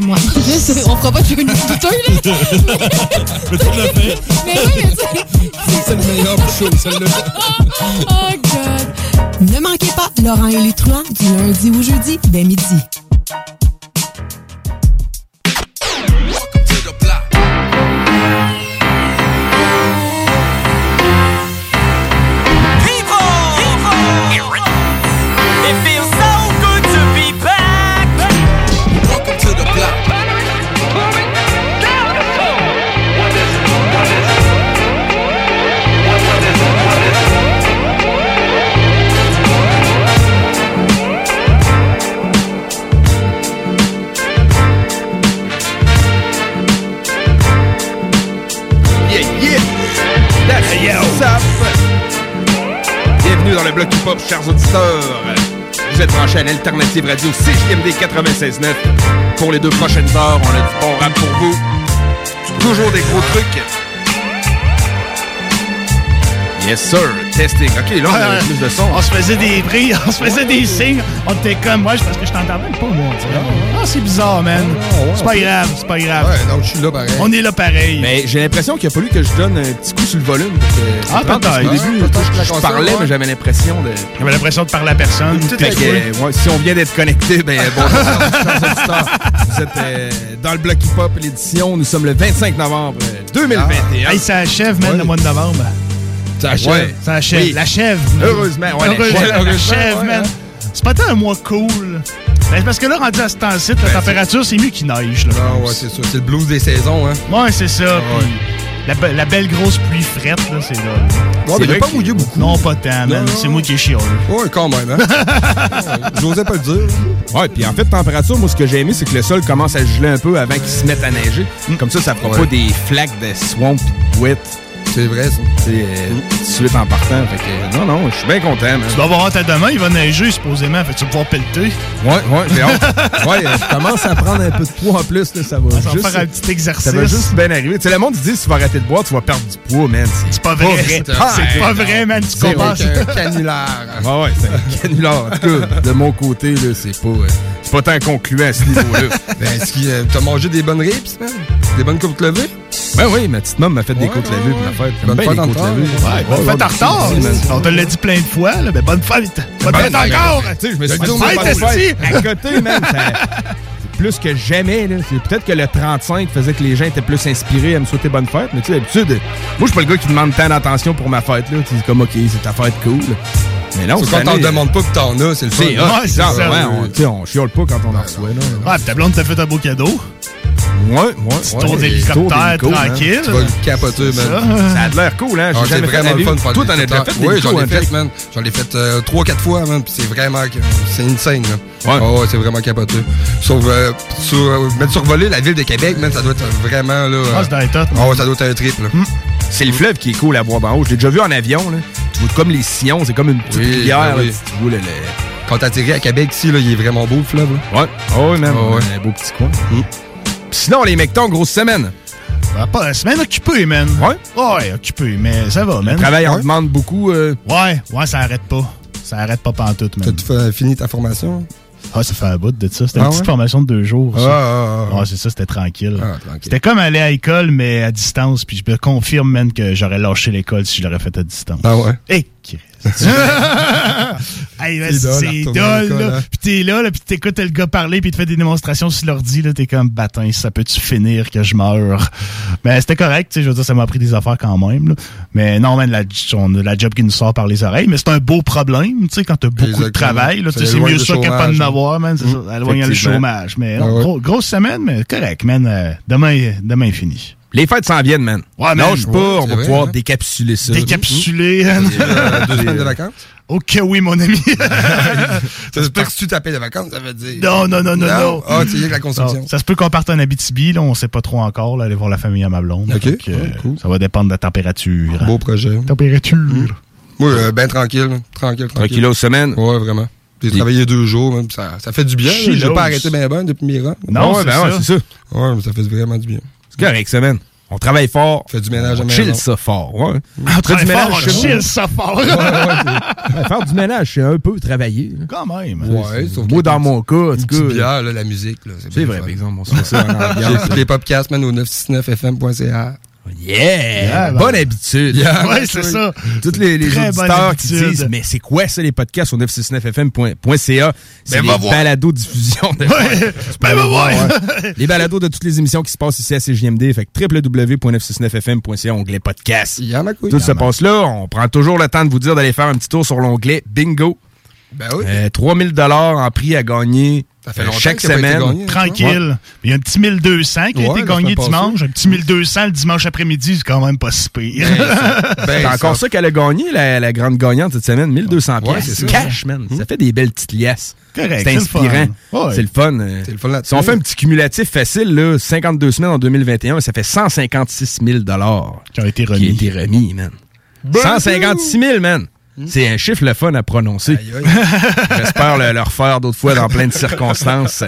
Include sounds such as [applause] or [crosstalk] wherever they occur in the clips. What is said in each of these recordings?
Moi, [laughs] on fera pas sur une douteuse, là. Mais tu l'as fait. [laughs] Mais oui, mais tu C'est le meilleur show, celle-là. [laughs] Oh, God. Ne manquez pas Laurent et les truands du lundi au jeudi dès midi. Dans le bloc hip-hop, chers auditeurs. Vous êtes branchés à l'Alternative Radio CJMD 96.9. Pour les deux prochaines heures, on a du bon rap pour vous. Toujours des gros trucs. Yes, sir. Testing. OK, là, on a Ouais, plus de son. On se faisait des prix, on se faisait des signes. On était comme moi, parce que je t'entends même pas, moi. Ah, c'est bizarre, man. c'est pas grave, c'est pas grave. Ouais, donc je suis là pareil. On est là pareil. Mais j'ai l'impression qu'il a fallu que je donne un petit coup sur le volume. Ah, qu'au peut-être. début, Ouais, peut-être je, parlais, ouais. mais j'avais l'impression de... J'avais l'impression de parler à personne. Euh, ouais, si on vient d'être connecté, ben chers auditeurs. Vous êtes euh, dans le bloc hip-hop, l'édition. Nous sommes le 25 novembre euh, 2021. Hey, ça achève, man, Ouais. le mois de novembre. Ça achève. Ouais. Ça achève. Oui. La chèvre. Heureusement, ouais, la Heureusement, chèvre. la chèvre, ouais, man. hein. C'est pas tant un mois cool. Ben, c'est parce que là, rendu à ce temps-ci, la température, c'est mieux qu'il neige. Là. Ah ouais, c'est ça. C'est le blues des saisons, hein. Ouais, c'est ça. ouais. puis la, be- la belle grosse pluie frette, là, c'est là. Ouais, mais il a pas mouillé beaucoup. Non, pas tant, man. C'est moi qui est chiant. Ouais, quand même, hein. Ouais, [laughs] J'osais pas le dire. Ouais, puis en fait, température, moi, ce que j'ai aimé, c'est que le sol commence à geler un peu avant qu'il se mette à neiger. Comme ça, ça fera Ouais. pas des flaques de swamp pis de wet, C'est vrai, ça. tu sais, euh, suite en partant. Fait que, non, non, je suis bien content, man. Tu dois avoir hâte à demain, il va neiger supposément, fait que tu vas pouvoir pelleter. Ouais, ouais, j'ai hâte. [laughs] ouais, euh, je commence à prendre un peu de poids en plus, là, ça va Ça va juste... faire un petit exercice. Ça va juste bien arriver. Tu sais, le monde dit, si tu vas arrêter de boire, tu vas perdre du poids, man. C'est pas vrai. C'est C'est pas vrai, man. Tu C'est commences. Avec un canulaire. Ouais, ouais, c'est un canular. En tout cas, de mon côté, c'est pas, euh, c'est pas tant concluant à ce niveau-là. Ben, est-ce que euh, t'as mangé des bonnes ribs, man? Des bonnes côtes levées? Ben oui, ma petite maman m'a fait des côtes levées pour ma fête. J'aime Bonne bien fête les en côtes retard. bonne fête en. On te l'a dit plein de fois, là, mais bonne fête. Bonne fête encore. Tu sais, je me suis dit. À côté, c'est plus que jamais. peut-être que le 35 faisait que les gens étaient plus inspirés à me souhaiter bonne fête. Mais tu sais, d'habitude, moi, je suis pas le gars qui demande tant d'attention pour ma fête. là. C'est comme, OK, c'est ta fête cool. Mais non, quand t'en demandes pas que t'en as, c'est le fun. C'est on, tu sais, on chiole pas quand on en reçoit. Là. Ouais, ta blonde t'a fait un beau cadeau. Ouais, ouais. Petit tour d'hélicoptère d'hélico, hein. tranquille. Tu vas le capoter, Ça. man. Ça a de l'air cool, hein? Ah, J'ai jamais vraiment le fun de faire Toi, t'en as déjà fait spectacles. des Oui, j'en ai hein, fait, man. J'en ai fait euh, trois, quatre fois, man. Puis c'est vraiment... C'est une scène, là. Ouais. Ah ouais, c'est vraiment capoté. Sauf, euh, sur, euh, mettre survoler la ville de Québec, man, ça doit être vraiment, là... Ah, euh, c'est ouais, ça doit être un trip, là. C'est le fleuve qui est cool à voir d'en haut. Je l'ai déjà vu en avion, là. Tu vois comme les sillons, c'est comme une petite Oui, rivière, ben Quand t'atterris à Québec, ici, là, il est vraiment beau, le fleuve, là. Ouais. Oh, oui, même. Ouais. Un beau petit coin. Sinon, les mectons, grosse semaine. Ben, pas la semaine occupée, man. Ouais. Ouais, occupée, mais ça va, Le man. travail en Ouais. demande beaucoup. euh, Ouais, ouais, ça arrête pas. Ça arrête pas pantoute, man. T'as fini ta formation? Ah, ça fait un bout de ça. C'était Ah une petite ouais? formation de deux jours. Ah, ça. ah, ah. Ouais, c'est ça, c'était tranquille. Ah, tranquille. C'était comme aller à l'école, mais à distance. Puis je me confirme, man, que j'aurais lâché l'école si je l'aurais fait à distance. Ah ouais? Hé, Chris. [laughs] Hey, ben, C'est idole, là. hein. Puis t'es là, là puis t'écoutes le gars parler, puis il te fait des démonstrations sur l'ordi, là. T'es comme, bâtin, ça peut-tu finir que je meure? Mais c'était correct, tu sais, je veux dire, ça m'a pris des affaires quand même, là. Mais non, man, la, on a la job qui nous sort par les oreilles. Mais c'est un beau problème, tu sais, quand t'as beaucoup de travail, là. Ça c'est mieux ça qu'à pas de hein. n'avoir, man. C'est ça, éloignant le chômage. Mais Ah ouais. gros- grosse semaine, mais correct, man. Euh, demain, demain est fini. Les fêtes s'en viennent, man. Ouais. Lâche pas, on va vrai, pouvoir hein. décapsuler ça. Décapsulé. [laughs] Euh, deux semaines de vacances? ok, oui, mon ami. [laughs] Ça se peut que si tu t'appelles de vacances, ça veut dire. non, non, non, non, non? Ah, tu sais, que la construction. Non, ça se peut qu'on parte en Abitibi, là, on sait pas trop encore, là, aller voir la famille à ma blonde. Ok. Donc, euh, cool. Ça va dépendre de la température. Beau projet. Température. Moi, euh, ben tranquille, tranquille, tranquille. Tranquillo semaine. Ouais, vraiment. J'ai travaillé deux jours, même. Ça, ça fait du bien. J'ai pas arrêté ben ben depuis mes rangs. Non, Ouais, c'est ben ouais, ça. Ouais, mais ça fait vraiment du bien. C'est correct, semaine. On travaille fort. Fait du ménage à on la chill maison. ça fort. Ouais. On travaille du fort, ménage on chez chill ça fort. [laughs] Ouais, faire du ménage, c'est un peu travailler. là. Quand même. Ouais, sauf Moi, dans mon cas, en tout cas. la musique, là. C'est vrai, par exemple, on se fait ça en [laughs] ambiance. Les podcasts, man, au 969fm.ca. Yeah! Yeah, bonne ben. habitude. Yeah. [laughs] Ouais, c'est ça. Tous les, les auditeurs qui disent Mais c'est quoi ça, les podcasts au 969fm.ca? C'est Ben, les balados-diffusion. de- Ben, va voir. Ouais. Les balados de toutes les émissions qui se passent ici à CJMD. Fait que www.969fm.ca, onglet podcast. Tout se passe là. On prend toujours le temps de vous dire d'aller faire un petit tour sur l'onglet Bingo. Ben oui. Euh, 3000 dollars en prix à gagner Ça fait euh, longtemps chaque semaine. gagné. Tranquille. Il y a un petit 1200 qui a été gagné dimanche. Un petit 1200 le dimanche après-midi, c'est quand même pas si pire. Ben, [laughs] C'est encore ça qu'elle a gagné, la, la grande gagnante cette semaine, 1200 Ouais, pièces. Cash, man. Ça fait des belles petites liasses. Correct, C'est c'est le inspirant. fun. Ouais. C'est le fun. euh. C'est le fun. Si on fait un petit cumulatif facile, là, 52 semaines en 2021, ça fait 156 000 Qui ont été qui a remis. été remis, man. 156 000, man. C'est un chiffre le fun à prononcer. [laughs] J'espère le, le refaire d'autres fois dans plein de circonstances.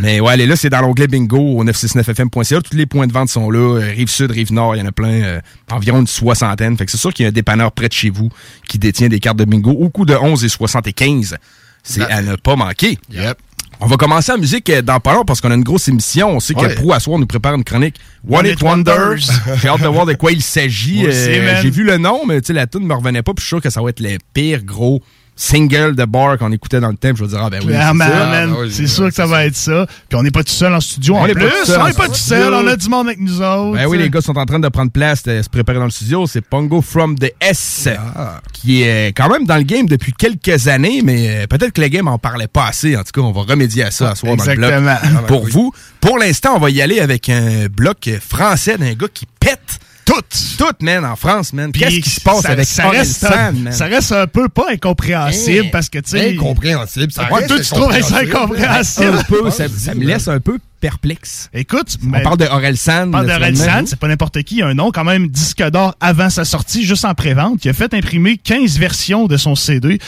Mais ouais, allez là, c'est dans l'onglet bingo au 969fm.ca. Tous les points de vente sont là. Euh, Rive sud, rive nord, il y en a plein. euh, environ une soixantaine. Fait que c'est sûr qu'il y a un dépanneur près de chez vous qui détient des cartes de bingo au coût de 11 et 75. C'est à ne pas manquer. Yep. On va commencer en musique euh, dans pas long parce qu'on a une grosse émission. On sait Ouais. que Prou à soir nous prépare une chronique One, One It Wonders. [laughs] J'ai hâte de voir de quoi il s'agit. Euh. J'ai vu le nom, mais tu sais, la tune me revenait pas. Puis je suis sûr que ça va être les pires gros singles de bar qu'on écoutait dans le temps. Je vais dire, ah ben oui. c'est Clairement, ben c'est ouais, sûr que ça va être ça. Puis on n'est pas tout seul en studio. On en est plus, seul on n'est pas tout seul. On a du monde avec nous autres. Ben oui, les gars sont en train de prendre place, de se préparer dans le studio. C'est Pongo from the S, Ah. qui est quand même dans le game depuis quelques années, mais euh, peut-être que le game en parlait pas assez. En tout cas, on va remédier à ça à soir dans le bloc. Exactement. Pour vous. Pour l'instant, on va y aller avec un bloc français d'un gars qui pète Toutes. tout, man, en France, man. Qu'est-ce qui se passe ça- avec ça reste, un, man? ça reste un peu pas incompréhensible Hey, parce que, tu sais. Incompréhensible. Ça reste toi, tu trouves ça incompréhensible. Un peu, ça, ça me laisse un peu perplexe. Écoute, On mais- parle de Orelsan. On parle de naturellement. Relsan, c'est pas n'importe qui. Il a un nom quand même disque d'or avant sa sortie, juste en pré-vente. Il a fait imprimer 15 versions de son CD.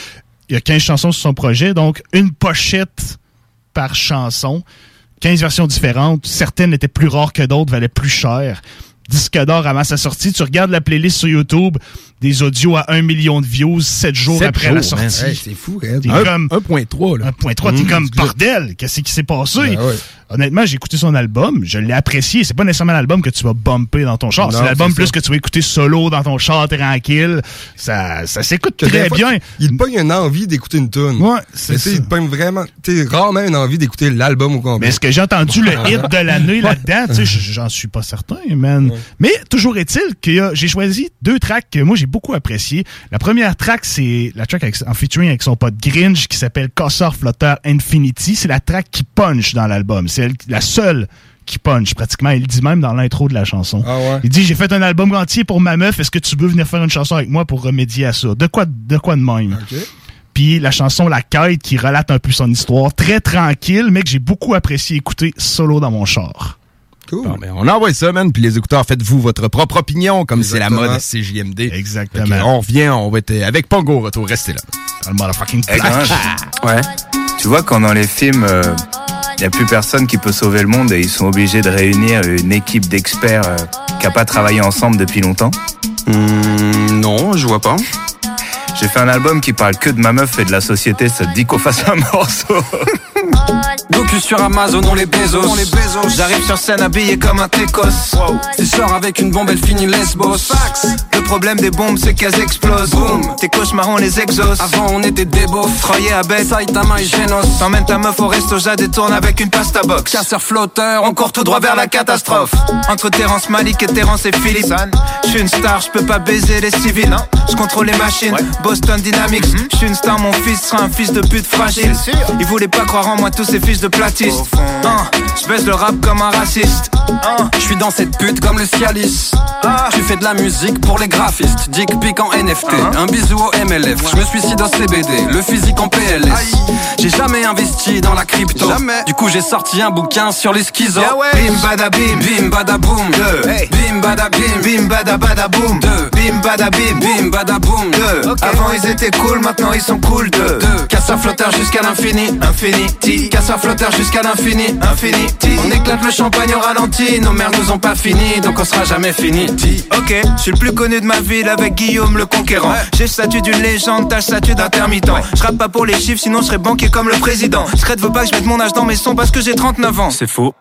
Il y a 15 chansons sur son projet, donc une pochette par chanson. 15 versions différentes. Certaines étaient plus rares que d'autres, valaient plus cher. Disque d'or avant sa sortie. Tu regardes la playlist sur YouTube, des audios à 1 million de views 7 jours après la jours, man. sortie. Hey, c'est fou, Red. T'es Un- comme 1.3, là. 1.3, t'es comme bordel, qu'est-ce qui s'est passé? Ben ouais. Honnêtement, j'ai écouté son album, je l'ai apprécié. C'est pas nécessairement l'album que tu vas bumper dans ton char. C'est l'album plus ça. que tu vas écouter solo dans ton char tranquille. Ça, ça s'écoute très fois, bien. Il te pogne une envie d'écouter une tune. Ouais, c'est ça. il te pogne vraiment, tu sais, rarement une envie d'écouter l'album au complet. Mais est-ce que j'ai entendu le [laughs] hit de l'année là-dedans? Tu sais, j'en suis pas certain, man. Mais toujours est-il que j'ai choisi deux tracks que moi j'ai beaucoup appréciés. La première track, c'est la track avec- en featuring avec son pote Grinch qui s'appelle Cossor Flutter Infinity. C'est la track qui punch dans l'album. C'est la seule qui punch pratiquement. Il dit même dans l'intro de la chanson. Ah ouais? Il dit j'ai fait un album entier pour ma meuf. Est-ce que tu veux venir faire une chanson avec moi pour remédier à ça? De quoi, de quoi de même? Puis la chanson La Quête qui relate un peu son histoire. Très tranquille, mais que j'ai beaucoup apprécié écouter solo dans mon char. Cool. Bon, ben, on envoie ça, man. Puis les écouteurs, faites-vous votre propre opinion, comme c'est la mode à CJMD. Exactement. Que on revient, on va être avec Pongo au retour. Restez là. Dans le motherfucking Ouais. Tu vois, quand dans les films, il n'y a plus personne qui peut sauver le monde et ils sont obligés de réunir une équipe d'experts euh, qui n'a pas travaillé ensemble depuis longtemps. Hmm, non, je vois pas. J'ai fait un album qui parle que de ma meuf et de la société, ça te dit qu'on fasse un [laughs] morceau [laughs] Donc plus sur Amazon, on les Bezos. J'arrive sur scène habillé comme un Técos. Tu sors avec une bombe, elle finit lesbos. Le problème des bombes, c'est qu'elles explosent. Boum. Tes cauchemars, on les exauce. Avant, on était des beaufs. Croyez à bête. Saitama et Genos. T'emmènes ta meuf au resto, jade et tourne avec une pasta box. Casseur flotteur, On court tout droit vers la catastrophe. Entre Terence Malik et Terence et Philippe. Je suis une star, je peux pas baiser les civils. Non, je contrôle les machines. Boston Dynamics. Je suis une star, mon fils sera un fils de pute fragile. Il voulait pas croire en moi, tous ces fils de platistes. Hein, je baisse le rap comme un raciste. Hein, Je suis dans cette pute comme le Cialis. Ah. Tu fais de la musique pour les graphistes. Dick pic en NFT. Un bisou au MLF. Je me suicide au CBD. Le physique en PLS. J'ai jamais investi dans la crypto. Jamais. Du coup, j'ai sorti un bouquin sur les schizos. Yeah ouais. Bim bada bim. Bim bada boom. Deux. Hey. Bim bada bim. Bim bada bada boom. Deux. Bim bada bim. Bim bada boom. Deux. Avant ils étaient cool, maintenant ils sont cool. Deux. Deux. Casseur flotteur jusqu'à l'infini. Infinity. Casseur flotteur jusqu'à l'infini. Infinity. On éclate le champagne au ralenti. Nos mères nous ont pas fini, donc on sera jamais fini. Ok, je suis le plus connu de ma ville avec Guillaume le conquérant. J'ai le statut d'une légende, t'as le statut d'intermittent. Je rappe pas pour les chiffres, sinon je serais banquier comme le président. Scred veut pas que je mette mon âge dans mes sons parce que j'ai 39 ans. C'est faux.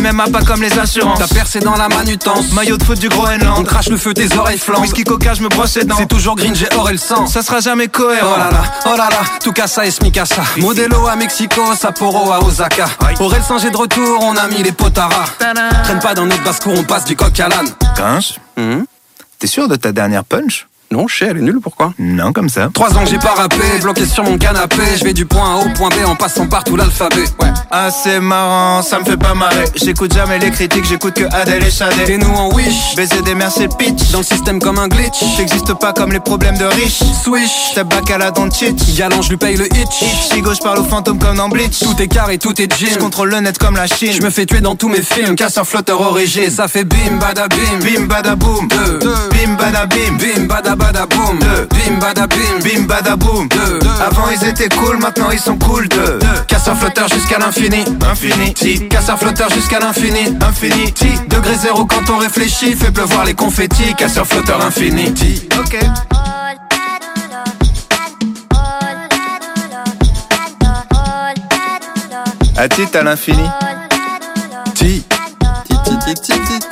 MMA pas comme les assurances. T'as percé dans la manutence. Maillot de foot du On Groenland. crache le feu, tes oreilles flambent. Whisky coca, je me brosse les dents. C'est toujours green, j'ai or et le sang. Ça sera jamais Oh cohérent. là là, oh là là, tout casa et smicasa. Modelo à Mexico, Sapporo à Osaka. Singer de retour, on a mis les potaras. Traîne pas dans notre basse-cour, on passe du coq à l'âne. Grinche, Hum t'es sûr de ta dernière punch? Non, je sais, elle est nulle, pourquoi Non, comme ça. Trois ans que j'ai pas rappé, bloqué sur mon canapé. Je vais du point A au point B en passant par tout l'alphabet. Ouais. Ah, c'est marrant, ça me fait pas marrer. J'écoute jamais les critiques, j'écoute que Adèle et Et Chadé. nous en wish, Baiser des mères, c'est pitch. dans le système comme un glitch. J'existe pas comme les problèmes de riches. Swish, T'as bac à la dent cheat. galant, je lui paye le hitch. Si gauche parle aux fantômes comme dans Bleach. Tout est carré, tout est Je gym. contrôle le net comme la Chine. Je me fais tuer dans tous mes films, casseur flotteur origé. Ça fait bim bada bim, Bim bada boom. Deux. Bim bada bim. bim bada bada boom. Deux. Bim bada bim, Bim bada boom. Deux. Avant ils étaient cool, maintenant ils sont cool. Deux. Casseur flotteur jusqu'à l'infini. Infinity. Casseur flotteur jusqu'à l'infini. Infinity. Degré zéro quand on réfléchit, fait pleuvoir les confettis, casseur flotteur infinity. Ok. À titre à l'infini. Ti, ti, ti, ti, ti, ti.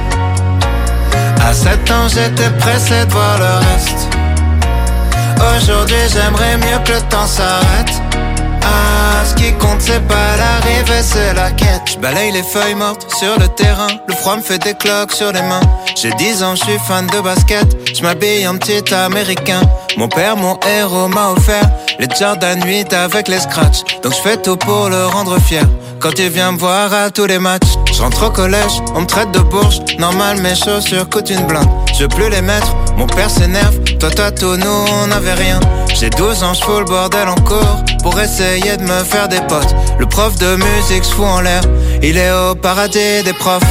À 7 ans, j'étais pressé de voir le reste. Aujourd'hui, j'aimerais mieux que le temps s'arrête. Ah, ce qui compte, c'est pas l'arrivée, c'est la quête. Je balaye les feuilles mortes sur le terrain. Le froid me fait des cloques sur les mains. J'ai 10 ans, je suis fan de basket. Je m'habille en petit américain. Mon père, mon héros, m'a offert les Jordan 8 avec les scratchs. Donc je fais tout pour le rendre fier. Quand il vient me voir à tous les matchs, je au collège, on me traite de bourge. Normal, mes chaussures coûtent une blinde. Je veux plus les mettre, mon père s'énerve. Toi, toi, tout, nous, on n'avait rien. J'ai 12 ans, je fous le bordel en cours pour essayer de me faire des potes. Le prof de musique se fout en l'air, il est au paradis des profs.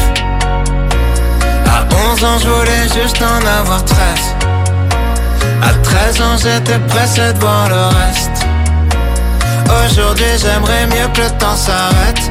À 11 ans, je voulais juste en avoir 13. À 13 ans, j'étais pressé de voir le reste. Aujourd'hui, j'aimerais mieux que le temps s'arrête.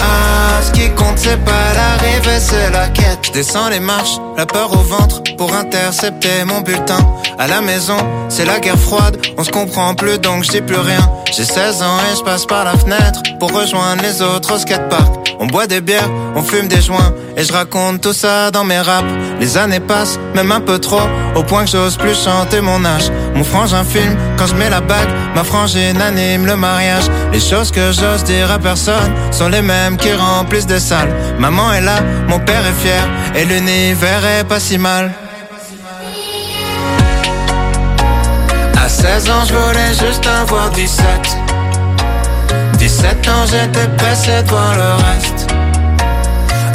Ah, ce qui compte, c'est pas l'arrivée, c'est la quête. Je descends les marches, la peur au ventre, pour intercepter mon bulletin. À la maison, c'est la guerre froide, on se comprend plus donc je dis plus rien. J'ai 16 ans et je passe par la fenêtre pour rejoindre les autres au skatepark. On boit des bières, on fume des joints, et je raconte tout ça dans mes raps. Les années passent, même un peu trop, au point que j'ose plus chanter mon âge. Mon frangin filme quand je mets la bague, ma frangine anime le mariage. Les choses que j'ose dire à personne sont les mêmes qui remplissent des salles. Maman est là, mon père est fier, et l'univers est pas si mal. À 16 ans, je voulais juste avoir 17. 17 ans, j'étais pressé de voir le reste.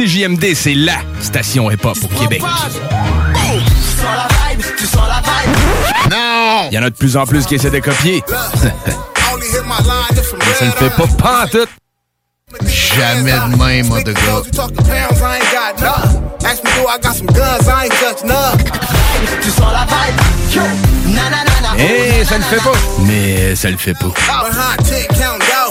CJMD, c'est LA station hip-hop au Québec. Non! Il y en a de plus en plus qui essaient de copier. Mais [laughs] ça ne fait pas pantoute. Jamais de même, moi, de gars. Eh, ça ne fait pas. Mais ça le fait pas.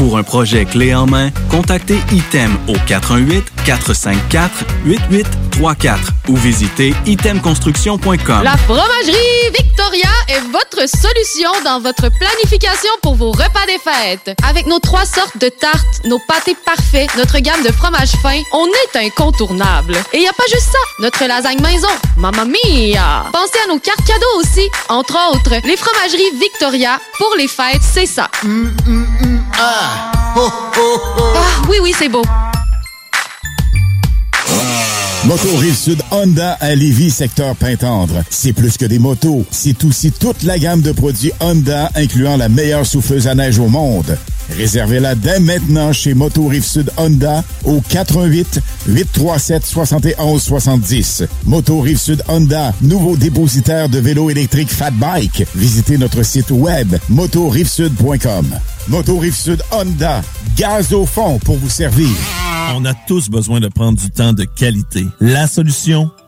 Pour un projet clé en main, contactez ITEM au 418-454-8834 ou visitez itemconstruction.com. La fromagerie Victoria est votre solution dans votre planification pour vos repas des fêtes. Avec nos trois sortes de tartes, nos pâtés parfaits, notre gamme de fromages fins, on est incontournable. Et il n'y a pas juste ça, notre lasagne maison, mamma mia! Pensez à nos cartes cadeaux aussi. Entre autres, les fromageries Victoria, pour les fêtes, c'est ça. Ah, oui, oui, c'est beau. Moto Rive-Sud Honda à Lévis, secteur Pintendre. C'est plus que des motos, c'est aussi toute la gamme de produits Honda, incluant la meilleure souffleuse à neige au monde. Réservez-la dès maintenant chez Moto Rive-Sud Honda au 88 837 71 70. Moto Rive-Sud Honda, nouveau dépositaire de vélos électriques Fat Bike. Visitez notre site web motorivesud.com. Moto Rive-Sud Honda, gaz au fond pour vous servir. On a tous besoin de prendre du temps de qualité. La solution,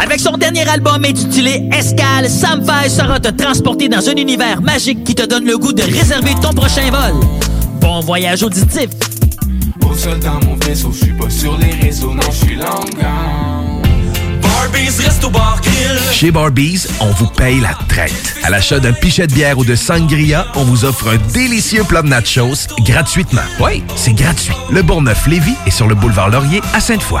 Avec son dernier album intitulé Escale, Sam Fay sera te transporter dans un univers magique qui te donne le goût de réserver ton prochain vol. Bon voyage auditif! Au sol dans mon vaisseau, je suis pas sur les réseaux, non, je suis Barbies Resto Bar Grill. Chez Barbies, on vous paye la traite. À l'achat d'un pichet de bière ou de sangria, on vous offre un délicieux plat de nachos gratuitement. Oui, c'est gratuit. Le Bourgneuf-Lévis est sur le boulevard Laurier à Sainte-Foy.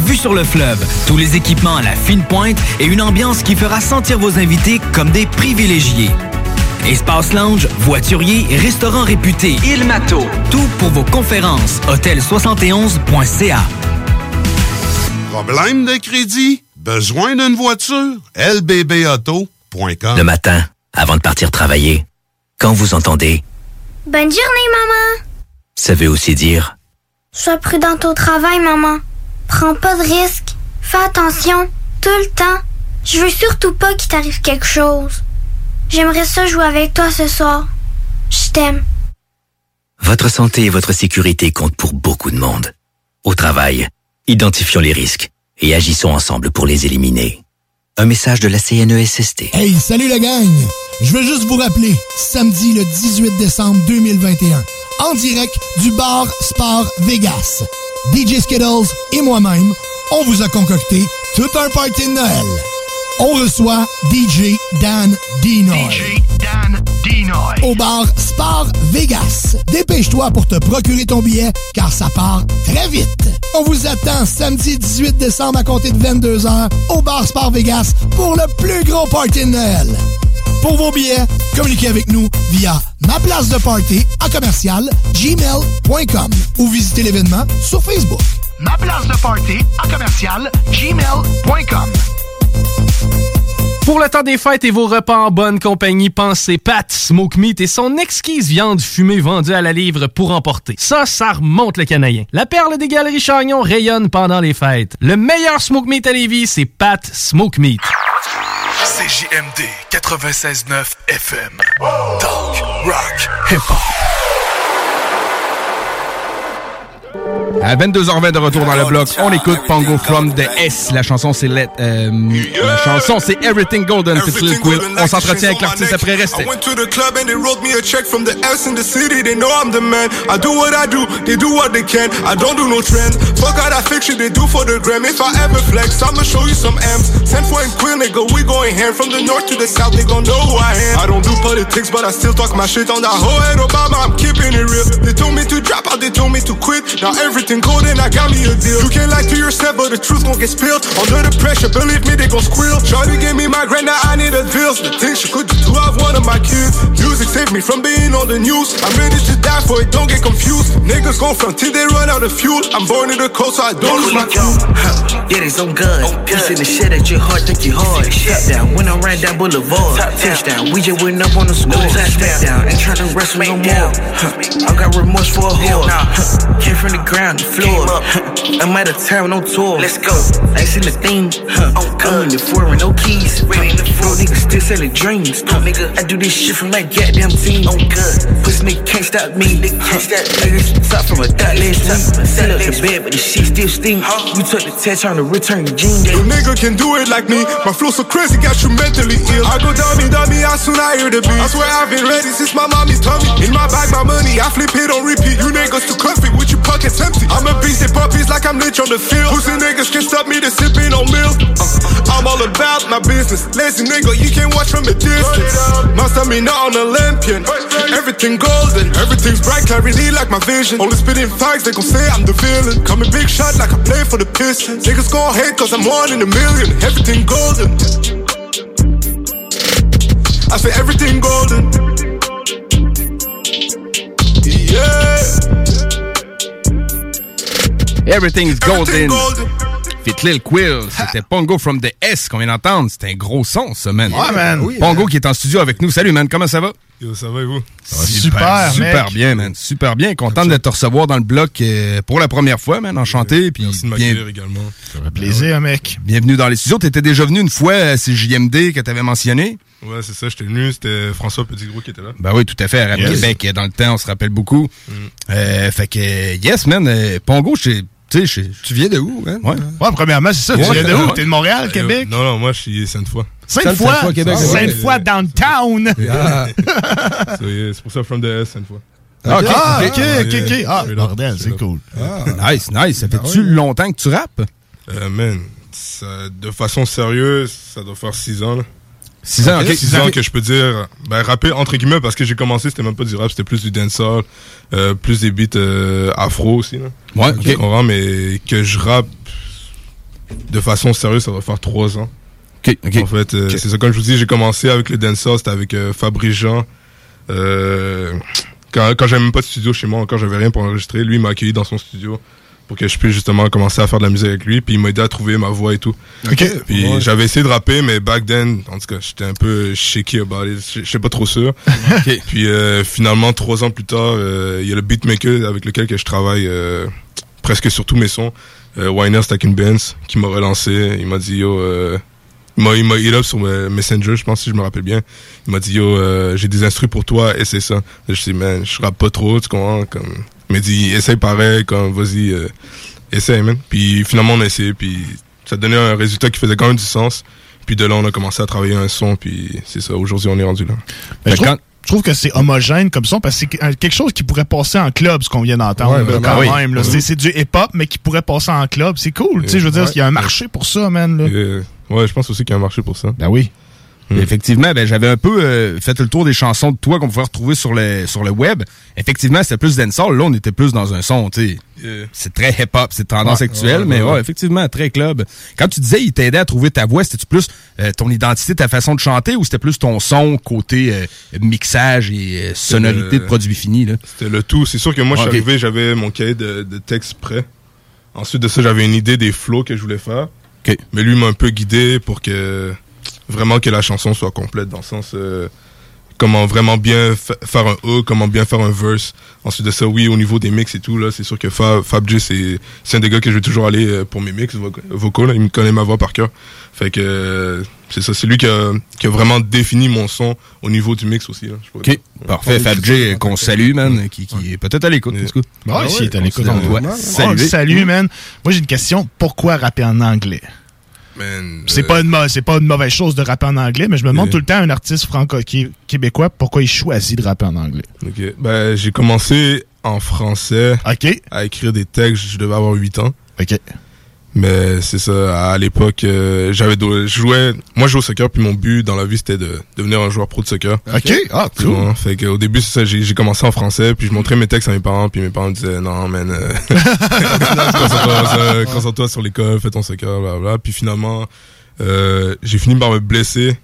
vue sur le fleuve, tous les équipements à la fine pointe et une ambiance qui fera sentir vos invités comme des privilégiés. Espace lounge, voiturier, restaurant réputé, Il Mato, tout pour vos conférences. Hôtel71.ca. Problème de crédit? Besoin d'une voiture? lbbauto.com Le matin, avant de partir travailler, quand vous entendez, Bonne journée, maman. ça veut aussi dire Sois prudente au travail, maman. Prends pas de risques. Fais attention, tout le temps. Je veux surtout pas qu'il t'arrive quelque chose. J'aimerais ça jouer avec toi ce soir. Je t'aime. votre santé et votre sécurité comptent pour beaucoup de monde. Au travail, identifions les risques et agissons ensemble pour les éliminer. Un message de la CNESST. Hey, salut la gang! Je veux juste vous rappeler, samedi le 18 décembre 2021, en direct du bar Sport Vegas. DJ Skittles et moi-même, on vous a concocté tout un party de Noël. On reçoit DJ Dan Dinoy. DJ Dan Dinoy. Au bar Sport Vegas. Dépêche-toi pour te procurer ton billet, car ça part très vite. On vous attend samedi 18 décembre à compter de 22h au bar Sport Vegas pour le plus gros party de Noël. Pour vos billets, communiquez avec nous via ma place de party à commercial gmail.com ou visitez l'événement sur Facebook. Ma place de party à commercial gmail.com. Pour le temps des fêtes et vos repas en bonne compagnie, pensez Pat Smoke Meat et son exquise viande fumée vendue à la livre pour emporter. Ça, ça remonte le canadien. La perle des galeries Chagnon rayonne pendant les fêtes. Le meilleur Smoke Meat à Lévis, c'est Pat Smoke Meat. CJMD 96.9 FM. Talk, rock, hip-hop. À 22h20 de retour dans le bloc, on écoute Pongo from the S. La chanson c'est Let, euh, la chanson c'est Everything Golden. Petit Quill. On s'entretient avec l'artiste après rester. I went to the club and they wrote me a check from the S in the city. They know I'm the man. I do what I do, they do what they can. I don't do no trends. Fuck all that fiction they do for the gram. If I ever flex, I'ma show you some M's. Send for and Quill, nigga, we going hand from the north to the south. They gon' know who I am. I don't do politics, but I still talk my shit on that whole head Obama. I'm keeping it real. They told me to drop out, they told me to quit. Now everything golden, I got me a deal. You can't lie to yourself, but the truth gon' get spilled. Under the pressure, believe me, they gon' squeal. Shawty gave me my grand, now I need a deal. The things she could do to have one of my kids. Music saved me from being on the news. I'm ready to die for it, don't get confused. Niggas gon' front till they run out of fuel. I'm born in the cold, so I don't lose my cool. Yeah, they so good. Piece in the shit at your heart, think you hard. Top down, when I ran down Boulevard. Touchdown, we just went up on the score. Step down, ain't tryna wrestle no more. Huh, I got remorse for a whore. Huh, Came from the ground, the floor. I'm out of town on tour. Let's go. I seen the thing. Huh, I'm in the foreign, no keys. Huh, Bro, niggas still selling dreams. Huh, I do this shit from that goddamn team. On good. Pussy nigga can't stop me. They can't stop niggas. Stop from a dot last week. Set up the bed, but the shit still stink. You took the test, trying to return the jeans. No nigga can do it like me. My flow so crazy, got you mentally ill. I go dummy, dummy, as soon I hear the beat. I swear I've been ready since my mommy's tummy. In my bag, my money, I flip it on repeat. You niggas too comfy with your pockets empty. I'm a beast and puppies like I'm lit on the field. Pussy niggas can stop me to sipping on milk. Uh, I'm all about my business. Lazy nigga, you can't watch from a distance. Must have me not on Olympian. Everything golden, everything's bright, clarity like my vision. Only spitting facts, they gon' say I'm the villain. Coming big shot like I play for the Pistons. Niggas gon' hate cause I'm one in a million. Everything golden. I say everything golden. Yeah. Everything's Golden. Fit Lil Quill, c'était Pongo from the S qu'on vient d'entendre. C'était un gros son, ça, man. Ouais, man. Oui, Pongo man. qui est en studio avec nous. Salut, man. Comment ça va? Yo, ça va et vous? Ça va Super, Super mec. bien, man. Super bien. Content de te recevoir dans le bloc euh, pour la première fois, man. Enchanté. Puis Merci de bien- m'accueillir également. Ça fait Plaisir, mec. Bienvenue dans les studios. T'étais déjà venu une fois à CJMD que t'avais mentionné. Ouais, c'est ça, j'étais venu, c'était François Petitgros qui était là. Ben oui, tout à fait. À Yes. Québec, dans le temps, on se rappelle beaucoup. Mm. Euh, fait que, yes, man. euh, Pongo, je tu sais, Tu viens de où, hein? Ouais. Ouais, premièrement, c'est ça. Tu viens de où? T'es de Montréal, Euh, Québec? Non, non, moi je suis Sainte-Foy. Sainte-Foy? Sainte-Foy, Québec. Sainte-Foy downtown. [laughs] [laughs] So, yeah, c'est pour ça From the S, Sainte-Foy. Ah, ok, ok, ok, ok. Ah, bordel, c'est cool. Ah, Nice, nice. Ça fait-tu longtemps que tu rappes? Euh, man, ça- de façon sérieuse, ça doit faire 6 ans. Là. 6 ans, ok. 6 ans que je peux dire, ben, rapper entre guillemets, parce que j'ai commencé, c'était même pas du rap, c'était plus du dancehall, euh, plus des beats euh, afro aussi. Là. Ouais, Tu ok. comprends, mais que je rappe de façon sérieuse, ça doit faire 3 ans. Ok, ok. En fait, euh, c'est ça, comme je vous dis, j'ai commencé avec le dancehall, c'était avec euh, Fabrice Jean. Quand quand j'avais même pas de studio chez moi encore, j'avais rien pour enregistrer. Lui, m'a accueilli dans son studio pour que je puisse justement commencer à faire de la musique avec lui. Puis il m'a aidé à trouver ma voix et tout. Ok. Puis Ouais. j'avais essayé de rapper, mais back then, en tout cas, j'étais un peu shaky about it. Je sais pas trop sûr. [laughs] Puis euh, finalement, trois ans plus tard, euh, il y a le beatmaker avec lequel que je travaille euh, presque sur tous mes sons, euh, Winer Stacking Benz, qui m'a relancé. Il m'a dit yo. Euh, il m'a, il hit up sur Messenger, je pense si je me rappelle bien. Il m'a dit yo, euh, j'ai des instrus pour toi, essaie ça. Je dis man, je rappe pas trop, tu comprends comme. Il m'a dit essaye pareil, comme vas-y, euh, essaye man. Puis finalement on a essayé, puis ça donnait un résultat qui faisait quand même du sens. Puis de là on a commencé à travailler un son, puis c'est ça. Aujourd'hui on est rendu là. Je, trouve, je trouve que c'est homogène comme son parce que c'est quelque chose qui pourrait passer en club, ce qu'on vient d'entendre, Ouais, quand Oui. même. là. Mhm. C'est, c'est du hip-hop, mais qui pourrait passer en club. C'est cool. tu sais, je veux dire, Ouais. il y a un marché pour ça, man. Là. Euh, ouais, je pense aussi qu'il y a un marché pour ça. Ben oui. Hmm. Effectivement, ben, j'avais un peu euh, fait le tour des chansons de toi qu'on pouvait retrouver sur le, sur le web. Effectivement, c'était plus dancehall. Là, on était plus dans un son, tu sais. Yeah. C'est très hip-hop, c'est tendance Ouais, actuelle, ouais, mais ouais, effectivement, très club. Quand tu disais il t'aidait à trouver ta voix, c'était-tu plus euh, ton identité, ta façon de chanter, ou c'était plus ton son, côté euh, mixage et euh, sonorité de produit fini, là? C'était le tout. C'est sûr que moi, je suis arrivé, j'avais mon cahier de, de texte prêt. Ensuite de ça, j'avais une idée des flows que je voulais faire. Mais lui m'a un peu guidé pour que vraiment que la chanson soit complète dans le sens euh, comment vraiment bien fa- faire un hook, comment bien faire un verse. Ensuite de ça, oui, au niveau des mix et tout là, c'est sûr que Fab, Fab J, c'est c'est un des gars que je vais toujours aller euh, pour mes mix vo- vocaux. Là. Il me connaît ma voix par cœur. Fait que euh, c'est ça, c'est lui qui a, qui a vraiment défini mon son au niveau du mix aussi. Là, je OK. dire. Parfait. Fab J, qu'on salue, man, qui, qui est peut-être à l'écoute. tout cas. Ah ouais, s'il est à l'écoute, on doit saluer. salut, man. Moi, j'ai une question. Pourquoi rapper en anglais? C'est euh, pas une c'est pas une mauvaise chose de rapper en anglais, mais je me demande tout le temps un artiste franco québécois pourquoi il choisit de rapper en anglais? Ok. Ben, j'ai commencé en français à écrire des textes. Je devais avoir 8 ans. Ok. Mais c'est ça, à l'époque, euh, j'avais je jouais, moi je jouais au soccer, puis mon but dans la vie c'était de devenir un joueur pro de soccer. Ok. Ah, Tu cool. Fait qu'au début, c'est ça, j'ai commencé en français, puis je montrais mes textes à mes parents, puis mes parents me disaient, non, man, euh, [laughs] concentre-toi concentre-toi sur l'école, fais ton soccer, blablabla. Puis finalement, euh, j'ai fini par me blesser.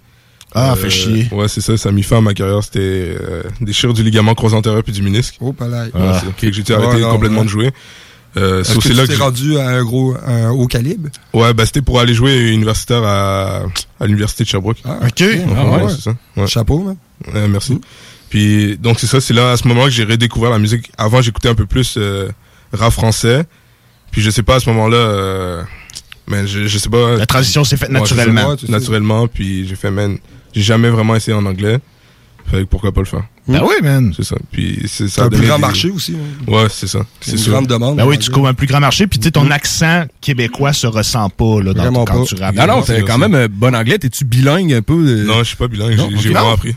Ah, Euh, fait chier. Ouais, c'est ça, ça a mis fin à ma carrière. C'était euh, déchirure du ligament croisé antérieur puis du ménisque. Oh, pas là. Ah. dû arrêter Ouais, non, complètement de jouer. Euh, Est-ce que c'est tu là t'es j'ai- rendu à un gros, un haut calibre? Ouais, bah c'était pour aller jouer universitaire à, à l'université de Sherbrooke. Ah, ok. Ouais, Ah, ouais. c'est ça. Ouais. Chapeau, man. Ouais, merci. Puis donc c'est ça, c'est là à ce moment-là que j'ai redécouvert la musique. Avant, j'écoutais un peu plus euh, rap français. Puis je sais pas à ce moment-là, euh, mais je, je sais pas. La transition s'est faite Ouais, naturellement. Ouais, naturellement. Puis j'ai fait, man, j'ai jamais vraiment essayé en anglais. Fait que pourquoi pas le faire? Ben oui, man. C'est ça. Puis c'est C'est ça. un plus grand des- marché aussi. hein. Ouais, c'est ça. C'est Une sûr. grande demande. Ben oui, tu couvres un plus grand marché, puis tu sais, ton accent québécois se ressent pas là, dans quand pas. tu rappes. Non, non, t'es quand même un bon anglais. T'es-tu bilingue un peu? euh? Non, je suis pas bilingue. J'ai vraiment appris.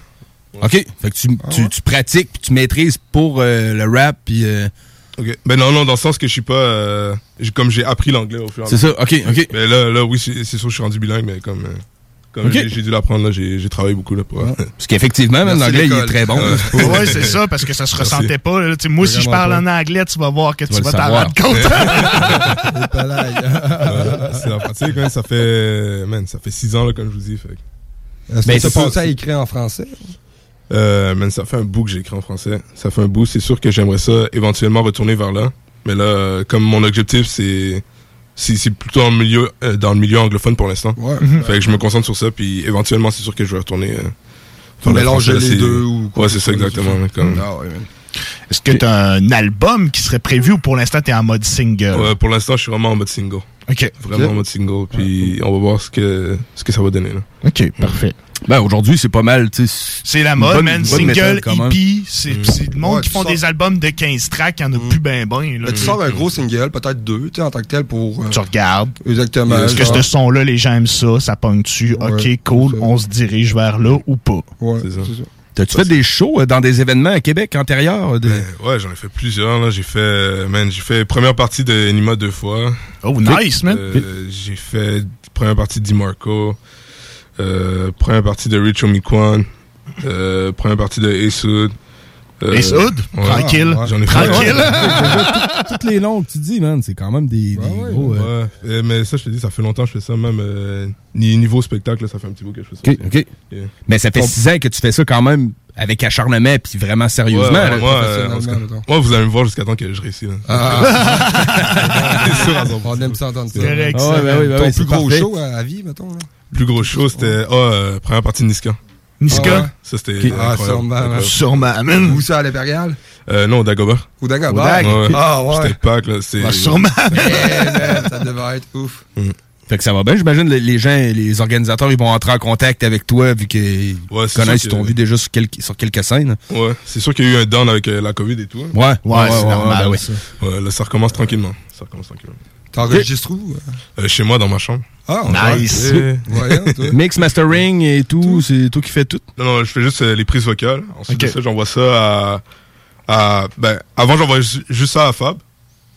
OK. Fait que tu, tu, tu pratiques puis tu maîtrises pour euh, le rap puis euh, Ok. Ben non, non, dans le sens que je suis pas. euh, comme j'ai appris l'anglais au fur et à C'est mesure. ça, ok, ok. Mais là, là oui, c'est c'est sûr que je suis rendu bilingue, mais comme. euh, comme j'ai dû l'apprendre, là, j'ai travaillé beaucoup là pour. Parce qu'effectivement, l'anglais, il est très bon. Ouais. là, c'est pas- Ouais, c'est ça, parce que ça se Merci. ressentait pas. là. Moi, si je parle pas. en anglais, tu vas voir que tu, vas t'en rendre compte. [laughs] C'est la pratique, hein, ça fait. Man, ça fait six ans, là, comme je vous dis. Fait. Est-ce que tu pensé à écrire en français? Euh, man, ça fait un bout que j'ai écrit en français. Ça fait un bout. C'est sûr que j'aimerais ça éventuellement retourner vers là. Mais là, euh, comme mon objectif, c'est c'est c'est plutôt dans le milieu euh, dans le milieu anglophone pour l'instant. Ouais. Fait que je me concentre sur ça. Puis éventuellement, c'est sûr que je vais retourner. Euh, Faut faire le mélanger les c'est- deux ou quoi Ouais, c'est ce ça exactement. comme- Ah ouais. Est-ce que tu as un album qui serait prévu ou pour l'instant, tu es en mode single? Ouais, pour l'instant, je suis vraiment en mode single. OK. Vraiment en mode single. Puis on va voir ce que ce que ça va donner là. OK, parfait. Ben, aujourd'hui, c'est pas mal, tu sais. C'est la mode, bonne- man. Single. EP, c'est Mm. c'est le monde Ouais, qui font sors- des albums de 15 tracks, il y en a plus ben ben. là. Tu sors un gros single, peut-être deux, tu sais, en tant que tel pour. euh, Tu regardes. Exactement. Est-ce que ce son-là, les gens aiment ça, ça dessus, ok, cool, on se dirige vers là ou pas. Ouais, C'est ça. T'as-tu fait des shows euh, dans des événements à Québec antérieurs? de- Ben, ouais, j'en ai fait plusieurs. Là. J'ai fait, euh, man, j'ai fait première partie de Enima deux fois. Oh, nice, man. Euh, j'ai fait première partie de DiMarco, euh, première partie de Rich Omiquan, euh, première partie de Ace Hood. Euh, Ace Hood? Tranquille. J'en ai Tranquille. [laughs] Toutes les longs que tu dis, man, c'est quand même des, des gros... euh, Ouais, euh, mais ça, je te dis, ça fait longtemps que je fais ça, même euh, ni- niveau spectacle, ça fait un petit bout que je fais ça. OK. Mais ça fait six ans que tu fais ça quand même avec acharnement puis vraiment sérieusement. Ouais, là. moi, euh, vous allez me voir jusqu'à temps que je réussis. [laughs] là. C'est sûr, à 100%. On aime ça entendre ça. Ah Ton plus gros show à, vie, mettons. Là. Plus gros show, c'était ah, première partie de Niska. Niska? Ouais. Ça, c'était. Ok. Ah, sûrement. Sûrement, man. Où ça, à l'Impérial? Euh, non, au Dagobah. Au Dagobah? Au Dag. Ouais. Ah, ouais. C'était pack, là. c'est- Bah, sûrement. Man, ça devait être ouf. Fait que ça va bien, j'imagine les- les gens, les organisateurs, ils vont entrer en contact avec toi vu qu'ils Ouais, connaissent, ils t'ont que- vu déjà sur quelques, sur quelques scènes. Ouais, c'est sûr qu'il y a eu un down avec euh, la COVID et tout. hein. Ouais, ouais, c'est normal. Ouais, là, ça recommence tranquillement. Ça recommence tranquillement. T'enregistres où? Euh, chez moi, dans ma chambre. Ah, Nice. Ouais. Voyons, toi. [laughs] Mix, mastering et tout, c'est toi qui fais tout? Non, non, je fais juste euh, les prises vocales. Ensuite Ok. de ça, j'envoie ça à, à- Ben, avant, j'envoyais ju- juste ça à Fab.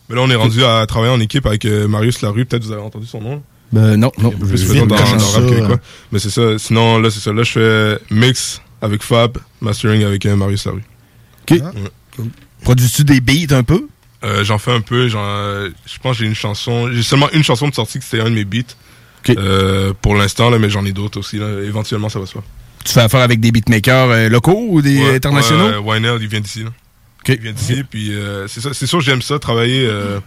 Mais là, on est rendu à travailler en équipe avec euh, Marius Larue. Peut-être vous avez entendu son nom. Ben non, non. Plus je- dans, dans rap québécois. hein. Mais c'est ça. Sinon, là, c'est ça. Là, je fais mix avec Fab, mastering avec euh, Marius Larue. OK. Produis-tu des beats un peu? Euh, j'en fais un peu. j'en- euh, je pense que j'ai une chanson. J'ai seulement une chanson de sortie que c'était un de mes beats. Euh, pour l'instant, là, mais j'en ai d'autres aussi. Là. Éventuellement, ça va se faire. Tu fais affaire avec des beatmakers euh, locaux ou des Ouais, internationaux? Ouais, ouais, Wynerd, il vient d'ici. là. Il vient d'ici, puis euh, c'est ça. C'est sûr, j'aime ça, travailler euh,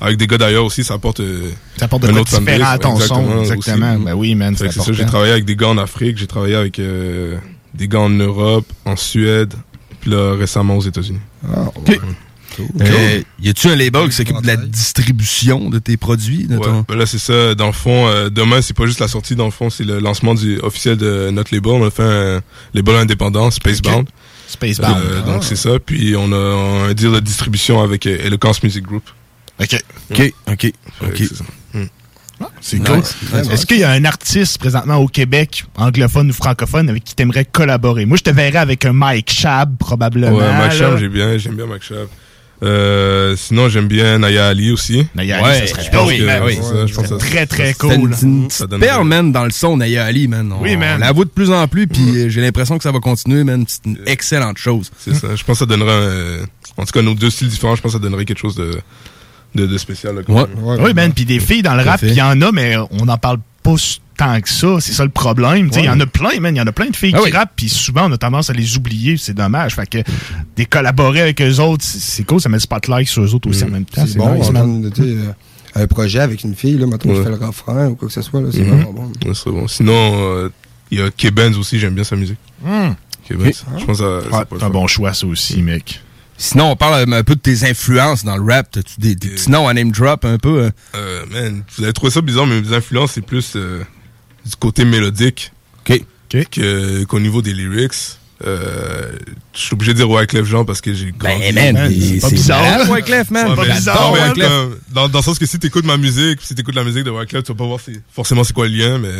avec des gars d'ailleurs aussi. Ça apporte. euh, Ça apporte de autre différent à ton son, exactement, exactement. aussi. Ben oui, man, c'est ça, j'ai travaillé avec des gars en Afrique, j'ai travaillé avec euh, des gars en Europe, en Suède, puis là, récemment aux États-Unis. Euh, y a-tu un label qui s'occupe de la distribution de tes produits? de Ouais, ton- ben là, c'est ça. Dans le fond, euh, demain, c'est pas juste la sortie, dans le fond, c'est le lancement du officiel de notre label. On a fait un label indépendant, Spacebound. Spacebound. Euh, Ah. Donc, c'est ça. Puis, on a un deal de distribution avec Eloquence Music Group. OK. OK, OK, OK. c'est. Hmm. C'est Nice. cool. Nice. Est-ce qu'il y a un artiste présentement au Québec, anglophone ou francophone, avec qui t'aimerais collaborer? Moi, je te verrais avec un Mike Shab, probablement. Ouais, Mike là. Shab, j'ai bien, j'aime bien Mike Shab. Euh, sinon, j'aime bien Naya Ali aussi. Naya Ali, ça serait pense dope, que- man. ouais, c'est ça, je pense Ça que serait très, très ça- cool. ça- C'est une- une perle, man, dans le son Naya Ali, man. On, Oui, man. on la voit de plus en plus, puis euh, j'ai l'impression que ça va continuer, man. C'est une excellente chose. C'est ça. Je pense que ça donnerait, un- en tout cas, nos deux styles différents, je pense que ça donnerait quelque chose de, de, de spécial. là, quand même. oui, man. Puis des filles dans le rap, il y en a, mais on n'en parle pas tant que ça. C'est ça le problème. Tu sais, Il y en a plein, man. Il y en a plein de filles Ah qui oui. rappent, puis souvent, on a tendance à les oublier. C'est dommage. Fait que des collaborer avec eux autres, c'est- cool. Ça met le spotlight sur eux autres aussi en même temps. C'est bon, nice, man. euh, un projet avec une fille, là, maintenant, Ouais. qui fait le refrain ou quoi que ce soit, c'est vraiment bon. Ouais, c'est bon. Sinon, euh, il y a K-Benz aussi, j'aime bien sa musique. Hmm. K-Benz. Je pense que ça- ça Ouais, peut c'est un bon choix, ça aussi, mec. Sinon, on parle un peu de tes influences dans le rap. T'as-tu des, des petits noms à name drop un peu? hein? Euh, man, vous avez trouvé ça bizarre, mais mes influences, c'est plus euh, du côté mélodique que- qu'au niveau des lyrics. Euh, je suis obligé de dire Wyclef Jean parce que j'ai grandi. man, Man, c'est pas c'est bizarre. Wyclef, man. Ouais, Pas bizarre, Wyclef. comme- dans, dans le sens que si t'écoutes ma musique, si t'écoutes la musique de Wyclef, tu vas pas voir forcément c'est quoi le lien, mais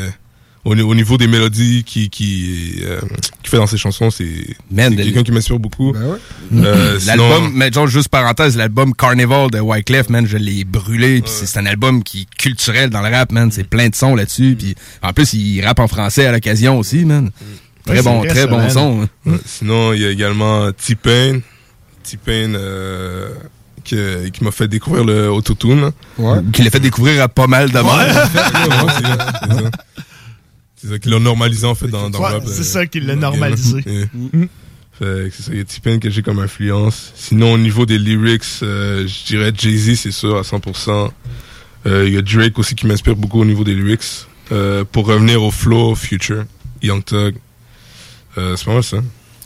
au, ni- au niveau des mélodies qui qui, euh, qui fait dans ses chansons, c'est quelqu'un qui m'inspire beaucoup. Euh, sinon- L'album, mais genre, juste parenthèse, l'album Carnival de Wyclef, man, je l'ai brûlé. puis c'est- C'est un album qui est culturel dans le rap, man. C'est plein de sons là-dessus. Puis en plus, il rappe en français à l'occasion aussi, man. Très bon, très bon son. hein. Ouais, Sinon, il y a également T-Pain. T-Pain euh, qui, qui m'a fait découvrir le autotune. Ouais. Qui l'a fait découvrir à pas mal de monde. Ouais, [laughs] c'est ça, c'est ça. C'est ça qui l'a normalisé en fait dans, dans Ouais, le rap. c'est euh, ça qui l'a dans le game. normalisé. Yeah. Mm. [laughs] Fait que c'est ça, il y a T-Pain que j'ai comme influence. Sinon, au niveau des lyrics, euh, je dirais Jay-Z, c'est sûr, à 100%. Euh, Il y a Drake aussi qui m'inspire beaucoup au niveau des lyrics. Euh, pour revenir au flow, Future, Young Thug. Euh, c'est pas mal ça.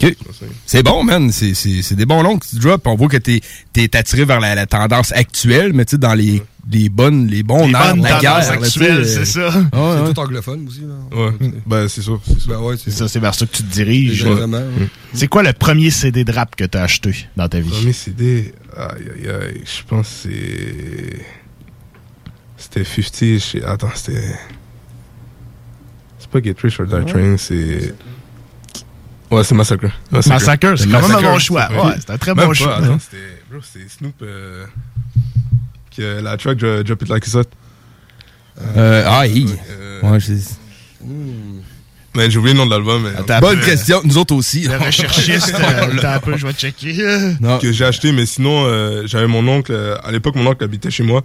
OK. C'est bon, man. C'est- C'est c'est des bons noms que tu drops. On voit que t'es es attiré vers la, la tendance actuelle, mais tu sais, dans les, les bonnes, les bons Les nerfs de la guerre. tu euh, c'est ça. ouais, ouais. C'est tout anglophone aussi, là. Ouais, ben c'est sûr. C'est Ben ouais, C'est ça, c'est vers ça que tu te diriges. Mm. ouais. C'est quoi le premier CD de rap que t'as acheté dans ta vie? Premier CD, aïe aïe aïe, je pense que c'est. C'était 50, je sais- attends, c'était. C'est pas Get Rich or Die Ouais. Trying, c'est. Ouais, c'est Massacre. Massacre, c'est quand même un bon choix. Ouais, c'est un très bon Même choix. c'était Snoop euh, la track Dro- Drop It Like It's Hot. Euh, ah, hi. Ouais, je- Mais j'ai oublié le nom de l'album. mais- Bonne question, nous autres aussi. Le recherchiste, [laughs] euh, attends un peu, je vais checker. que j'ai acheté, mais sinon, euh, j'avais mon oncle, euh, à l'époque, mon oncle habitait chez moi,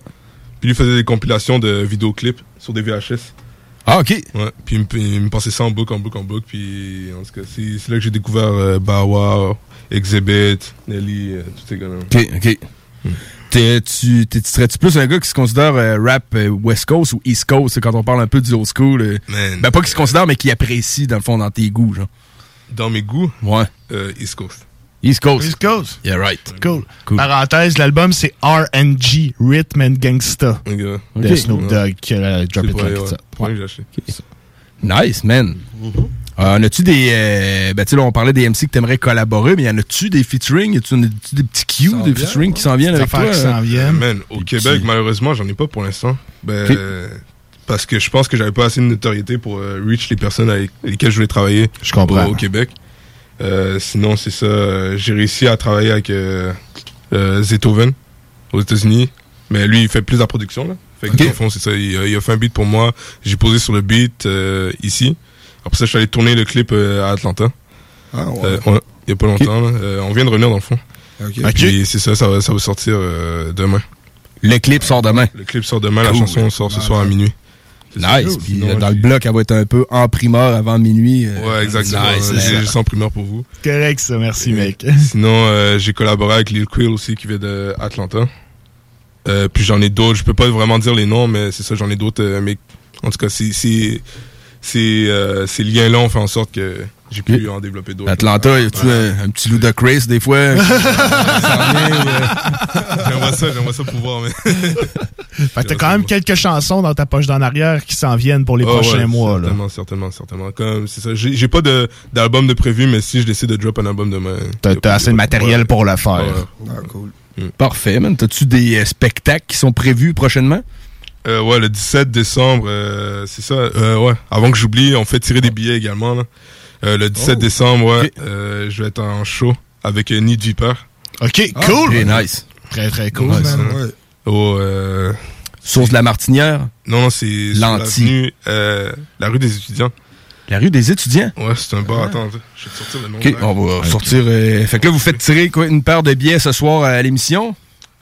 puis lui faisait des compilations de vidéoclips sur des VHS. Ah, ok. Ouais, puis il me, il me passait ça en boucle, en boucle, en boucle, puis en tout cas, c'est là que j'ai découvert euh, Bawa, Exhibit, Nelly, euh, tous ces gars-là. Ok, ok. T'es- tu t'es- tu serais-tu plus un gars qui se considère euh, rap euh, West Coast ou East Coast, c'est quand on parle un peu du old school? euh, Man. ben, pas qui se considère, mais qui apprécie, dans le fond, dans tes goûts, genre. Dans mes goûts, Ouais. euh, East Coast. East Coast. East Coast? Yeah, right. Cool. Parenthèse, l'album c'est R&G, Rhythm and Gangsta. Ok. De. Snoop Dogg, qui a Drop It Like ouais. Que j'ai acheté. Euh, en as-tu des. euh, ben, tu sais, là, on parlait des MC que t'aimerais collaborer, mais y en a-tu des featuring? Y a-tu des petits cues, des featuring qui s'en viennent avec toi? euh? Man, au Québec, malheureusement, j'en ai pas pour l'instant. Ben, euh, Parce que je pense que j'avais pas assez de notoriété pour euh, reach les personnes avec lesquelles je voulais travailler Je comprends. Au, au Québec. Euh, sinon, c'est ça. euh, J'ai réussi à travailler avec euh, euh, Zetoven aux États-Unis. Mais lui, il fait plus la production. Là. Fait que, Ok. dans le fond, c'est ça. Il, a- il a fait un beat pour moi. J'ai posé sur le beat euh, ici. Après ça, je suis allé tourner le clip euh, à Atlanta. Ah, ouais. Euh, ouais, il y a pas longtemps. là. Euh, on vient de revenir dans le fond. Ok. Puis c'est ça, ça va, ça va sortir euh, demain. Le clip sort demain. Le clip sort demain, la chanson sort ce soir à minuit. Nice. Puis dans le bloc, elle va être un peu en primeur avant minuit. Ouais, exactement. Nice, J'ai c'est juste en primeur pour vous. Correct, ça, merci, mec. [laughs] Sinon, euh, j'ai collaboré avec Lil Quill aussi, qui vient de Atlanta. Euh, puis j'en ai d'autres. Je peux pas vraiment dire les noms, mais c'est ça, j'en ai d'autres. euh, mais en tout cas, c'est euh, ces liens-là ont fait en sorte que j'ai pu en développer d'autres. Atlanta, y a-tu un, un petit loup de Chris des fois? [laughs] J'aimerais ça, j'aimerais ça pouvoir, mais. [laughs] Fait que t'as quand même quelques chansons dans ta poche d'en arrière qui s'en viennent pour les Ah prochains ouais, mois. Là. Certainement, certainement, certainement. Comme, c'est ça. J'ai j'ai pas de- d'album de, prévu, mais si je décide de drop un album demain. T'as t'as assez de matériel pour le faire. Ouais. Ah, cool. Parfait, man. T'as-tu des euh, spectacles qui sont prévus prochainement? Euh, ouais, le 17 décembre, euh, c'est ça. Euh, ouais. Avant que j'oublie, on fait tirer des billets également. Là. Euh, le 17 Oh. décembre, ouais, euh, je vais être en show avec euh, Nid Viper. Ok, cool. Ok, nice. Très, très cool. Ouais. Au, euh, Source de la Martinière? non, non, c'est l'avenue, euh, la rue des étudiants. La rue des étudiants? Ouais, c'est un bar. Attends, attends, je vais te sortir le nom. On va sortir... euh, fait que là, vous faites tirer quoi, une paire de billets ce soir à l'émission?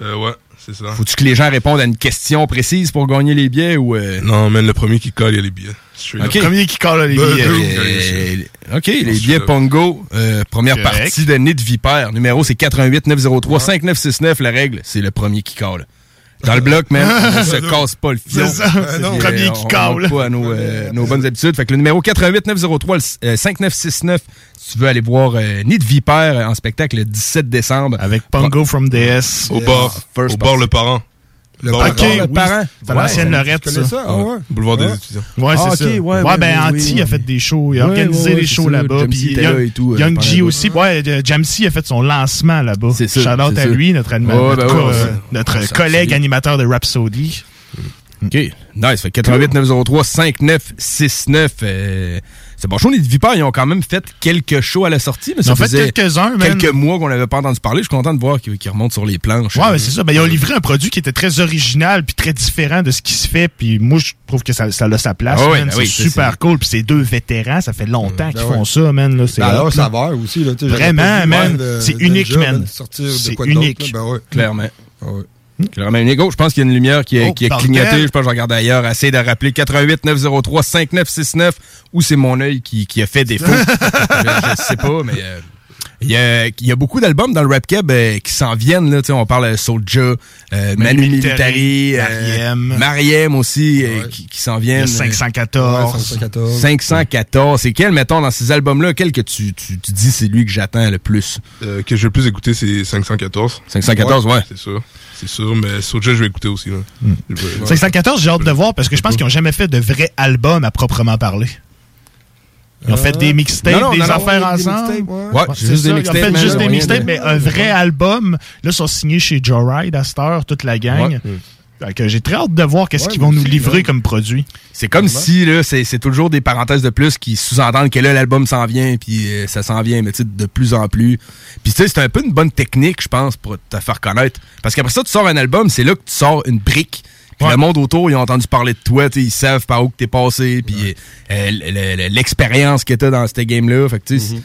Euh, ouais, c'est ça. Faut-tu que les gens répondent à une question précise pour gagner les billets ou... euh, Non, man, le premier qui colle, il y a les billets. Up. Premier qui colle les billets. Euh, OK, les billets Pongo, euh, première Correct. partie de Nid Viper. Numéro, c'est 88 903 5969. La règle, c'est le premier qui colle. Dans le bloc, même, on se casse pas le fion. C'est ça, non, premier qui on- colle. Pas à nos, euh, nos bonnes habitudes. Fait que le numéro 88 903 le, euh, 5969, si tu veux aller voir euh, Nid Viper euh, en spectacle le 17 décembre. Avec Pongo from DS. Au First au bar Le Parent. Le Ok, Parent. le oui, parent. C'est l'ancienne Ouais, Lorette, ça. ça? Ah ouais. Boulevard des Ouais. étudiants. Ouais, Ah, c'est ok, ça. ouais, Ouais, ouais, ben oui, Anti oui, a ouais. fait des shows, il a Ouais, organisé ouais, ouais, des shows là-bas. Puis Young, euh, G aussi. Ouais, euh, Jamsey a fait son lancement là-bas. C'est ça, Shout out c'est à lui, notre, Ouais, ouais, ouais. collègue animateur de Rhapsody. OK. Nice. Fait que 88 903 5969. Euh, c'est bon. Les Vipers, ils ont quand même fait quelques shows à la sortie, mais Ils ça ont fait faisait quelques-uns, man. quelques mois qu'on n'avait pas entendu parler. Je suis content de voir qu'ils remontent sur les planches. Ouais, mais c'est ça. Ben, ils ont livré un produit qui était très original puis très différent de ce qui se fait. Puis moi, je trouve que ça, ça a sa place. Ah ouais, ben c'est oui, super cool. Puis c'est deux vétérans. Ça fait longtemps qu'ils Ben font ouais. ça, man. Là, c'est Ben, va aussi. Là, Vraiment, man. C'est unique, man. C'est unique. Ben. Clairement. Ah ouais. Oh, je pense qu'il y a une lumière qui a, Oh, qui a clignoté. Je pense que je regarde ailleurs. Essaye de rappeler 88 903 5969 ou c'est mon œil qui, qui a fait défaut. [laughs] je, je sais pas, mais euh, il y, a, il y a beaucoup d'albums dans le rap cab euh, qui s'en viennent. Là, on parle de Soulja, euh, Manu Militari, euh, Mariem. Mariem aussi euh, qui, qui s'en viennent. a 514. Ouais, 514. 514. C'est quel, mettons, dans ces albums-là, quel que tu, tu, tu dis c'est lui que j'attends le plus? Euh, que je vais le plus écouter, c'est 514. 514, ouais. C'est sûr. C'est sûr, mais Soulja, je vais écouter aussi. Là. Hmm. Je vais- 514, j'ai hâte de voir parce que je pense qu'ils n'ont jamais fait de vrai album à proprement parler. Ils ont fait des mixtapes, des affaires ensemble. mixtapes, ouais. Juste des Ils ont mixtapes. fait juste des mixtapes, mais un vrai album. Là, ils sont signés chez Joyride à cette heure, toute la gang. Que J'ai très hâte de voir qu'est-ce Ouais, qu'ils vont nous livrer ouais. comme produit. C'est comme si là, c'est c'est toujours des parenthèses de plus qui sous-entendent que là, l'album s'en vient, puis euh, ça s'en vient, mais tu sais, de plus en plus. Puis tu sais, c'est un peu une bonne technique, je pense, pour te faire connaître. Parce qu'après ça, tu sors un album, c'est là que tu sors une brique. Puis le monde autour, ils ont entendu parler de toi, ils savent par où que t'es passé, puis euh, l'expérience que t'as dans cette game-là. Fait que tu sais,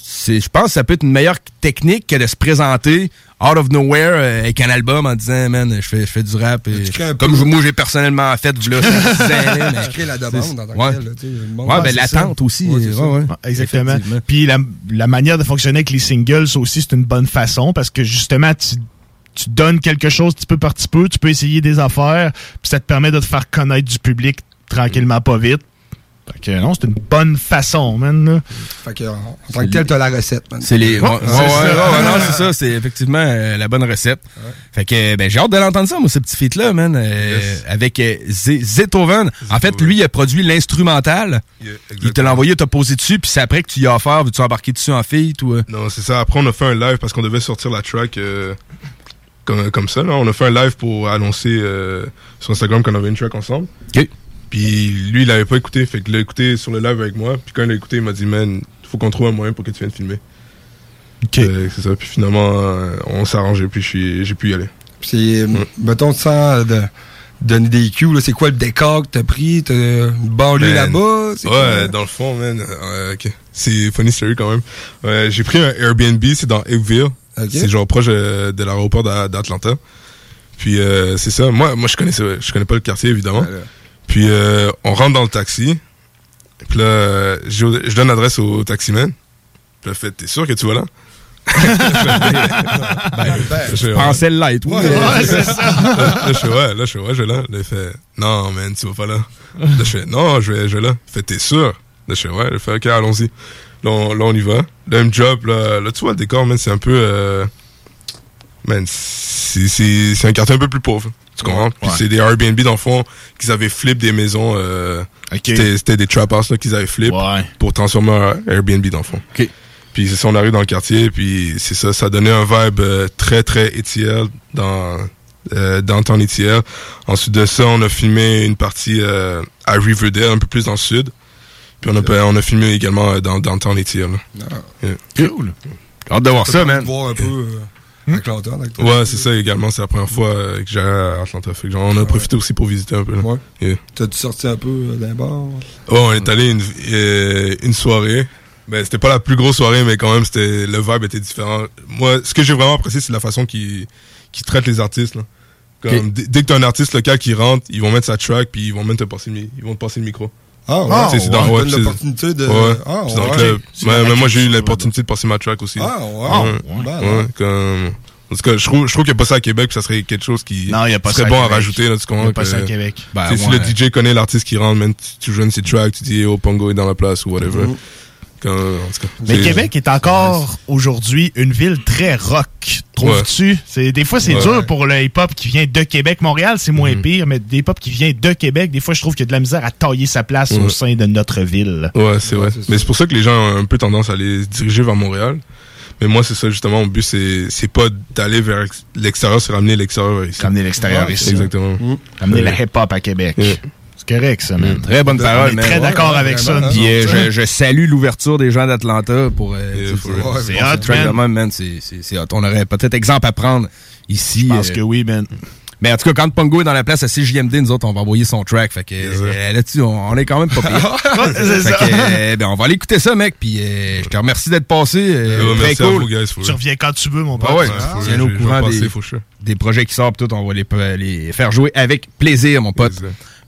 c'est- je pense que ça peut être une meilleure technique que de se présenter out of nowhere euh, avec un album en disant man je fais, je fais du rap et- comme je- moi j'ai personnellement fait voilà, ça fait 10 ans, là, Tu crées la demande en tant que ouais. là, Ouais, Ouais, ben l'attente ça. aussi Ouais, c'est ça. ouais, ouais. Ah, Exactement. Puis la, la manière de fonctionner avec les singles, ça aussi, c'est une bonne façon parce que justement, tu, tu donnes quelque chose petit peu par petit peu, tu peux essayer des affaires, puis ça te permet de te faire connaître du public tranquillement, pas vite. Fait que non, c'est une bonne façon, man. là. Fait que, en tant que tel, t'as la recette, man. C'est les. Ouais, ouais, c'est ouais, ça. ouais, ouais, non, c'est ça. C'est effectivement euh, la bonne recette. Fait que, ben, j'ai hâte de l'entendre ça, moi, ce petit feat-là, man. euh, Avec euh, Zetoven. En fait, lui, il a produit l'instrumental. il te l'a envoyé, t'as posé dessus, puis c'est après que tu y as offert. Veux-tu embarquer dessus en feat ou. euh? Non, c'est ça. Après, on a fait un live parce qu'on devait sortir la track euh, comme, comme ça. Là. On a fait un live pour annoncer euh, sur Instagram qu'on avait une track ensemble. OK. Puis lui, il l'avait pas écouté. Fait qu'il l'a écouté sur le live avec moi. Puis quand il l'a écouté, il m'a dit, man, faut qu'on trouve un moyen pour que tu viennes filmer. Euh, c'est ça. Puis finalement, euh, on s'est arrangé. Puis j'ai pu y aller. Puis, mettons, sans de, donner des cues, là, c'est quoi le décor que t'as pris? T'as banlieue là-bas? Ouais, quoi? dans le fond, man. euh, ok. C'est funny story quand même. Ouais, j'ai pris un Airbnb, c'est dans Eggville. C'est genre proche euh, de l'aéroport d'A- d'Atlanta. Puis euh, c'est ça. Moi, moi je connaissais, je connais pas le quartier évidemment. Puis euh, on rentre dans le taxi. Puis là, euh, je, je donne l'adresse au taximan. Puis là, fait, t'es sûr que tu vas là? Ben, [laughs] je pensais le light. Ouais, Ouais, c'est c'est ça. ça. Là, je fais, ouais, là, je fais, ouais, je vais là. Là, il fait, non, man, tu vas pas là. Là, je fais, non, je vais, je vais là. Il fait, t'es sûr? Là, je fais, ouais. Il fait, ok, allons-y. Là, on, là, on y va. Là, drop, là, là, tu vois, le décor, man, c'est un peu, euh, man, c'est un quartier un peu plus pauvre. Tu comprends? Puis Ouais. c'est des Airbnb, dans le fond, qu'ils avaient flip des maisons, euh, c'était, c'était des trap houses, qu'ils avaient flip pour transformer en Airbnb, dans le fond. Puis c'est ça, on arrive dans le quartier, puis c'est ça, ça donnait un vibe euh, très, très étiel dans, euh, downtown ETL. Ensuite de ça, on a filmé une partie euh, à Riverdale, un peu plus dans le sud. Puis on a, on a filmé également dans downtown ETL. Yeah. Cool. Hâte de voir ça, man. voir un peu Atlanta. Avec toi. Ouais, c'est ça également. C'est la première fois euh, que j'allais à Atlanta. Fait que genre, on a profité aussi pour visiter un peu. Là. Yeah. T'as-tu sorti un peu euh, d'un bar? Oh, on est allé une, euh, une soirée. Ben, c'était pas la plus grosse soirée, mais quand même, c'était, le vibe était différent. Moi, ce que j'ai vraiment apprécié, c'est la façon qu'ils, qu'ils traitent les artistes, là. Comme, dès- que t'as un artiste local qui rentre, ils vont mettre sa track, puis ils vont même te passer, ils vont te passer le micro. Ah, ouais. Sais, c'est dans, Ouais, ouais, donne c'est- l'opportunité de- Ouais. Ah, C'est dans le ouais. Ouais, dans mais moi, j'ai eu l'opportunité de passer ma track aussi. Ah, ouais. Ouais. Ben, Ouais, comme- En tout cas, je trouve, je trouve qu'il n'y a pas ça à Québec, ça serait quelque chose qui Non, y a pas serait ça à bon à Québec. rajouter, là, tu comprends? Il y a pas ça à Québec. Sais, si ouais. le DJ connaît l'artiste qui rentre, même, tu, tu joues ses tracks, tu dis, oh, Pongo est dans la place, ou whatever. Tout cas, Mais Québec est encore aujourd'hui une ville très rock. Trouves-tu? C'est Des fois, c'est Ouais. dur pour le hip-hop qui vient de Québec. Montréal, c'est moins Mhm. pire, mais des hip-hop qui vient de Québec, des fois, je trouve qu'il y a de la misère à tailler sa place au sein de notre ville. Ouais, c'est vrai. Mais c'est pour ça que les gens ont un peu tendance à les diriger vers Montréal. Mais moi, c'est ça, justement, mon but, c'est, c'est pas d'aller vers ex- l'extérieur, c'est ramener l'extérieur ici. Ramener l'extérieur Ouais, ici. Exactement. Ramener Ouais. le hip-hop à Québec. Correct, ça, man. Très bonne On parole, man. très d'accord avec ça. Puis euh, je, je salue l'ouverture des gens d'Atlanta pour. euh, c'est- hot, man. de même, man. C'est hot. On aurait peut-être exemple à prendre ici. Je pense euh, que oui, man. Mais en tout cas, quand Pongo est dans la place à CJMD, nous autres, on va envoyer son track. Fait que euh, là-dessus, on, on est quand même pas pire. [laughs] c'est fait ça. que, euh, ben, on va aller écouter ça, mec. Puis euh, je te remercie d'être passé. euh, Ouais, très merci à cool. vous, guys, Tu reviens quand tu veux, mon pote. Ah ouais, je- au courant passer, des projets qui sortent, tout, on va les, les faire jouer avec plaisir, mon pote.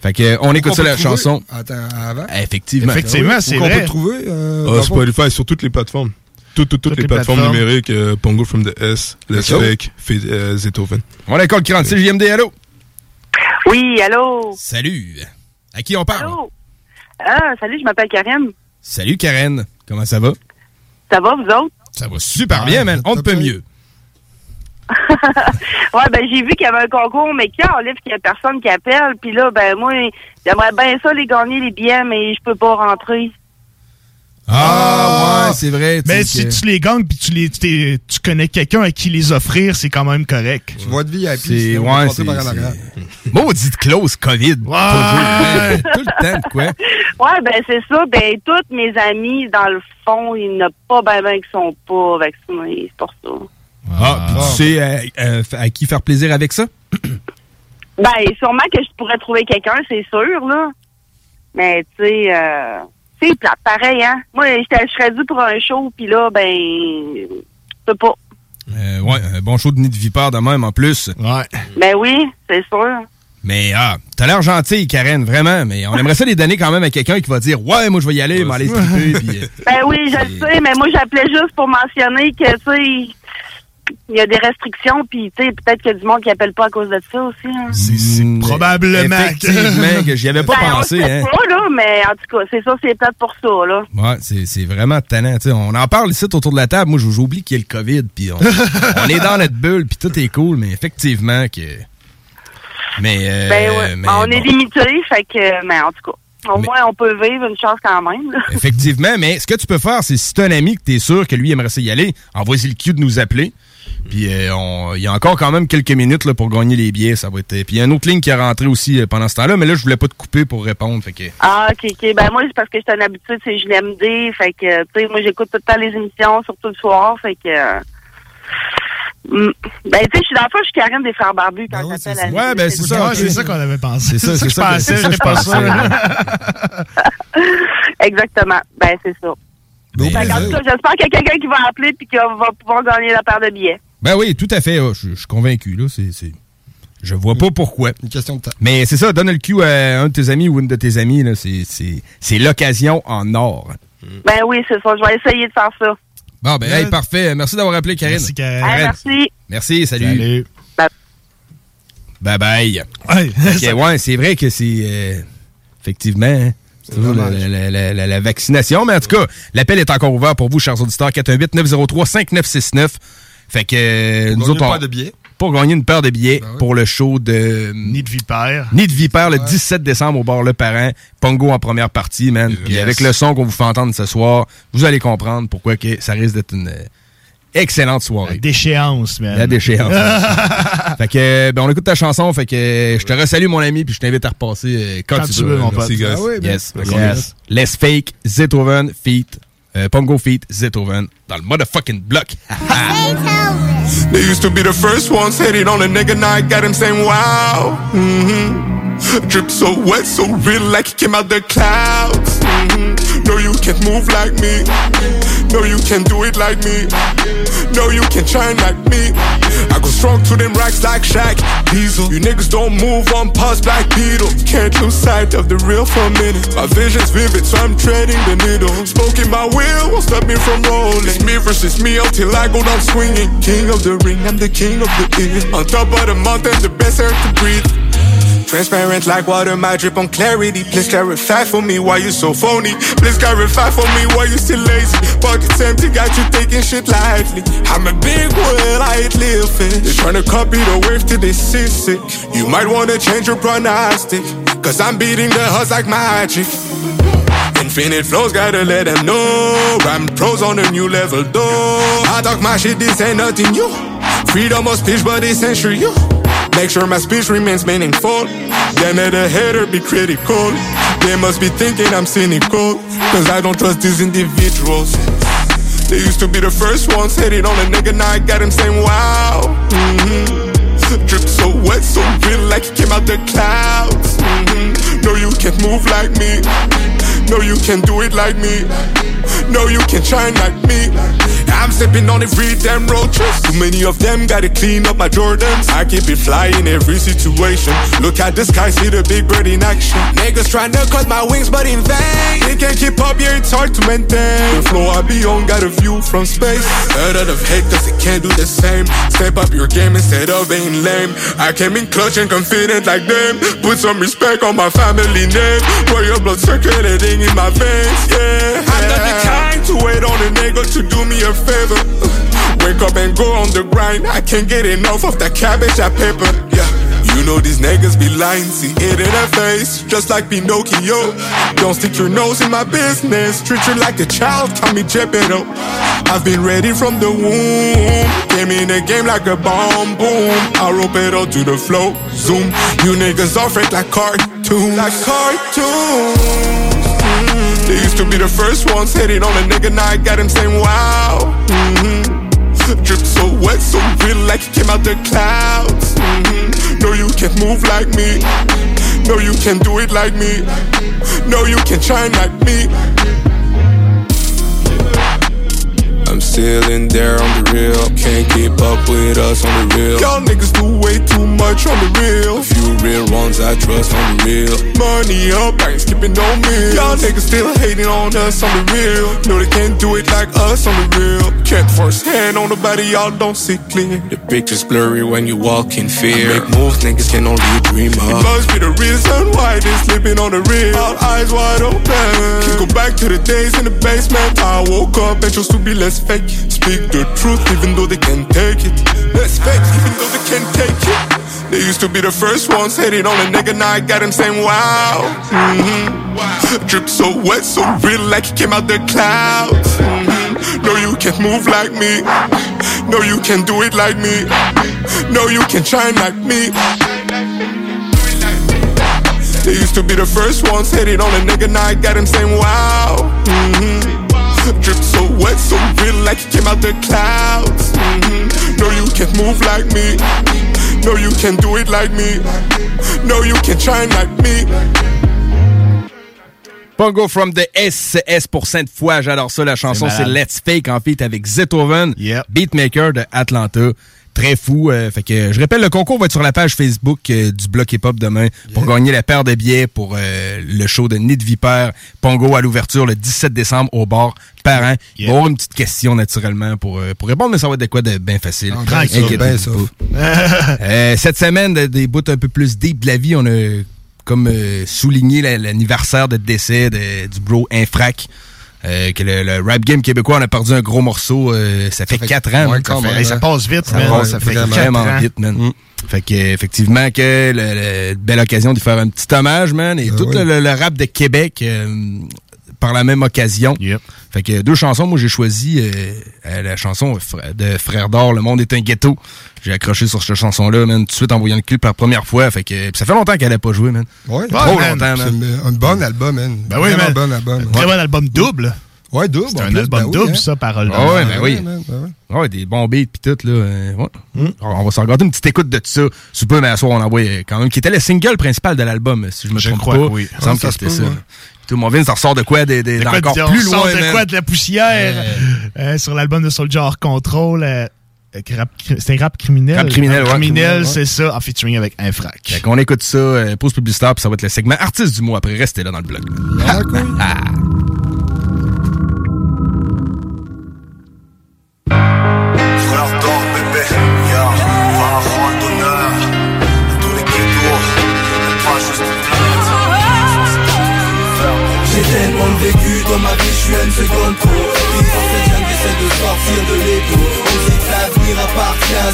Fait que, on écoute ça, la peut trouver? chanson. Attends, avant. Effectivement. Effectivement, c'est qu'on vrai. peut te trouver? euh, Ah? Spotify sur toutes les plateformes. Toutes, toutes, toutes les, les plateformes, plateformes. numériques, euh, Pongo from the S, go. Fake, euh, Zetoven. On a le 46 JMD, allô? Oui, allô? Salut. À qui on parle? Allô? Ah, salut, je m'appelle Karen. Salut, Karen. Comment ça va? Ça va, vous autres? Ça va super bien, man. On ne peut mieux. [laughs] Ouais, ben j'ai vu qu'il y avait un concours, mais quand livre qu'il y a personne qui appelle, puis là, ben moi, j'aimerais bien ça les gagner les billets, mais je peux pas rentrer. Ah, ouais, c'est vrai. tu Mais si que- tu les gagnes puis tu, les, t'es- tu connais quelqu'un à qui les offrir, c'est quand même correct. Tu vas de vie à C'est, ouais, c'est, Maudite clause COVID. Toujours, hein. Tout le temps, quoi? [laughs] Ouais, ben c'est ça. Ben, toutes mes amies, dans le fond, ils n'ont pas ben ben qui sont pas vaccinés. C'est pour ça. Ah, puis tu sais euh, euh, à qui faire plaisir avec ça? [coughs] Ben, sûrement que je pourrais trouver quelqu'un, c'est sûr, là. Mais, tu sais, euh, c'est plate, pareil, hein. Moi, j'étais- je serais dû pour un show, puis là, ben, je peux pas. Euh, ouais, un bon show de nid de vipère de même en plus. Ouais. Ben oui, c'est sûr. Mais ah, t'as l'air gentil, Karen, vraiment. Mais on aimerait ça les donner quand même à quelqu'un qui va dire Ouais, moi je vais y aller, m'aller stripper. [laughs] puis, euh, Ben oui, je le sais, mais moi, j'appelais juste pour mentionner que, tu sais, il y a des restrictions, puis, tu sais, peut-être qu'il y a du monde qui appelle pas à cause de ça aussi. hein. mm, probablement que- Effectivement, que j'y avais pas Ben, pensé. Hein. pas, là, mais en tout cas, c'est ça, c'est peut-être pour ça, là. Ouais, c'est, c'est vraiment tannant. tu sais. On en parle ici autour de la table. Moi, j'oublie qu'il y a le COVID, puis on, [laughs] on est dans notre bulle, puis tout est cool, mais effectivement que. Mais, euh, ben ouais, mais on bon. est limité, fait que, mais en tout cas, au moins, on peut vivre une chance quand même, là. Effectivement, mais ce que tu peux faire, c'est si t'as un ami que t'es sûr que lui aimerait ça y aller, envoie-y le cue de nous appeler. Puis euh, on- il y a encore quand même quelques minutes là, pour gagner les billets, ça va être. Puis il y a une autre ligne qui est rentrée aussi euh, pendant ce temps-là, mais là je voulais pas te couper pour répondre, fait que. Ah, ok, ok. Ben, moi, c'est parce que j'étais une habitude, c'est JLMD. Fait que, tu sais, moi, j'écoute tout le temps les émissions, surtout le soir. Fait que. euh, mm, Ben, tu sais, je suis dans la fois, je suis Karen des Frères Barbus quand j'appelle à Ouais, ben c'est ça. C'est ça qu'on avait pensé. C'est ça, c'est je ça c'est ça je pensais. [laughs] Exactement. Ben, c'est ça. Euh, j'espère qu'il y a quelqu'un qui va appeler puis qui va pouvoir gagner la paire de billets. Ben oui, tout à fait. oh, je je suis convaincu, là. C'est, c'est- Je vois pas pourquoi. Une question de temps. Mais c'est ça, donne le cue à un de tes amis ou une de tes amies, là. C'est, c'est, c'est l'occasion en or. Ben oui, c'est ça. Je vais essayer de faire ça. Bon, ben, hey, parfait. Merci d'avoir appelé, Karine. Merci, Karen. Ah, merci. Merci, salut. Salut. Bye bye. [laughs] Ouais, c'est vrai que c'est. euh, effectivement. hein, C'est toujours la, la- la- la- la- la vaccination. Mais en tout cas, l'appel est encore ouvert pour vous, chers auditeurs. 418-903-5969. Fait que nous autres, une on- paire de billets. Pour gagner une paire de billets Ben pour le show de. Nid de vipère. Nid de Vipère le 17 décembre au bar Le Parent. Pongo en première partie, man. Puis Yes. avec le son qu'on vous fait entendre ce soir, vous allez comprendre pourquoi que ça risque d'être une euh, excellente soirée. Déchéance, man. La déchéance. [laughs] fait que, ben, on écoute ta chanson. Fait que, je te resalue, mon ami, puis je t'invite à repasser euh, quand, Quand tu veux, mon pote. Ah oui, ben, Yes. Yes. Let's fake, Zetoven, feat, euh, Pongo feat, Zetoven, dans le motherfucking block. They used to be the first ones hating on a nigga, now I got him saying wow. Mm-hmm. Drip so wet, so real, like he came out the clouds. Mm-hmm. No, you can't move like me. No, you can't do it like me. No, you can't shine like me. I go strong to them racks like Shaq Diesel. You niggas don't move on past Black Beetle. Can't lose sight of the real for a minute. My vision's vivid, so I'm treading the needle. Smoking my will won't stop me from rolling. It's me versus me until I go down swinging. King of the ring, I'm the king of the hill. On top of the mountain, the best air to breathe. Transparent like water, my drip on clarity. Please clarify for me why you so phony. Please clarify for me why you still lazy. Pockets empty, got you taking shit lightly. I'm a big whale, I eat little fish. They tryna copy the wave till they see sick. You might wanna change your pronostic. Cause I'm beating the odds like magic. Infinite flows, gotta let them know. I'm pros on a new level, though. I talk my shit, this ain't nothing new. Freedom of speech, but it's censure you. Make sure my speech remains meaningful. Then let a hater be critical. They must be thinking I'm cynical. Cause I don't trust these individuals. They used to be the first ones hating on a nigga, now I got him saying wow. Mm-hmm. Drip so wet, so real, like he came out the clouds. Mm-hmm. No, you can't move like me. No, you can't do it like me. No, you can't shine like me. I'm sipping on every damn trip. Too many of them gotta clean up my Jordans. I keep it fly in every situation. Look at the sky, see the big bird in action. Niggas tryna cut my wings, but in vain. They can't keep up, yeah, it's hard to maintain. The flow I be on got a view from space. Heard of hate, cause they can't do the same. Step up your game instead of being lame. I came in clutch and confident like them. Put some respect on my family name. Where your blood circulating in my veins, yeah. Kind to wait on a nigga to do me a favor. Wake up and go on the grind. I can't get enough of that cabbage I paper, yeah. You know these niggas be lying, see it in their face, just like Pinocchio. Don't stick your nose in my business, treat you like a child, call me Geppetto. I've been ready from the womb, came in the game like a bomb, boom. I rope it up to the flow, zoom. You niggas all fake like cartoons, like cartoons. They used to be the first ones hitting on a nigga, now I got him saying wow. Mm-hmm. Drip so wet, so real, like he came out the clouds. Mhm. No, you can't move like me. No, you can't do it like me. No, you can't shine like me. Still in there on the real. Can't keep up with us on the real. Y'all niggas do way too much on the real. Few real ones I trust on the real. Money up, I ain't skipping no meal. Y'all niggas still hating on us on the real. No, they can't do it like us on the real. Can't force hand on nobody, y'all don't see clear. The picture's blurry when you walk in fear. I make moves niggas can only dream of. It must be the reason why they sleeping on the real. All eyes wide open. Can't go back to the days in the basement. I woke up and chose to be less fake. Speak the truth even though they can't take it. Fake even though they can't take it. They used to be the first ones hating on a nigga, now I got him saying wow. Mm-hmm. Drip so wet, so real, like he came out the clouds. Mhm. No, you can't move like me. No, you can't do it like me. No, you can't shine like me. They used to be the first ones hating on a nigga, now I got him saying wow. Drip so wet, so real, like he came out the clouds. Mhm. No, you can't move like me. No, you can't do it like me. No, you can't shine like me. Pongo from the S, S pour Sainte Fois, j'adore ça. La chanson, C'est. Let's Fake en feat avec Zetoven, beatmaker de Atlanta. Très fou. euh, fait que je rappelle, le concours va être sur la page Facebook euh, du Bloc Hip Hop demain pour gagner la paire de billets pour euh, le show de Nid Vipère Pongo à l'ouverture le 17 décembre au bar Parent. Il va y avoir une petite question naturellement pour, euh, pour répondre, mais ça va être de quoi de bien facile. Ben pas. [laughs] Euh, cette semaine, de- des bouts un peu plus deep de la vie, on a comme euh, souligné la- l'anniversaire de décès de- du bro Infrac. Euh, que le, le rap game québécois, on a perdu un gros morceau. euh, ça fait fait- 4 ans. ouais, ça, même, fait, ça passe vite, ça man. passe Ça fait vraiment quatre ans. vite, man. Fait que, effectivement, que le, le- belle occasion de faire un petit hommage, man. Et tout oui. le, rap de Québec euh, par la même occasion. Fait que deux chansons, moi j'ai choisi euh, la chanson de Frère d'Or, Le Monde est un ghetto. J'ai accroché sur cette chanson-là, man, tout de suite en voyant le clip pour la première fois. Fait que ça fait longtemps qu'elle n'a pas joué, man. Ouais, Trop longtemps, C'est man. une- un bon album, man. Ben oui, Vraiment man. bon album. Très Ouais. bon album double. Ouais, double. C'est un plus, album ben oui, double, hein. ça, parole Ah ouais, ben oui. man, ben ouais. Ah ouais, des bons beats pis tout, là. euh, ouais. On va s'en regarder une petite écoute de ça. Sous peu, mais à soir, on envoie euh, quand même, qui était le single principal de l'album, si je me Je trompe crois pas. que oui. Il me semble Ah, ça que c'était ça. Tout mon vin, ça ressort de quoi, des, des- De de- plus loin, de quoi de la poussière? Euh, sur l'album de Soldier Control. Euh, rap- C'était rap criminel. Rap criminel, ouais. criminel, ouais. c'est ça, en featuring avec Infrac. Fait qu'on écoute ça, euh, pause publicitaire, puis ça va être le segment artiste du mois. Après, restez là dans le blog. Ah, cool. Frère d'or, bébé, ya, parole d'honneur. Tous les ghettos, pas juste J'ai tellement vécu dans ma vie, je suis une seconde trop Vivre cette j'essaie de sortir de l'étau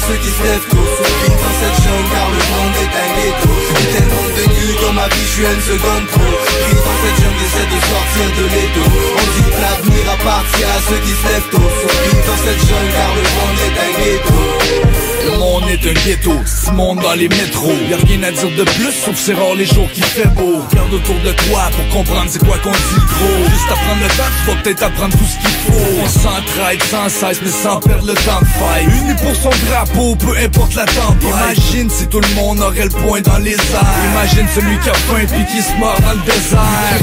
ceux qui se lèvent tôt dans cette jungle car le monde est un ghetto J'ai tellement vécu dans ma vie, je suis une seconde trop Vivre dans cette jungle, j'essaie de sortir de l'étau On dit que l'avenir appartient à ceux qui se lèvent tôt Survivre dans cette jungle car le monde est un ghetto Le monde est un ghetto, six mondes dans les métros. Y'a rien à dire de plus, sauf c'est rare les jours qui fait beau. Regarde autour de toi pour comprendre c'est quoi qu'on dit gros. Juste apprendre le temps, vas peut-être apprendre tout ce qu'il faut. On s'entraide sans cesse, mais sans perdre le temps de fight. Uni pour son drapeau, peu importe la tempête. Imagine si tout le monde aurait le point dans les airs. Imagine celui qui a faim puis qui se mord dans le désert.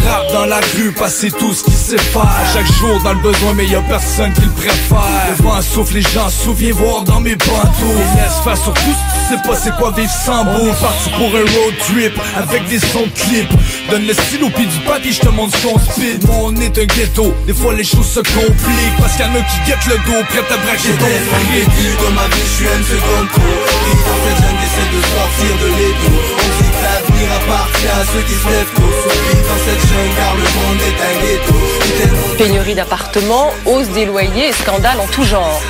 Rap dans la rue, passer tout ce qu'il sait faire Chaque jour dans le besoin, mais y a personne qui le préfère. Le vent souffle, les gens souviennent voir dans mes pantoufles laisse faire sur tout si tu sais pas c'est quoi vivre sans beau Parti pour un road trip avec des sons de clip Donne le stylo puis du papier, je te montre son speed Mon est un ghetto, des fois les choses se compliquent. Parce qu'il y en a qui guettent le dos, prêt à braquer ton fric. dans ma vie, je suis seconde trop Vivre dans cette jungle, j'essaie de sortir de l'étau. On dit que l'avenir appartient à ceux qui se lèvent tôt. Dans cette jungle car le monde est un ghetto. Pénurie d'appartements, hausse des loyers et scandales en tout genre.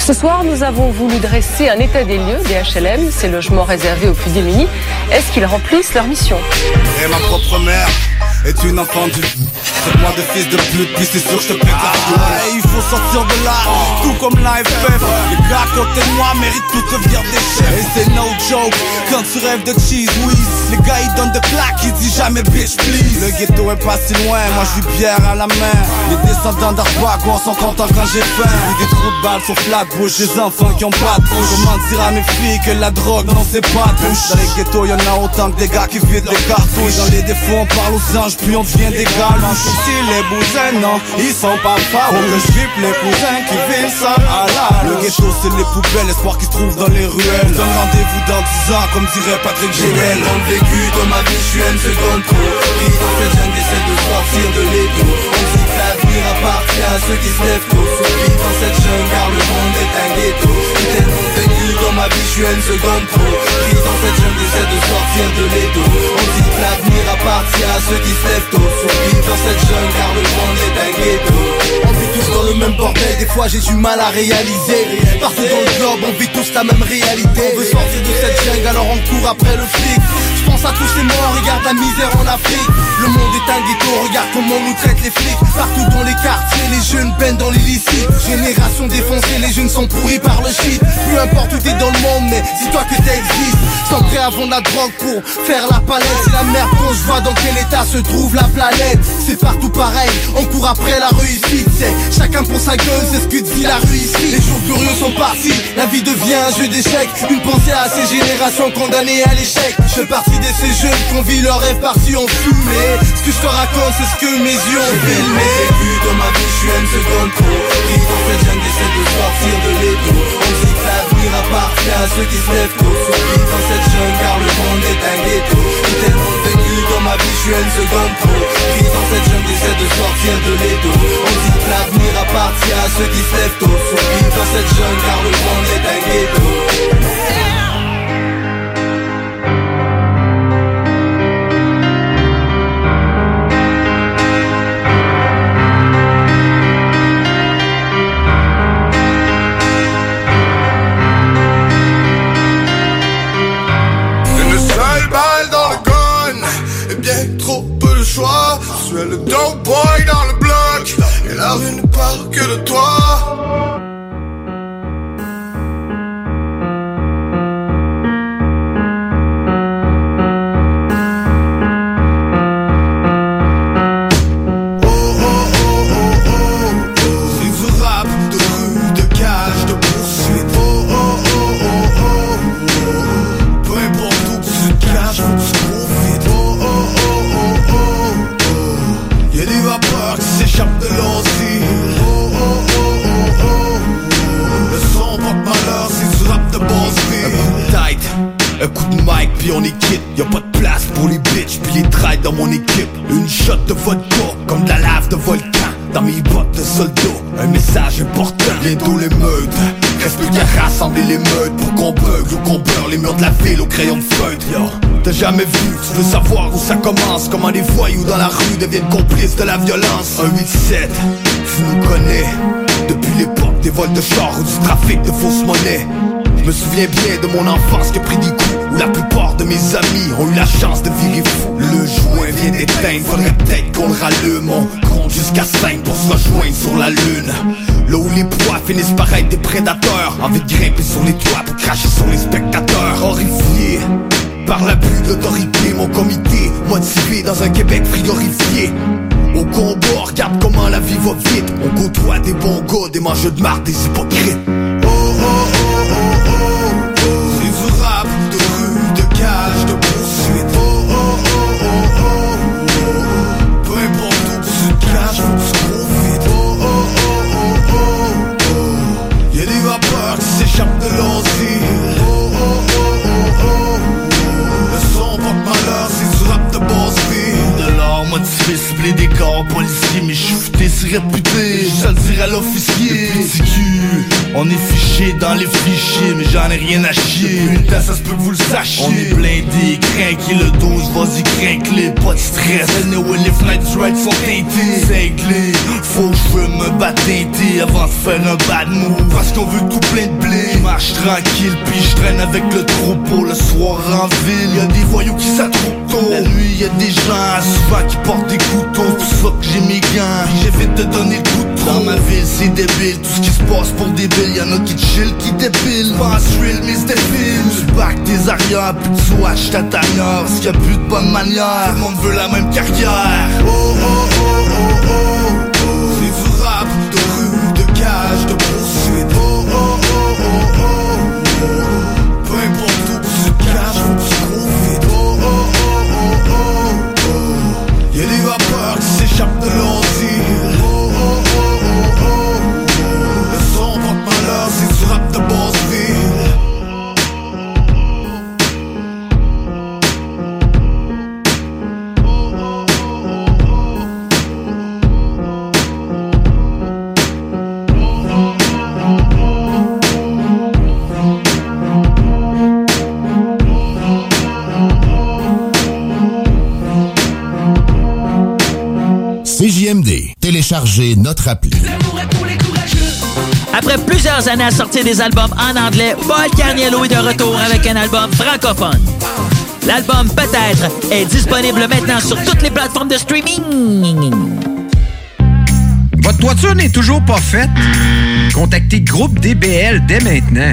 Ce soir, nous avons voulu dresser un état des lieux des HLM, ces logements réservés aux plus démunis. Est-ce qu'ils remplissent leur mission? Et ma propre mère est une enfant du... Traite-moi de fils de pute, puis c'est sûr je te pète la faut sortir de là, tout comme l'AFF Les gars à côté de moi méritent tout devenir des chefs. Et c'est no joke, quand tu rêves de cheese whiz Les gars ils donnent de claques, ils disent jamais bitch please. Le ghetto est pas si loin, moi je bière à la main. Les descendants d'Arpagois sont contents quand j'ai faim. Des trous de balles sur Flatbush, des enfants qui ont pas de bouche Comment dire à mes filles que la drogue non c'est pas de bouche Dans les ghettos y'en a autant que des gars qui vident les cartouches. Dans les défauts on parle aux anges puis on devient des galouches. Ici les bousins non, ils sont pas farouches Les cousins qui vivent ça à la Le ghetto c'est les poubelles, l'espoir qui se trouve dans les ruelles. Donne rendez-vous dans 10 ans comme dirait Patrick Gérel Mon vécu dans ma vie, je suis une seconde trop Pris dans cette jungle, j'essaie de sortir de l'étau. On dit que l'avenir appartient à ceux qui se lèvent tôt. Dans cette jungle car le monde est un ghetto dans ma vie, je suis une seconde trop Pris dans cette jungle, j'essaie de sortir de l'étau. On dit que l'avenir appartient à ceux qui se lèvent tôt. Dans cette jungle car le monde est un ghetto. On vit tous dans le même bordel, des fois j'ai du mal à réaliser. Partout dans le globe, on vit tous la même réalité. On veut sortir de cette jungle, alors on court après le flic pense à tous morts, regarde la misère en Afrique. Le monde est un ghetto, regarde comment nous traitent les flics. Partout dans les quartiers, les jeunes baignent dans l'illicite. Génération défoncée, les jeunes sont pourris par le shit. Peu importe où t'es dans le monde, mais dis-toi que t'existes. Sans prêt avant la drogue pour faire la palette. C'est la merde quand je vois dans quel état se trouve la planète? C'est partout pareil, on court après la réussite. C'est chacun pour sa gueule, c'est ce que dit la rue ici Les jours curieux sont partis, la vie devient un jeu d'échecs. Une pensée à ces générations condamnées à l'échec. Je fais partie ces jeunes qui ont vu leur rêve parti en fumée. Ce que je te raconte, c'est ce que mes yeux ont filmé. Vécu dans ma vie, je suis une seconde trop Pris dans cette jungle, j'essaie de sortir de l'étau. On dit que l'avenir appartient à ceux qui se lèvent tôt. Survivre dans cette jungle car le monde est un ghetto. J'ai tellement vécu dans ma vie, je suis une seconde trop Pris dans cette jungle, j'essaie de sortir de l'étau. On dit que l'avenir appartient à ceux qui se lèvent tôt. Survivre dans cette jungle car le monde est un ghetto ne parle que de toi quitte Y'a pas de place pour les bitches puis les traits dans mon équipe. Une shot de vodka comme de la lave de volcan. Dans mes bottes de soldat Un message important. Bientôt l'émeute Reste plus qu'à rassembler les meutes. Pour qu'on bugle ou qu'on beurre les murs de la ville au crayon de feutre Yo, T'as jamais vu, tu veux savoir où ça commence. Comment les voyous dans la rue deviennent complices de la violence. Un 8-7, tu nous connais. Depuis l'époque des vols de chars ou du trafic de fausses monnaies. Je me souviens bien de mon enfance qui a pris des coups La plupart de mes amis ont eu la chance de virer fou. Le joint vient d'éteindre, faudrait peut-être qu'on le rallume. On compte jusqu'à 5 pour se rejoindre sur la lune. Là où les proies finissent par être des prédateurs. Envie de grimper sur les toits pour cracher sur les spectateurs. Horrifiés par l'abus de l'autorité Mon comité motivé dans un Québec frigorifié. Au combat, regarde comment la vie va vite. On côtoie des bons gars, des mangeux de marde, des hypocrites motivé, ciblé des corps policiers Mais je suis futé, c'est réputé, je le dirai à l'officier. On est fiché dans les fichiers, mais j'en ai rien à chier. Place, ça se peut que vous le sachiez. On est blindé, craqué le 12, vas-y, craque-les, pas de stress. Anyway, les fenêtres ride sont teintées. Cinglé, faut que je me battre teinté avant de faire un bad move. Parce qu'on veut tout plein de blé. Je marche tranquille, puis je traîne avec le troupeau le soir en ville. Y'a des voyous qui s'attroupent tôt. La nuit, y'a des gens souvent qui portent des couteaux. Tout ça que j'ai mes gants, j'évite de donner le coup de. Dans ma ville, c'est débile, tout ce qui se passe pour des billes. Y'en a qui chill, qui dépilent. Pas thrill, mais c'est. Tu back tes arrières, puis tu watch ta. Parce qu'il a plus de bonne manière. Tout le monde veut la même carrière. Oh, oh, oh, oh, oh. C'est du rap, de rue, de cage, de poursuite. Oh, oh, oh, oh, oh. Peu importe où tu caches, faut tu cours vite. Oh, oh, oh, oh, oh, oh. Y'a des vapeurs qui s'échappent de l'ordure. Téléchargez notre appli. Après plusieurs années à sortir des albums en anglais, Paul Carniello est de retour avec un album francophone. L'album Peut-être est disponible maintenant sur toutes les plateformes de streaming. Votre toiture n'est toujours pas faite? Contactez Groupe DBL dès maintenant.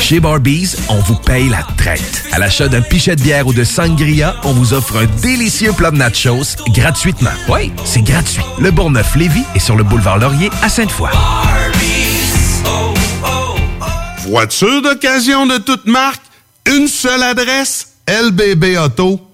Chez Barbies, on vous paye la traite. À l'achat d'un pichet de bière ou de sangria, on vous offre un délicieux plat de nachos gratuitement. Oui, c'est gratuit. Le Bourgneuf-Lévis est sur le boulevard Laurier à Sainte-Foy. Voiture d'occasion de toute marque, une seule adresse, lbbauto.com.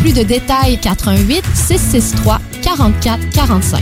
plus de détails 88 663 44 45.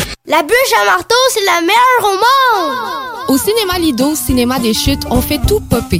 La bûche à marteau, c'est la meilleure au monde. Au cinéma Lido, cinéma des chutes, on fait tout popper.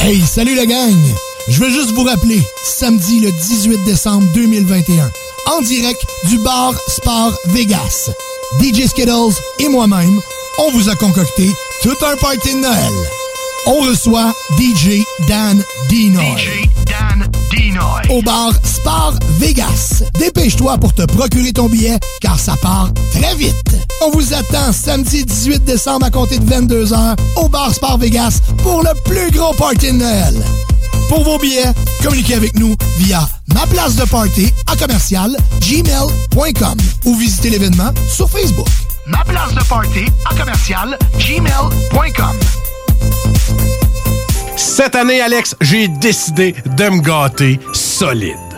Hey, salut la gang! Je veux juste vous rappeler, samedi le 18 décembre 2021, en direct du bar Sport Vegas. DJ Skittles et moi-même, on vous a concocté tout un party de Noël. On reçoit DJ Dan Dinoy. DJ Dan Dinoy. Au bar Sport Vegas. Dépêche-toi pour te procurer ton billet, car ça part très vite. On vous attend samedi 18 décembre à compter de 22h au bar Sport Vegas pour le plus gros party de Noël. Pour vos billets, communiquez avec nous via ma place de party à commercial gmail.com ou visitez l'événement sur Facebook. Ma place de party à commercial gmail.com. Cette année, Alex, j'ai décidé de me gâter solide.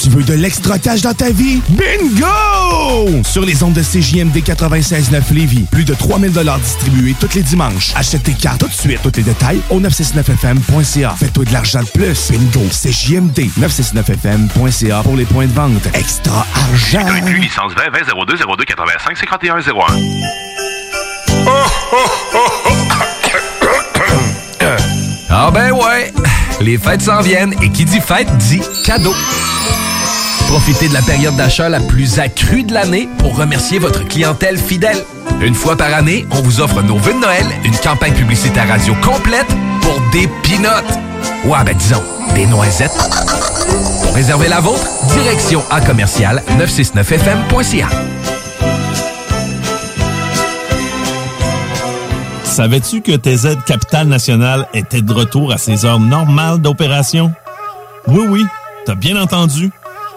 Tu veux de l'extra cash dans ta vie? Bingo! Sur les ondes de CJMD 96.9 Lévis, plus de 3000 distribués tous les dimanches. Achète tes cartes tout de suite. Tous les détails au 969FM.ca. Fais-toi de l'argent de plus. Bingo! CJMD 969FM.ca pour les points de vente. Extra argent! Inclus licence 20 20 02 02 85 51 01. Ah ben ouais, les fêtes s'en viennent et qui dit fête dit cadeau. Profitez de la période d'achat la plus accrue de l'année pour remercier votre clientèle fidèle. Une fois par année, on vous offre nos vœux de Noël, une campagne publicitaire radio complète pour des pinottes. Ouais, ben disons, des noisettes. Pour réserver la vôtre, direction à commercial 969fm.ca. Savais-tu que TZ Capital National était de retour à ses heures normales d'opération? Oui, oui, t'as bien entendu.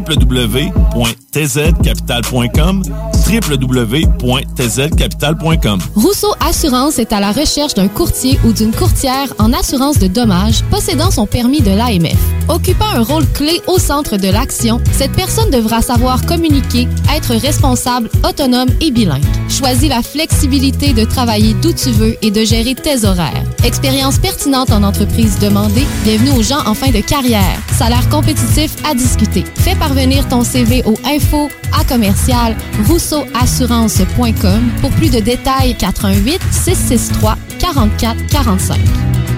www.tzcapital.com www.tzcapital.com Rousseau Assurance est à la recherche d'un courtier ou d'une courtière en assurance de dommages possédant son permis de l'AMF. Occupant un rôle clé au centre de l'action, cette personne devra savoir communiquer, être responsable, autonome et bilingue. Choisis la flexibilité de travailler d'où tu veux et de gérer tes horaires. Expérience pertinente en entreprise demandée, bienvenue aux gens en fin de carrière. Salaire compétitif à discuter. Parvenir ton CV au info à commercial rousseauassurance.com pour plus de détails 418 663 44 45.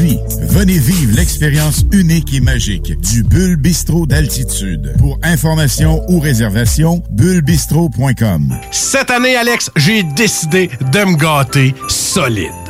Venez vivre l'expérience unique et magique du Bulle d'altitude. Pour information ou réservation, bullebistrot.com. Cette année, Alex, j'ai décidé de me gâter solide.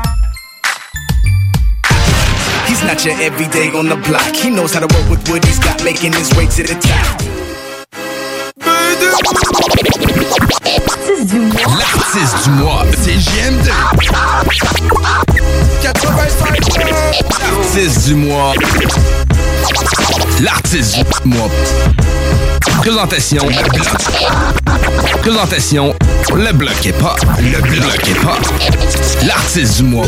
Snatcher every day on the block. He knows how to work with what he's got, making his way to the top. L'artiste du mois, c'est JMD. 85 L'artiste du mois. L'artiste du mois. Présentation, le bloc. Présentation, le bloc est pas. Le bloc est pas. L'artiste du mois.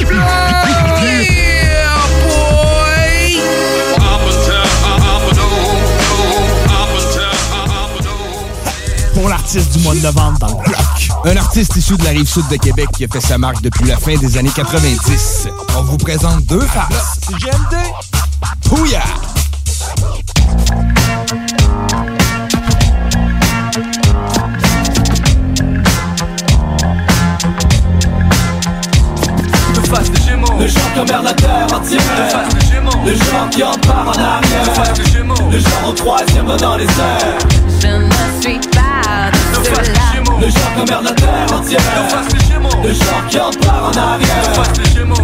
Pour l'artiste du mois de novembre dans le bloc. Un artiste issu de la rive sud de Québec qui a fait sa marque depuis la fin des années 90. On vous présente deux faces. GMD. Pouya! Le genre qui emmerde la terre entière Le face des Gémeaux Le genre qui en part en arrière Le face des Gémeaux Le genre au troisième dans les airs Le genre emmerde la terre entière. Le genre qui en part en arrière.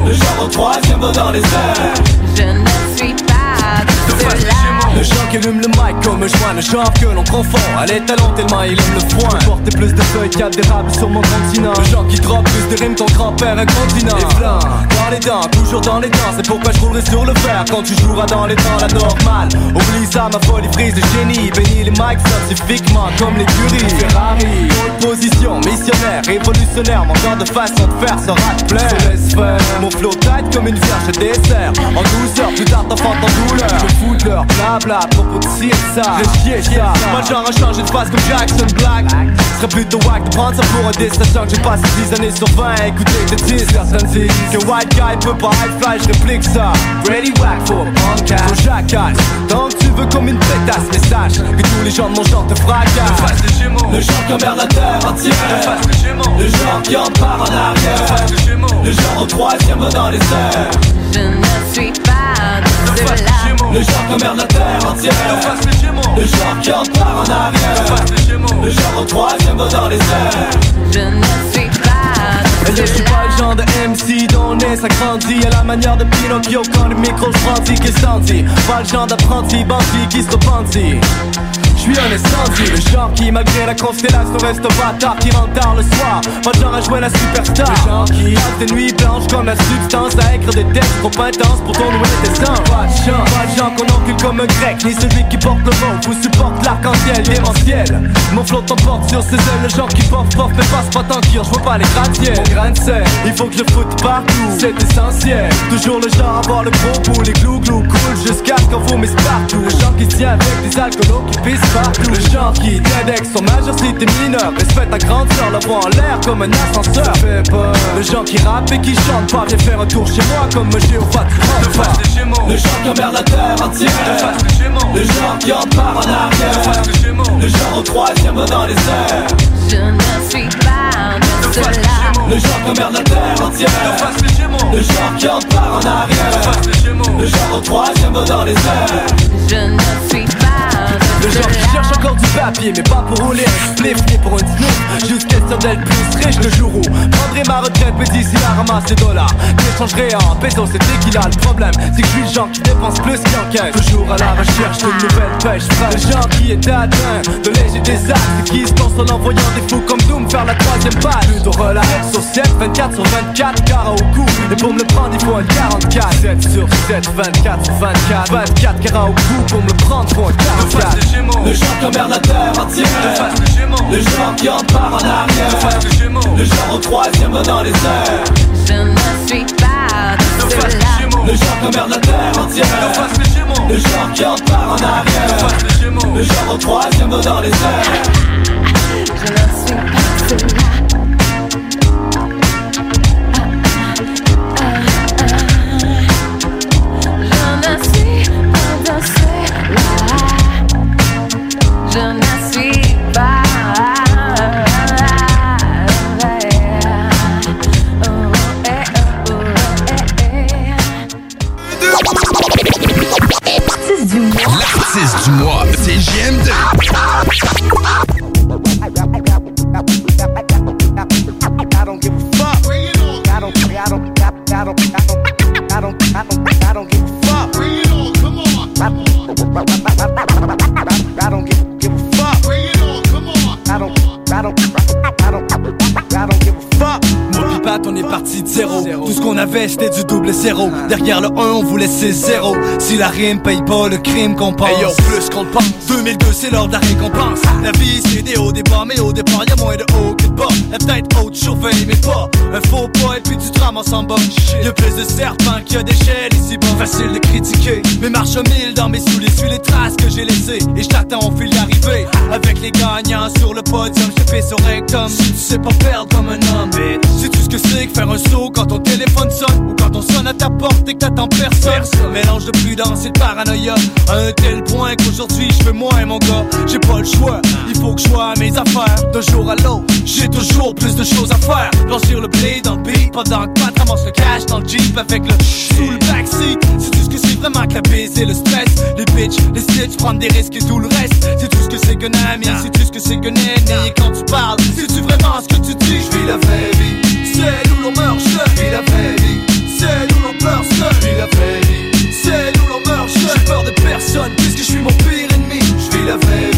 Le genre au troisième dans les airs. Je ne suis pas de cela. Le genre qui allume le mic comme un joint, le genre que l'on confond À les talents tellement il aime le foin. Porter plus de feuilles qu'à d'érable sur mon continent. Le genre qui drop plus de rimes ton grand-père un continent. Et plein dans les dents, toujours dans les dents. C'est pourquoi je roulerai sur le fer quand tu joueras dans les temps la normale. Oublie ça ma folie frise de génie. Bénis les mics scientifiquement comme l'écurie Ferrari, pole position, missionnaire, révolutionnaire. Mon genre de façon de faire sera de Je laisse faire, mon flow tight comme une vierge dessert. En douceur, plus tard t'enfantes en douleur. Je fous de leur blabla, et ça. Le chier ça, moi genre a changé de face comme Jackson Black. Serait plutôt wack de prendre ça pour un Sachant que j'ai passé 10 années sur 20 à écouter des disques Certaines disent que white guy peut pas high fly, je réplique ça. Ready whack for a podcast Sur jacasse, tant que tu veux comme une pétasse Mais sache que tous les gens de mon genre te fracassent. Le genre qui emmerde la terre entière Le genre qui en part en arrière. Le genre au troisième dans les airs. Je ne suis pas de cela. Le genre qui emmerde la terre entière. Le Gémeaux. Genre qui en part en arrière. Le Gémeaux. Genre au troisième dans les airs. Je ne suis pas. Et je suis pas le genre de MC dont le nez s'agrandit À la manière de Pinocchio quand le micro se brandit Qu'est-ce Pas le genre d'apprenti bandit qui se repentit je suis un incendie, le genre qui malgré la constellation reste un bâtard qui rentre tard le soir. Le genre à jouer la superstar. Le genre qui passe des nuits blanches comme la substance à écrire des textes trop intenses pour ton nouvel destin. Pas de pas le genre qu'on encule comme un grec Ni celui qui porte le mot ou supporte l'arc-en-ciel démentiel Mon flot t'emporte sur ses ailes, le genre qui porte porte mais passe pas tant je vois pas les gratte-ciels. Mon grain de sel, il faut que je foute partout, c'est essentiel. Toujours le genre à avoir le gros bout, les glou-glou cool jusqu'à ce qu'on vomisse partout. Le genre qui se tient avec des alcoolos qui pissent partout Le genre qui t'indexe son majeur si t'es mineur Respecte ta grande sœur, la voix en l'air comme un ascenseur. Peur Le genre qui rappe et qui chante pas Viens faire un tour chez moi comme un géopathe Le face des Gémeaux. Le genre qui emmerde la terre entière Le face des Gémeaux. Le genre qui en part en arrière. Le face des Gémeaux. Le genre au troisième dans les airs. Je ne suis pas de cela. le genre qui emmerde la terre entière. Le face des Gémeaux. Le genre qui en part en arrière. Le face des Gémeaux. Le genre au troisième dans les airs. Je ne suis pas de genre qui cela. cherche encore du papier Mais pas pour rouler un pour une sniff Juste d'être plus riche le jour où Prendrai ma retraite mais d'ici là ramasse les dollars M'échangerai en pesos c'était qu'il a le problème. C'est que je suis le genre qui dépense plus qu'il encaisse Toujours à la recherche de nouvelles pêches fraîches. Le genre qui est atteint de léger des actes qui se lance en envoyant des fous comme Doom faire la troisième page. Plutôt relax sur 7, 24 sur 24 Cara au cou Et pour me le prendre il faut un 44 7 sur 7, 24 sur 24 24 cara au cou pour me le prendre faut un 44 Le genre qui emmerde la terre entière Le genre qui en part en arrière Le genre au troisième dans les airs. Je ne suis pas de cela. Le genre qui emmerde la terre entière. Le genre qui en part en arrière. Le genre au troisième dans les airs I don't give a fuck. I don't, I don't, I don't. Parti de zéro. Tout ce qu'on avait, c'était du double zéro. Derrière le 1, on voulait c'est zéro. Si la rime paye pas le crime qu'on pense. Hey yo, plus qu'on le pense. 2002, c'est l'heure de la récompense. La vie, c'est des hauts, des bas, mais au départ, y'a moins de haut que de bas. La tête haute, surveille, mais pas un faux pas, et puis tu te ramasses en bas. Y'a plus de serpents qu'il y a d'échelles ici bas. Facile de critiquer, mais marche mille dans mes souliers. Suis les traces que j'ai laissées, et je t'attends au fil d'arrivée. Avec les gagnants sur le podium, je fais sur rectum. Si tu sais pas perdre comme un homme. Sais-tu ce que c'est que faire un saut quand ton téléphone sonne, ou quand on sonne à ta porte et que t'attends personne? Mélange de prudence et de paranoïa, à un tel point qu'aujourd'hui je fais moins, mon gars. J'ai pas le choix, il faut que je sois à mes affaires. D'un jour à l'autre, j'ai toujours plus de choses à faire. Blanchir le blé dans le beat, pendant que Pat ramasse le cash dans le jeep avec le sous le backseat. C'est tout ce que c'est vraiment que la baiser, le stress. Les bitches, les snitches, prendre des risques et tout le reste. C'est tout ce que c'est qu'un ami, c'est tout ce que c'est qu'un ennemi. Et quand tu parles, sais-tu vraiment ce que tu dis? Je vis la vraie vie, c'est où l'on meurt seul. Je vis la vraie vie, c'est où l'on pleure seul. La vraie vie, c'est où l'on meurt seul. J'ai peur de personne, puisque je suis mon pire ennemi. Je vis la vraie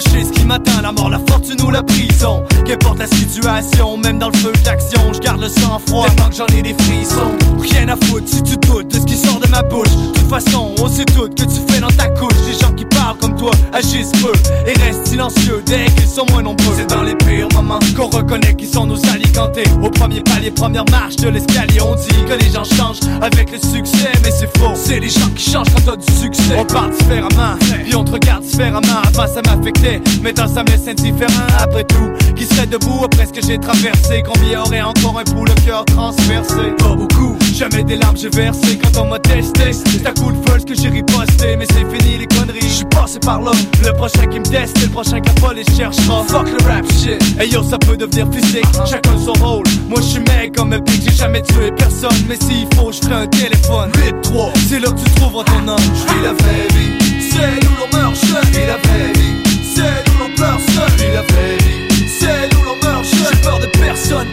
Ce qui m'attend, la mort, la fortune ou la prison. Qu'importe la situation, même dans le feu d'action, je garde le sang froid. Tellement que j'en ai des frissons. Rien à foutre si tu doutes de ce qui sort de ma bouche. De toute façon, on sait tout que tu dans ta couche. Les gens qui parlent comme toi agissent peu et restent silencieux dès qu'ils sont moins nombreux. C'est dans les pires moments qu'on reconnaît qu'ils sont nos alicantés. Au premier palier, première marche de l'escalier, on dit que les gens changent avec le succès, mais c'est faux. C'est les gens qui changent quand t'as du succès. On parle différemment, puis on te regarde différemment. Avant ça m'affectait, maintenant ça me laisse indifférent. Après tout, qui serait debout après ce que j'ai traversé? Combien aurait encore un coup le cœur transversé? Pas beaucoup, jamais des larmes j'ai versé quand on m'a testé. C'est à coup de que j'ai riposté, mais c'est fini les conneries. Je suis passé par là, le prochain qui me teste, c'est le prochain la police cherchera. Fuck le rap shit, hey yo ça peut devenir physique. Chacun son rôle, moi je suis mec comme un pic, j'ai jamais tué personne. Mais s'il faut, je un téléphone. 8-3, c'est là que tu trouveras ton homme. Je vis la vraie vie, c'est où l'on meurt. Je vis la vraie vie, c'est où l'on pleure seul. Je vis la vraie vie, c'est où l'on meurt. J'ai peur de personne,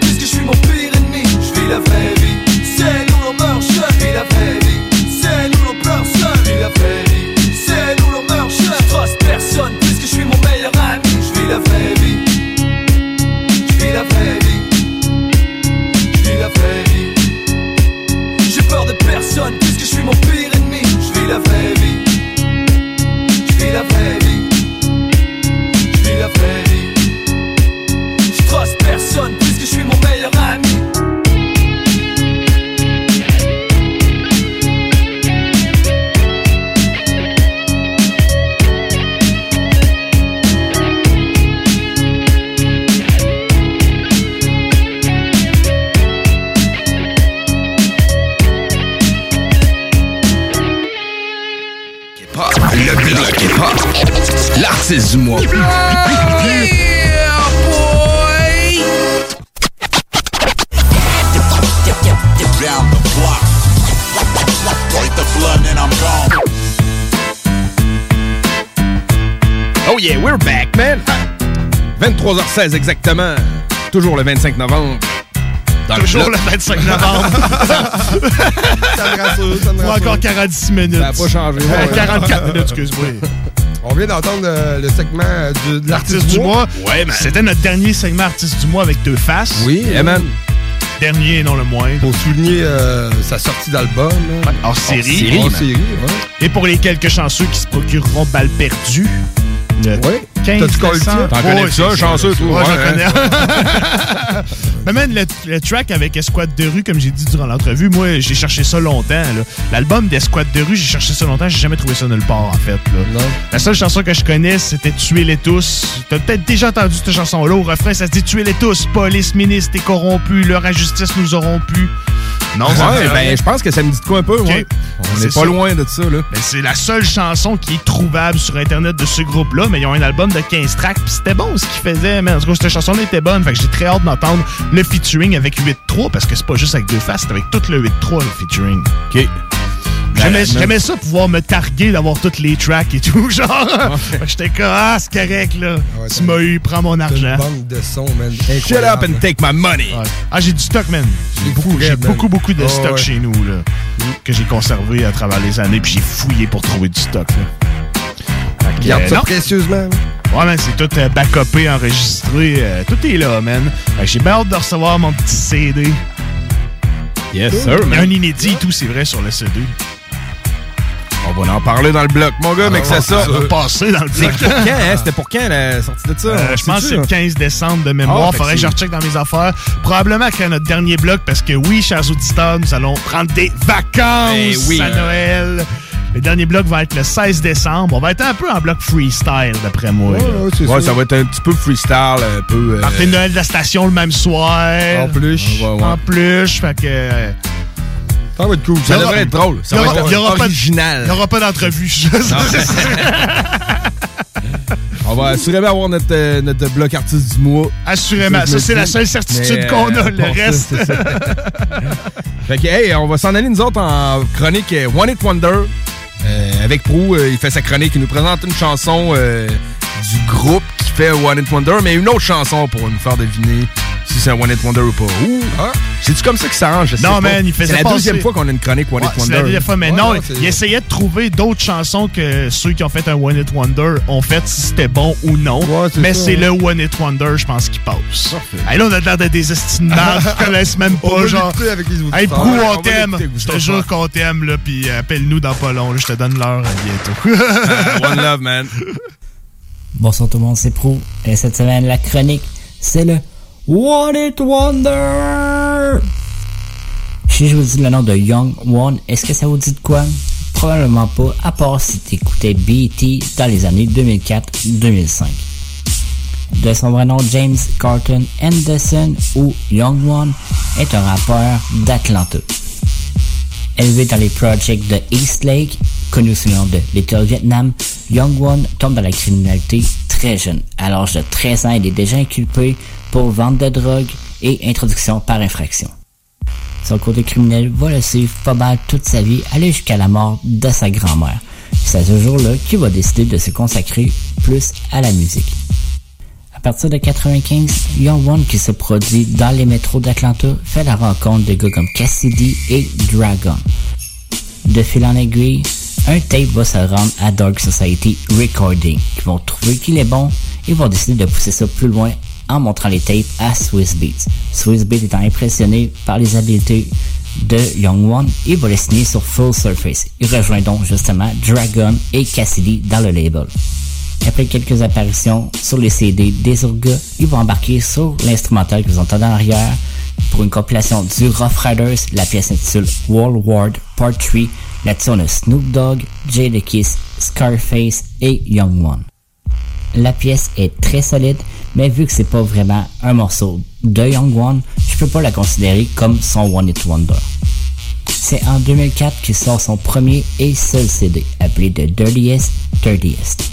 Gone. Oh yeah, we're back, man! 23h16 exactement. Toujours le 25 novembre. Dans Toujours bloc. le 25 novembre. [laughs] Ça me rassure, ça me Ou rassure. encore 46 minutes. Ça a pas changé. Euh, 44 minutes, excuse-moi. [laughs] On vient d'entendre euh, le segment euh, du- de l'artiste Artiste du mois. Ouais, man. C'était notre dernier segment artiste du mois avec deux faces. Oui, Yeah, man. Dernier et non le moindre. Pour souligner euh, sa sortie d'album. là. Hors série. man. série, ouais. Et pour les quelques chanceux qui se procureront balle perdue. Le Ouais. 15 T'as-tu? T'en connais Ouais, ça, chanceux, toi? J'en Ouais, connais. [laughs] Mais man, le, le track avec Escouade de rue, comme j'ai dit durant l'entrevue, moi, j'ai cherché ça longtemps. L'album d'Escouade de rue, j'ai cherché ça longtemps, j'ai jamais trouvé ça nulle part, en fait. là. La seule chanson que je connais, c'était Tuez-les tous. T'as peut-être déjà entendu cette chanson-là. Au refrain, ça se dit Tuez-les tous. Police, ministre et corrompus, leur injustice nous auront pu. Non, ça [laughs] Ouais, ben, je pense que ça me dit de quoi un peu, ouais. On C'est est pas ça. loin de ça, là. Ben, c'est la seule chanson qui est trouvable sur Internet de ce groupe-là, mais ils ont un album de 15 tracks, puis c'était bon ce qu'ils faisaient, mais en tout cas, cette chanson était bonne, fait que j'ai très hâte d'entendre le featuring avec 8-3, parce que c'est pas juste avec deux faces, c'est avec tout le 8-3, le featuring. OK. J'ai J'aimais ça, pouvoir me targuer d'avoir toutes les tracks et tout, [laughs] genre. J'étais comme, ah, c'est correct, là. tu m'as eu, prends mon argent. banque de sons, man. Shut up and take my money. Ouais. Ah, j'ai du stock, man. J'ai beaucoup, j'ai man. beaucoup, beaucoup de stock ouais. chez nous, là, que j'ai conservé à travers les années, puis j'ai fouillé pour trouver du stock, là. Que, Garde euh, ça non. précieusement. Ouais, man, c'est tout euh, backupé, enregistré. euh, tout est là, man. J'ai bien hâte de recevoir mon petit CD. Yes, Il sir, y a man. un inédit et tout, c'est vrai, sur le CD. On va en parler dans le bloc, mon gars, mais que ça sort. Ça va passer dans le C'est bloc. pour quand, hein? C'était pour quand la sortie de ça? Euh, je pense que c'est le 15 décembre de mémoire. Ah, Faudrait que je c'est- recheck dans mes affaires. Probablement après notre dernier bloc, parce que oui, chers auditeurs, nous allons prendre des vacances Eh oui. à Noël. Le dernier bloc va être le 16 décembre. On va être un peu en bloc freestyle, d'après moi. là. Ouais, ça va être un petit peu freestyle, un peu. euh, de Noël de la station le même soir. En plus. Ouais, ouais. En plus, fait que... Ça va être cool. Ça devrait être drôle. Ça va être original. Il n'y aura pas d'entrevue. [laughs] On va assurément avoir notre, euh, notre bloc artiste du mois. Assurément. Ça, c'est la seule certitude qu'on a. euh, Le reste... ça. [laughs] Fait que, hey, on va s'en aller, nous autres, en chronique euh, One It Wonder. Euh, avec Prou, il fait sa chronique. Il nous présente une chanson du groupe qui fait One It Wonder, mais une autre chanson pour nous faire deviner si c'est un One It Wonder ou pas. Ouh, hein? C'est-tu comme ça qu'il s'arrange? Non, pas. man, il faisait C'est la deuxième fois qu'on a une chronique One Ouais, It c'est Wonder. la deuxième fois, mais Ouais, non, ouais, c'est- il essayait de trouver d'autres chansons que ceux qui ont fait un One It Wonder ont fait, si c'était bon ou non. c'est mais c'est le One It Wonder, je pense, qui passe. Hey, là, on a l'air d'être des estimables [laughs] qui connaissent même pas, genre. avec les. Hey, Prou, on t'aime. Je te jure qu'on t'aime, là, puis euh, appelle-nous dans pas long, je te donne l'heure à bientôt. [laughs] [laughs] One Love, man. Bonsoir tout le monde, c'est Pro. Et cette semaine, la chronique, c'est le One It Wonder! Si je vous dis le nom de Young One, est-ce que ça vous dit de quoi? Probablement pas, à part si t'écoutais BT dans les années 2004-2005. De son vrai nom, James Carton Anderson ou Young One est un rappeur d'Atlanta. Élevé dans les projects de East Lake, connu sous le nom de Little Vietnam, Young One tombe dans la criminalité très jeune. À l'âge de 13 ans, il est déjà inculpé pour vente de drogue et introduction par infraction. Son côté criminel va le suivre pas mal toute sa vie, aller jusqu'à la mort de sa grand-mère. C'est à ce jour-là qu'il va décider de se consacrer plus à la musique. À partir de 95, Young One qui se produit dans les métros d'Atlanta fait la rencontre de gars comme Cassidy et Dragon. De fil en aiguille, un tape va se rendre à Dark Society Recording, qui vont trouver qu'il est bon et vont décider de pousser ça plus loin en montrant les tapes à Swiss Beats. Swiss Beats étant impressionné par les habiletés de Young One, il va les signer sur Full Surface. Il rejoint donc justement Dragon et Cassidy dans le label. Après quelques apparitions sur les CD des Urga, il va embarquer sur l'instrumental que vous entendez en arrière pour une compilation du Rough Riders. La pièce s'intitule World War Part 3. Là-dessus, on a Snoop Dogg, Jada Kiss, Scarface et Young One. La pièce est très solide, mais vu que c'est pas vraiment un morceau de Young One, je peux pas la considérer comme son One It Wonder. C'est en 2004 qu'il sort son premier et seul CD, appelé The Dirtiest Dirtiest.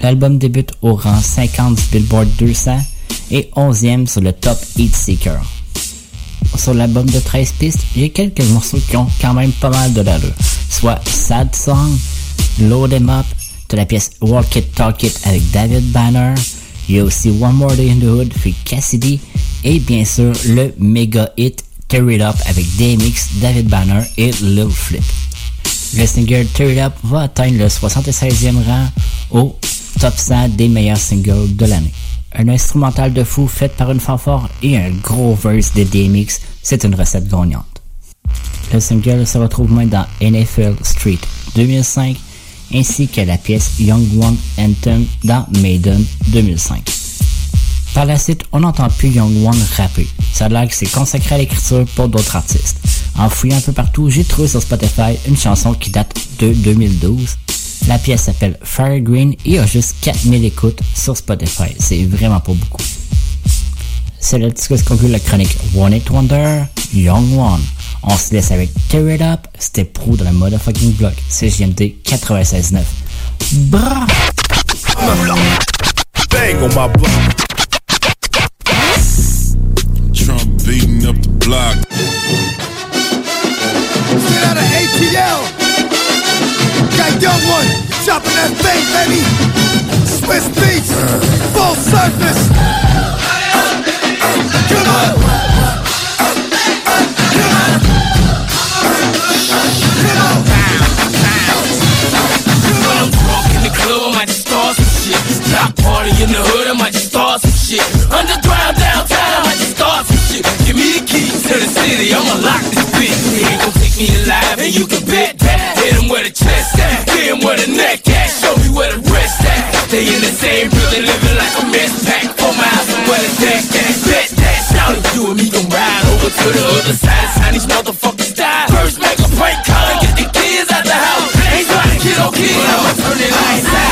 L'album débute au rang 50 du Billboard 200 et 11e sur le Top Heat Seeker. Sur l'album de 13 pistes, il y a quelques morceaux qui ont quand même pas mal de l'allure, soit Sad Song, Load 'em Up, de la pièce Walk It Talk It avec David Banner, il y a aussi One More Day in the Hood fait Cassidy, et bien sûr le méga hit Tear It Up avec DMX, David Banner et Lil Flip. Le single Tear It Up va atteindre le 76e rang au top 100 des meilleurs singles de l'année. Un instrumental de fou fait par une fanfare et un gros verse de DMX, c'est une recette gagnante. Le single se retrouve même dans NFL Street 2005 ainsi que la pièce Young One Anthem dans Maiden 2005. Par la suite, on n'entend plus Young One rapper. Ça a l'air qu'il s'est consacré à l'écriture pour d'autres artistes. En fouillant un peu partout, j'ai trouvé sur Spotify une chanson qui date de 2012. La pièce s'appelle Fire Green et a juste 4000 écoutes sur Spotify. C'est vraiment pas beaucoup. C'est là-dessus que se conclut la chronique One It Wonder, Young One. On se laisse avec Tear It Up, c'était pro dans le motherfucking block. C'est GMD 96.9. Bra! Bang on my block. Trump beating up the block. Straight out of ATL. Young one, chopping that thing, baby. Swiss beats, full surface. Come on. I'm drunk in the club, I might just start some shit. Block party in the hood, I might just start some shit. Underground downtown, I might just start some to the city, I'ma lock this bitch. He ain't gon' take me alive, and you can bet that. Hit him where the chest at, hit him where the neck at, show me where the wrist at. They in the same building, living like a mess pack. Four miles from where the deck at. Bet that, shout it to him, he gon' ride over to the other side. Sign these motherfuckers die. First make a prank call and get the kids out the house. Ain't trying to kill no kid, I'ma turn it lights out.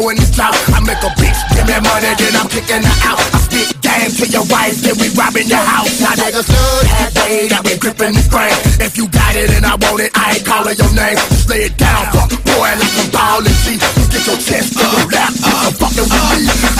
Joe in his. I make a bitch give me money, then I'm kicking her out. I spit game to your wife, then we robbing your house. Now niggas love that way that we gripping the brain. If you got it and I want it, I ain't calling your name. Just lay it down, fuck boy, like I'm ballin' G. You get your chest to your lap, can fucking with me.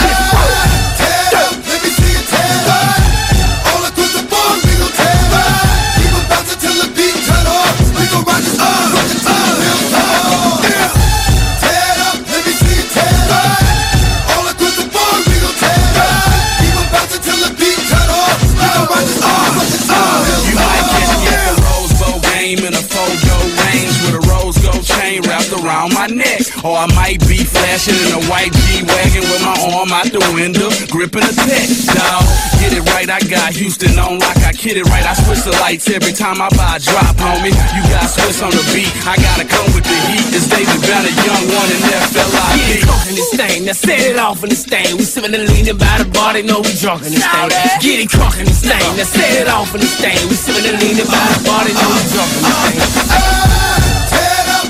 White G-Wagon with my arm out the window, gripping a tech. Dawg, get it right, I got Houston on lock, I kid it right. I switch the lights every time I buy a drop, homie. You got Swiss on the beat, I gotta come with the heat. It's David Banner, young one, and FLIP. Get it crunk in this thing, now set it off in this thing. We sipping and leaning by the bar, they know we drunk in this thing. Get it crunk in this thing, now set it off in this thing. We sipping and leaning by the bar, they know we drunk in this thing.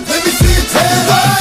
Let me see it tear up.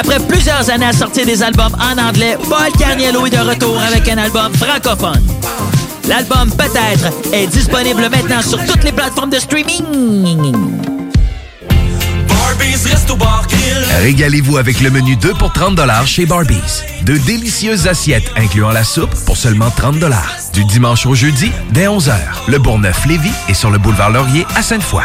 Après plusieurs années à sortir des albums en anglais, Paul Carniello est de retour avec un album francophone. L'album Peut-être est disponible maintenant sur toutes les plateformes de streaming. Régalez-vous avec le menu 2 pour 30 chez Barbies. De délicieuses assiettes incluant la soupe pour seulement 30 Du dimanche au jeudi, dès 11h, le Bourgneuf-Lévis est sur le boulevard Laurier à Sainte-Foy.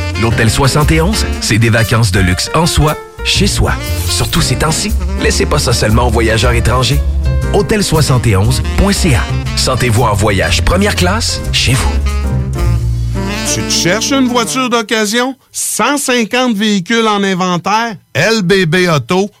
L'Hôtel 71, c'est des vacances de luxe en soi, chez soi. Surtout ces temps-ci, laissez pas ça seulement aux voyageurs étrangers. Hôtel71.ca. Sentez-vous en voyage première classe chez vous. Tu cherches une voiture d'occasion? 150 véhicules en inventaire? lbbauto.com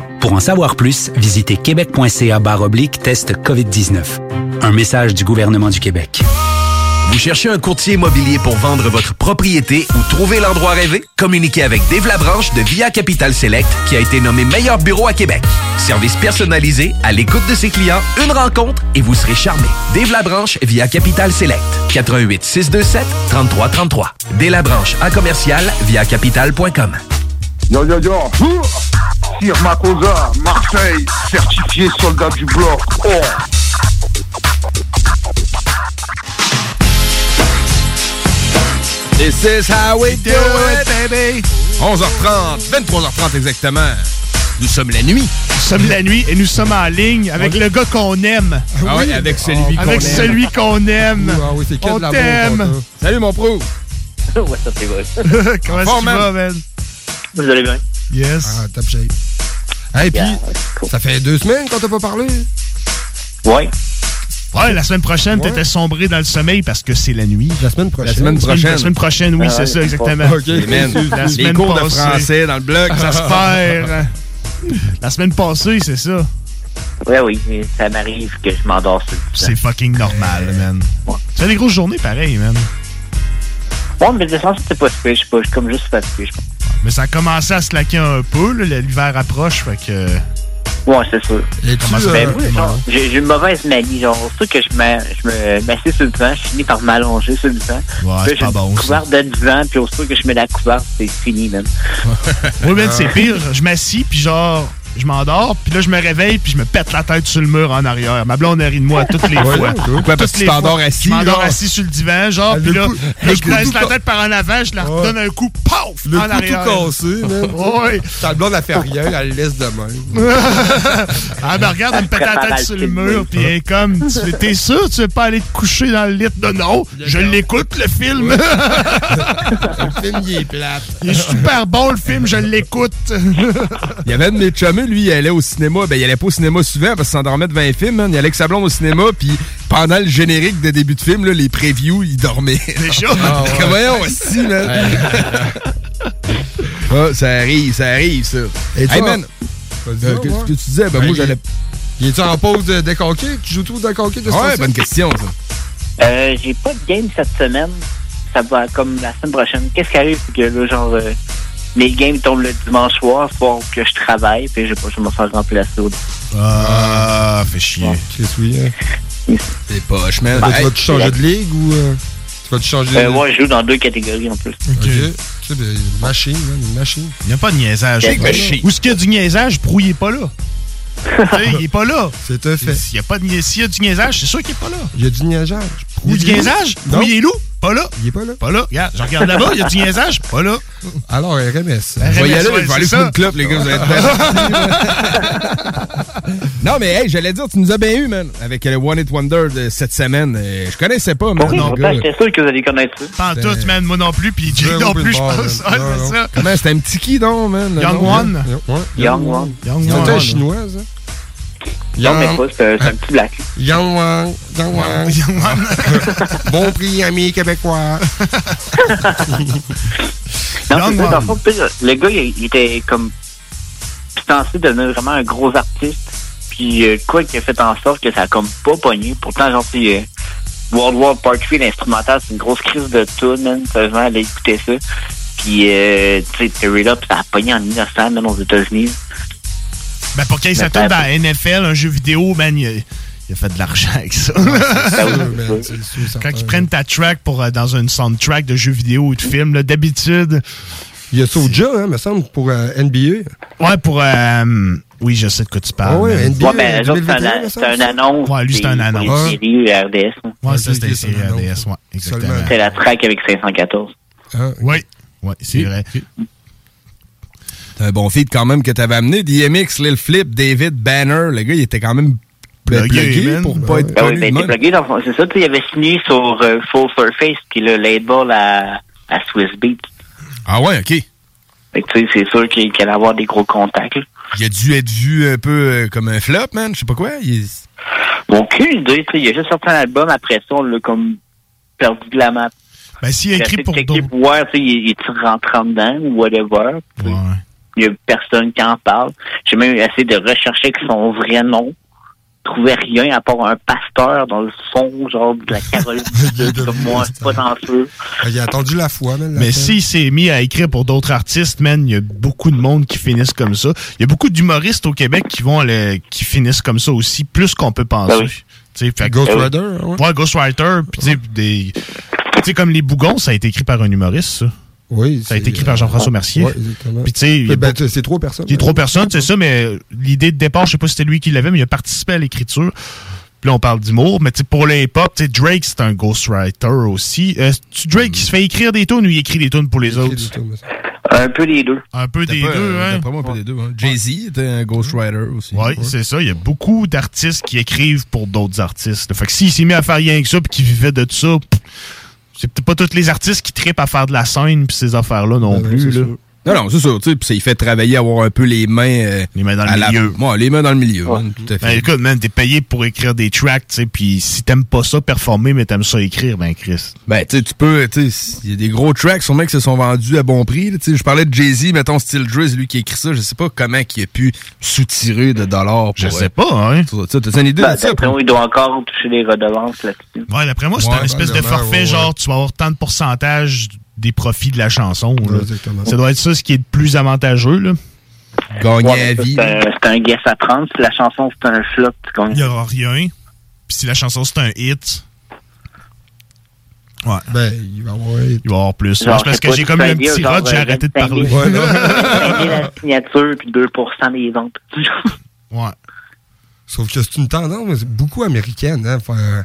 Pour en savoir plus, visitez québec.ca oblique test COVID-19. Un message du gouvernement du Québec. Vous cherchez un courtier immobilier pour vendre votre propriété ou trouver l'endroit rêvé? Communiquez avec Dave Labranche de Via Capital Select qui a été nommé meilleur bureau à Québec. Service personnalisé, à l'écoute de ses clients, une rencontre et vous serez charmé. Dave Labranche via Capital Select. 88 627 3333. Dave Labranche à commercial via capital.com. Yo yo yo Sir Makosa, Marseille, certifié soldat du bloc. Oh This is how we do it, baby. 11h30, 23h30 exactement. Nous sommes la nuit. Nous sommes la nuit et nous sommes en ligne avec le gars qu'on aime. Ah oui, avec celui qu'on Avec aime. celui qu'on aime. Ah oui, c'est On t'aime. ça. Salut mon pro. [laughs] ouais, ça c'est vrai. [laughs] Comment Bon, tu man? Vous allez bien? Yes. Ah, top shape. Hey, puis, ça fait deux semaines qu'on t'a pas parlé. Ouais. Ouais, la semaine prochaine, Ouais. t'étais sombré dans le sommeil parce que c'est la nuit. La semaine prochaine. La semaine prochaine. La semaine prochaine, oui, Ah c'est ouais, ça, exactement. OK. Man, La les semaine cours de passée. français dans le bloc. Ça se [laughs] perd. La semaine passée, c'est ça. Ouais, oui, mais ça m'arrive que je m'endors sur le C'est fucking normal, man. C'est des grosses journées pareil, man. Ouais, mais de toute façon, c'est pas super. Je suis pas- je suis comme juste fatigué, je pense. Mais ça a commencé à se laquer un peu, l'hiver approche, fait que... Ouais, c'est sûr. Genre, j'ai une mauvaise manie. Genre, surtout que je m'assieds sur le divan, je finis par m'allonger sur le divan. Ouais, c'est bon, couverte de divan, puis aussitôt que je mets la couverte, c'est fini, même. [laughs] Oui, ben, c'est pire. Je m'assis, puis genre, je m'endors, puis là, je me réveille, puis je me pète la tête sur le mur en arrière. Ma blonde elle rit de moi toutes les [laughs] Ouais, fois. pourquoi? Parce Toutes que tu les t'endors fois. assis, Je m'endors assis sur le divan, genre, puis là, je tout la tête par en avant, je la redonne un coup, paf, Le en coup arrière. tout cassé. [laughs] Ouais. Ta blonde, elle fait rien, elle le laisse de même. [laughs] ah, ben regarde, elle me pète la tête sur le film, mur, puis elle est comme, t'es sûr, tu veux pas aller te coucher dans le lit? Non, non, je l'écoute, le film. le film, il est plate. Il est super bon, le film, je l'écoute. Il y avait de lui, il allait au cinéma. Ben, il allait pas au cinéma souvent parce qu'il s'endormait devant un film. Il allait avec sa blonde au cinéma, puis pendant le générique de début de film, là, les previews, il dormait. [laughs] Déjà? Ah, ouais. Voyons, aussi, man. Ah, ça arrive, ça arrive, ça. Et toi? hey, man, euh, qu'est-ce que tu disais? Ben, Ben, moi, j'allais... Il est-tu en pause de déconqué? Tu joues tout déconqué de ce Ouais, bonne question, ça. Euh, j'ai pas de game cette semaine. Ça va comme la semaine prochaine. Qu'est-ce qui arrive, que là, genre, euh, mes games tombent le dimanche soir, soir que je travaille, puis je vais pas, je vais me faire remplacer au Ah, fait chier. Oui. hein. C'est poche, man. Toi, Hey, tu vas-tu changer de ligue ou. euh, tu vas-tu changer Euh, de. moi, je joue dans deux catégories en plus. Ok. Tu sais, ben, une machine, man, une machine. Il n'y a pas de niaisage. Où est-ce qu'il y a du niaisage, Prou, il est pas là. [laughs] Tu sais, il est pas là. C'est un fait. S'il y a y a du niaisage, c'est sûr qu'il est pas là. Il y a du niaisage. Où du niaisage? Non. Prou, il est loup? Pas là. Il est pas là. Pas là. Regarde, je regarde là-bas, il y a du niaisage? Pas là. Alors, RMS. Je vais y aller, ouais, je vais aller ça. une clope, les gars, vous allez être [laughs] Non, mais hey, j'allais dire, tu nous as bien eu, man, avec le One It Wonder de cette semaine. Euh, Je connaissais pas, man. Oui, non, j'étais sûr que vous allez connaître ça. Pas en tout, man. Moi non plus, puis Jay Très non plus, je pense. Ouais, c'est ça. Comment c'était un petit qui, donc, man? Young? One. Young One. Young C'est One. un chinoise, hein? Non, mais pas, c'est un, petit black. Young One. Young One. Young One. bon prix, amis québécois. [laughs] Non, c'est dans le le gars, il, il était comme censé devenir vraiment un gros artiste. Puis euh, quoi qui a fait en sorte que ça a comme pas pogné. Pourtant, genre, c'est euh, World War Part 3, l'instrumental, c'est une grosse crise de tune, man. Sérieusement, aller écouter ça. Puis, euh, tu sais, Tear It Up, ça a pogné en 1900, man, aux États-Unis. Ben, pour qu'il Mais s'attende dans la NFL, un jeu vidéo, man, il a, il a fait de l'argent avec ça. [laughs] Quand ils prennent ta track pour, euh, dans une soundtrack de jeu vidéo ou de film, d'habitude. Il y a Soulja, hein, me semble, pour euh, NBA. Ouais, pour. euh, oui, je sais de quoi tu parles. Ah ouais. NBA, Ouais, ben, autres, c'est 2021, un, annonce. Ouais, lui, c'est un annonce. RDS. Ouais, ça, c'était série. RDS, ouais, exactement. C'est la track avec 514. Oui, ouais, c'est vrai. C'est un bon feat quand même que t'avais amené. DMX, Lil Flip, David Banner. Le gars, il était quand même ben, Plugué, pour pas être Ben connu ben, plugué dans. C'est ça, il avait signé sur euh, Full Surface, qui est le label à, à Swiss Beat. Ah ouais, OK. Fait que, tu sais, c'est sûr qu'il allait avoir des gros contacts, là. Il a dû être vu un peu euh, comme un flop, man. Je sais pas quoi. Il Bon, aucune idée, tu sais, il a juste sorti un album, après ça, on l'a comme perdu de la map. Ben, s'il a écrit pour d'autres. tu sais, il, il est rentrant dedans ou whatever. Il y a personne qui en parle. J'ai même essayé de rechercher son vrai nom. Trouvais rien à part un pasteur dans le son, genre de la Caroline [laughs] comme moi, c'est pas dans le feu. Il a attendu la foi, man. Mais s'il s'est mis à écrire pour d'autres artistes, man, il y a beaucoup de monde qui finissent comme ça. Il y a beaucoup d'humoristes au Québec qui vont aller- qui finissent comme ça aussi, plus qu'on peut penser. Ben oui. Tu sais, fait que- Ghost Rider, ouais. Ouais, Ghostwriter. Puis, tu sais, des. Tu sais, comme Les Bougons, ça a été écrit par un humoriste, ça. Oui. Ça a été écrit par Jean-François Mercier. Ouais, exactement. Puis, tu sais, il y a Ben, sais, c'est trois personnes. il y a trois personnes, c'est ça, mais l'idée de départ, je sais pas si c'était lui qui l'avait, mais il a participé à l'écriture. Puis là, on parle d'humour, mais tu sais, pour les sais, Drake, c'est un ghostwriter aussi. Euh, Drake qui se fait écrire des tunes ou il écrit des tunes pour les autres? Un peu des deux. Un peu des T'as pas, deux, euh, hein? d'après moi, un peu des deux. hein. Jay-Z était un ghostwriter aussi. Oui, c'est ça. Il y a beaucoup d'artistes qui écrivent pour d'autres artistes. Fait que s'il s'est mis à faire rien que ça puis qu'il vivait de ça, pff, c'est peut-être pas tous les artistes qui trippent à faire de la scène puis ces affaires-là non plus. Là. Non, non, c'est ça. Tu sais, il fait travailler, avoir un peu les mains... euh, les mains dans le la- milieu. Ouais, les mains dans le milieu. man, tout à fait. Ben, écoute, man, t'es payé pour écrire des tracks, tu sais, puis si t'aimes pas ça performer, mais t'aimes ça écrire, ben Chris. Ben, tu sais, tu peux, tu sais, il y a des gros tracks, sûrement qui se sont vendus à bon prix. là, Tu sais, je parlais de Jay-Z, mettons Steel Drizz, lui qui a écrit ça, je sais pas comment il a pu soutirer de dollars. Je pour, sais euh, pas, hein. Tu sais, t'as une idée Ben, de ça? Après, il doit encore toucher des redevances là-dessus. Ouais, d'après moi, c'est Ouais, un espèce de probablement, forfait, ouais, genre, tu vas avoir tant de pourcentage des profits de la chanson. là. Ouais, exactement. Ça doit être ça ce qui est le plus avantageux, là. Gagner Ouais, à vie. C'est un, guess à prendre. Si la chanson c'est un flop, tu. Il y aura rien. Puis si la chanson c'est un hit, ouais. Ben, il va y avoir. Il va y avoir plus. Genre, parce que j'ai comme un petit genre, rot, j'ai euh, arrêté de 25 parler. 000. 25 000 la signature, puis 2 des ventes. [laughs] Ouais. Sauf que c'est une tendance beaucoup américaine, hein, faire,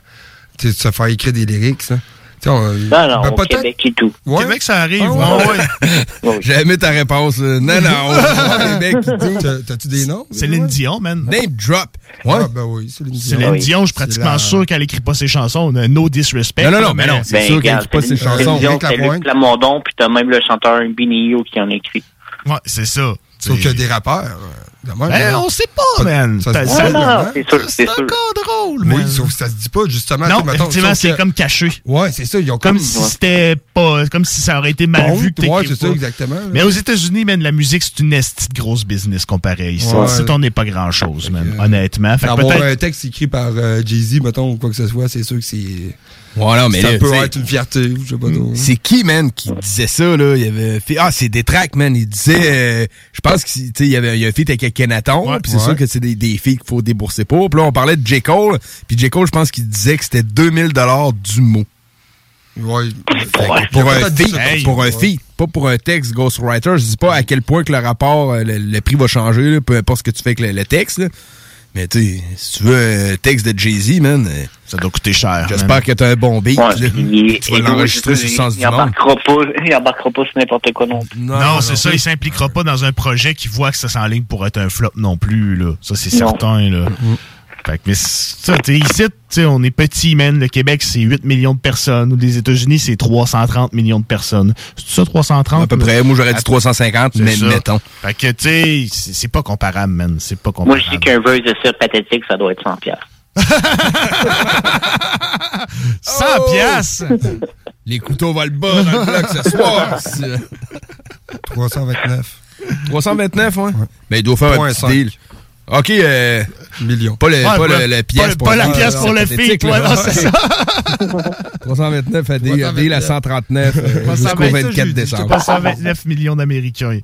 tu sais, se faire écrire des lyrics. Hein. On- Non, non, ben, au Québec et tout. Ouais. Québec, ça arrive. Ah, ouais. ouais. [laughs] J'ai aimé ta réponse. Non, non, au Québec, et tout. T'as- T'as-tu des noms? Céline Dion, man. Name drop. Ouais. Ah, ben oui, Céline Dion. Céline Oui. Dion, je suis pratiquement la- sûr qu'elle écrit pas ses chansons. No disrespect. Non, non, non, mais non, c'est Ben, sûr qu'elle écrit pas ses chansons. Céline Dion, c'est Luc. Plamondon, puis t'as même le chanteur Binio qui en écrit. Ouais, c'est ça. Sauf C'est- qu'il y a des rappeurs. euh, de même, Ben, on sait pas, man. C'est encore drôle, Oui, man. sauf que ça se dit pas, justement. Non, effectivement, c'est que- comme caché. Ouais, c'est ça. Ils ont Comme comme. si c'était pas. Comme si ça aurait été mal vu que ouais, c'est ça, exactement. là. Mais aux États-Unis, man, la musique, c'est une esti de grosse business comparé ici. Ouais. Ici, on n'est pas grand-chose, man, que, honnêtement. Fait Avoir un texte écrit par euh, Jay-Z, mettons, ou quoi que ce soit, c'est sûr que c'est. Voilà, mais ça là, peut être une fierté, je sais pas. C'est qui, man, qui disait ça, là? Il y avait fait... Ah, c'est des tracks, man. Il disait... euh, je pense que, tu sais, il y avait il y a un feat avec Kenaton, puis c'est Ouais. sûr que c'est des, des filles qu'il faut débourser pour. Puis là, on parlait de J. Cole, puis J. Cole, je pense qu'il disait que c'était 2000 du mot. Ouais. Pour un feat, pour un ouais. feat, pas pour un texte Ghostwriter. Je dis pas à quel point que le rapport, euh, le, le prix va changer, là, peu importe ce que tu fais avec le, le texte, là. Mais tu sais, si tu veux un texte de Jay-Z, man, ça doit coûter cher. J'espère que t'as un bon beat. Ouais, là. il- tu vas il- l'enregistrer il- sur le sens il du monde. embarquera pas, il embarquera pas sur n'importe quoi non plus. Non, c'est ça, il s'impliquera pas dans un projet qui voit que ça s'enligne pour être un flop non plus, là. Ça, c'est Non. certain, là. Fait que, mais ça, t'es ici, tu sais, on est petit, man. Le Québec, c'est 8 millions de personnes. Ou les États-Unis, c'est 330 millions de personnes. C'est ça, 330? À peu près. Moi, j'aurais dit 350, C'est mais ça. mettons. Fait que, tu sais, c'est pas comparable, man. C'est pas Moi, comparable. je dis qu'un verse de ça pathétique, ça doit être 100 piastres. [laughs] 100 piastres! Les couteaux volent bas dans le bloc ce soir. [laughs] 329. 329, ouais. Mais il doit faire un Point petit cinq. deal. OK, euh, Millions. pas, le, Ouais, pas pas- le, le pièce pas- pas la pièce pour le feat, ouais, non, c'est ça. [laughs] 329 à deal à 139 euh, jusqu'au 120, ça, 24 j'ai dit, décembre. j'étais pas 129 millions d'Américains.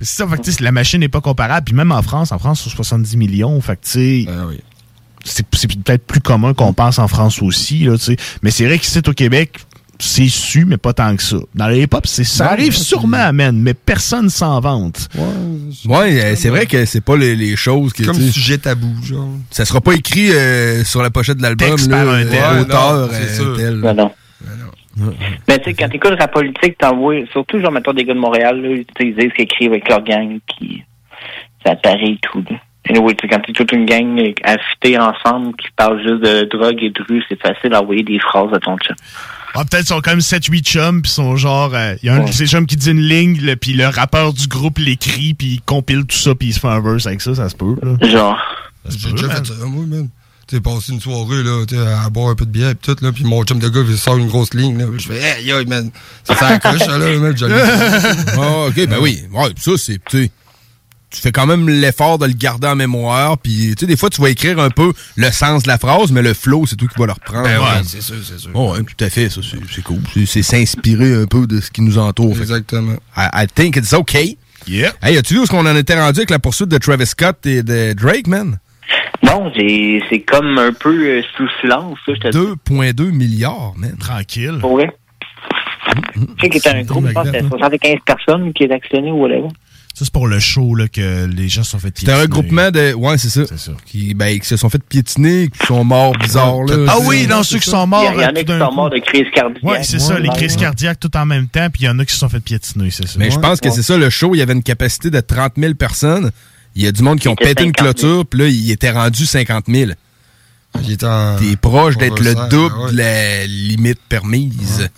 C'est ça, fait que, la machine n'est pas comparable. Puis même en France, en France, c'est 70 millions. Fait que, tu sais, c'est c'est peut-être plus commun qu'on pense en France aussi, là. Mais c'est vrai qu'ici, au Québec, c'est su, mais pas tant que ça. Dans les hip-hop, c'est- ça Non, arrive sûrement, man, mais personne s'en vante. Ouais, euh, c'est vrai que c'est pas les, les choses que. Comme sujet tabou, genre. Ça sera pas écrit euh, sur la pochette de l'album, par un euh, tel. auteur, Non, c'est euh, sûr. tel. Non, non. Mais tu sais, quand t'écoutes la politique, t'en vois, surtout, genre, mettons, des gars de Montréal, là, ils disent qu'ils écrivent avec leur gang, puis ça et tout, là. Anyway, tu sais, quand t'es toute une gang affûtée ensemble qui parle juste de drogue et de rue, c'est facile d'envoyer des phrases à ton chum. Ah, peut-être ils sont comme 7-8 chums, puis sont genre. Il y a un de ces chums qui dit une ligne, là, puis le rappeur du groupe l'écrit, puis il compile tout ça, puis il se fait un verse avec ça, ça se peut. Là. Genre. J'ai déjà fait ça, moi, man. Tu sais, passé une soirée, là, tu sais, à boire un peu de bière, et tout, là, puis mon chum de gars, il sort une grosse ligne, là. Je fais, hey, yo, man, ça s'accroche, ça, là, man, [laughs] Ah, ok, ben oui. Ouais, ça, c'est. Tu fais quand même l'effort de le garder en mémoire. Puis, tu sais, des fois, tu vas écrire un peu le sens de la phrase, mais le flow, c'est toi qui vas le reprendre. Ben ouais, c'est sûr, c'est sûr. Oh, ouais, tout à fait, ça, c'est c'est cool. C'est- C'est s'inspirer un peu de ce qui nous entoure. Exactement. I, I think it's okay. Yeah. Hey, as-tu vu où est-ce qu'on en était rendu avec la poursuite de Travis Scott et de Drake, man? Non, j'ai- c'est comme un peu euh, sous silence, ça, je te dis. 2,2 milliards, man. Tranquille. Pour vrai. Tu sais qu'il était un groupe, je pense, c'était 75 personnes qui étaient actionnées ou whatever. Ça, c'est pour le show là, que les gens se sont fait C'était un piétiner. regroupement de. Ouais, c'est ça. Qui, ben, qui se sont fait piétiner, qui sont morts bizarres, là. Ah oui, non, ceux qui sont morts. Il y en a qui sont morts de crise cardiaque. Ouais, c'est ça, les crises cardiaques tout en même temps, puis il y en a qui se sont fait piétiner, c'est ça. Mais je pense que c'est ça, le show, il y avait une capacité de 30 000 personnes. Il y a du monde qui ont pété une 50 000. clôture, puis là, il était rendu 50 000. Il était en- T'es proche d'être le double ouais. de la limite permise.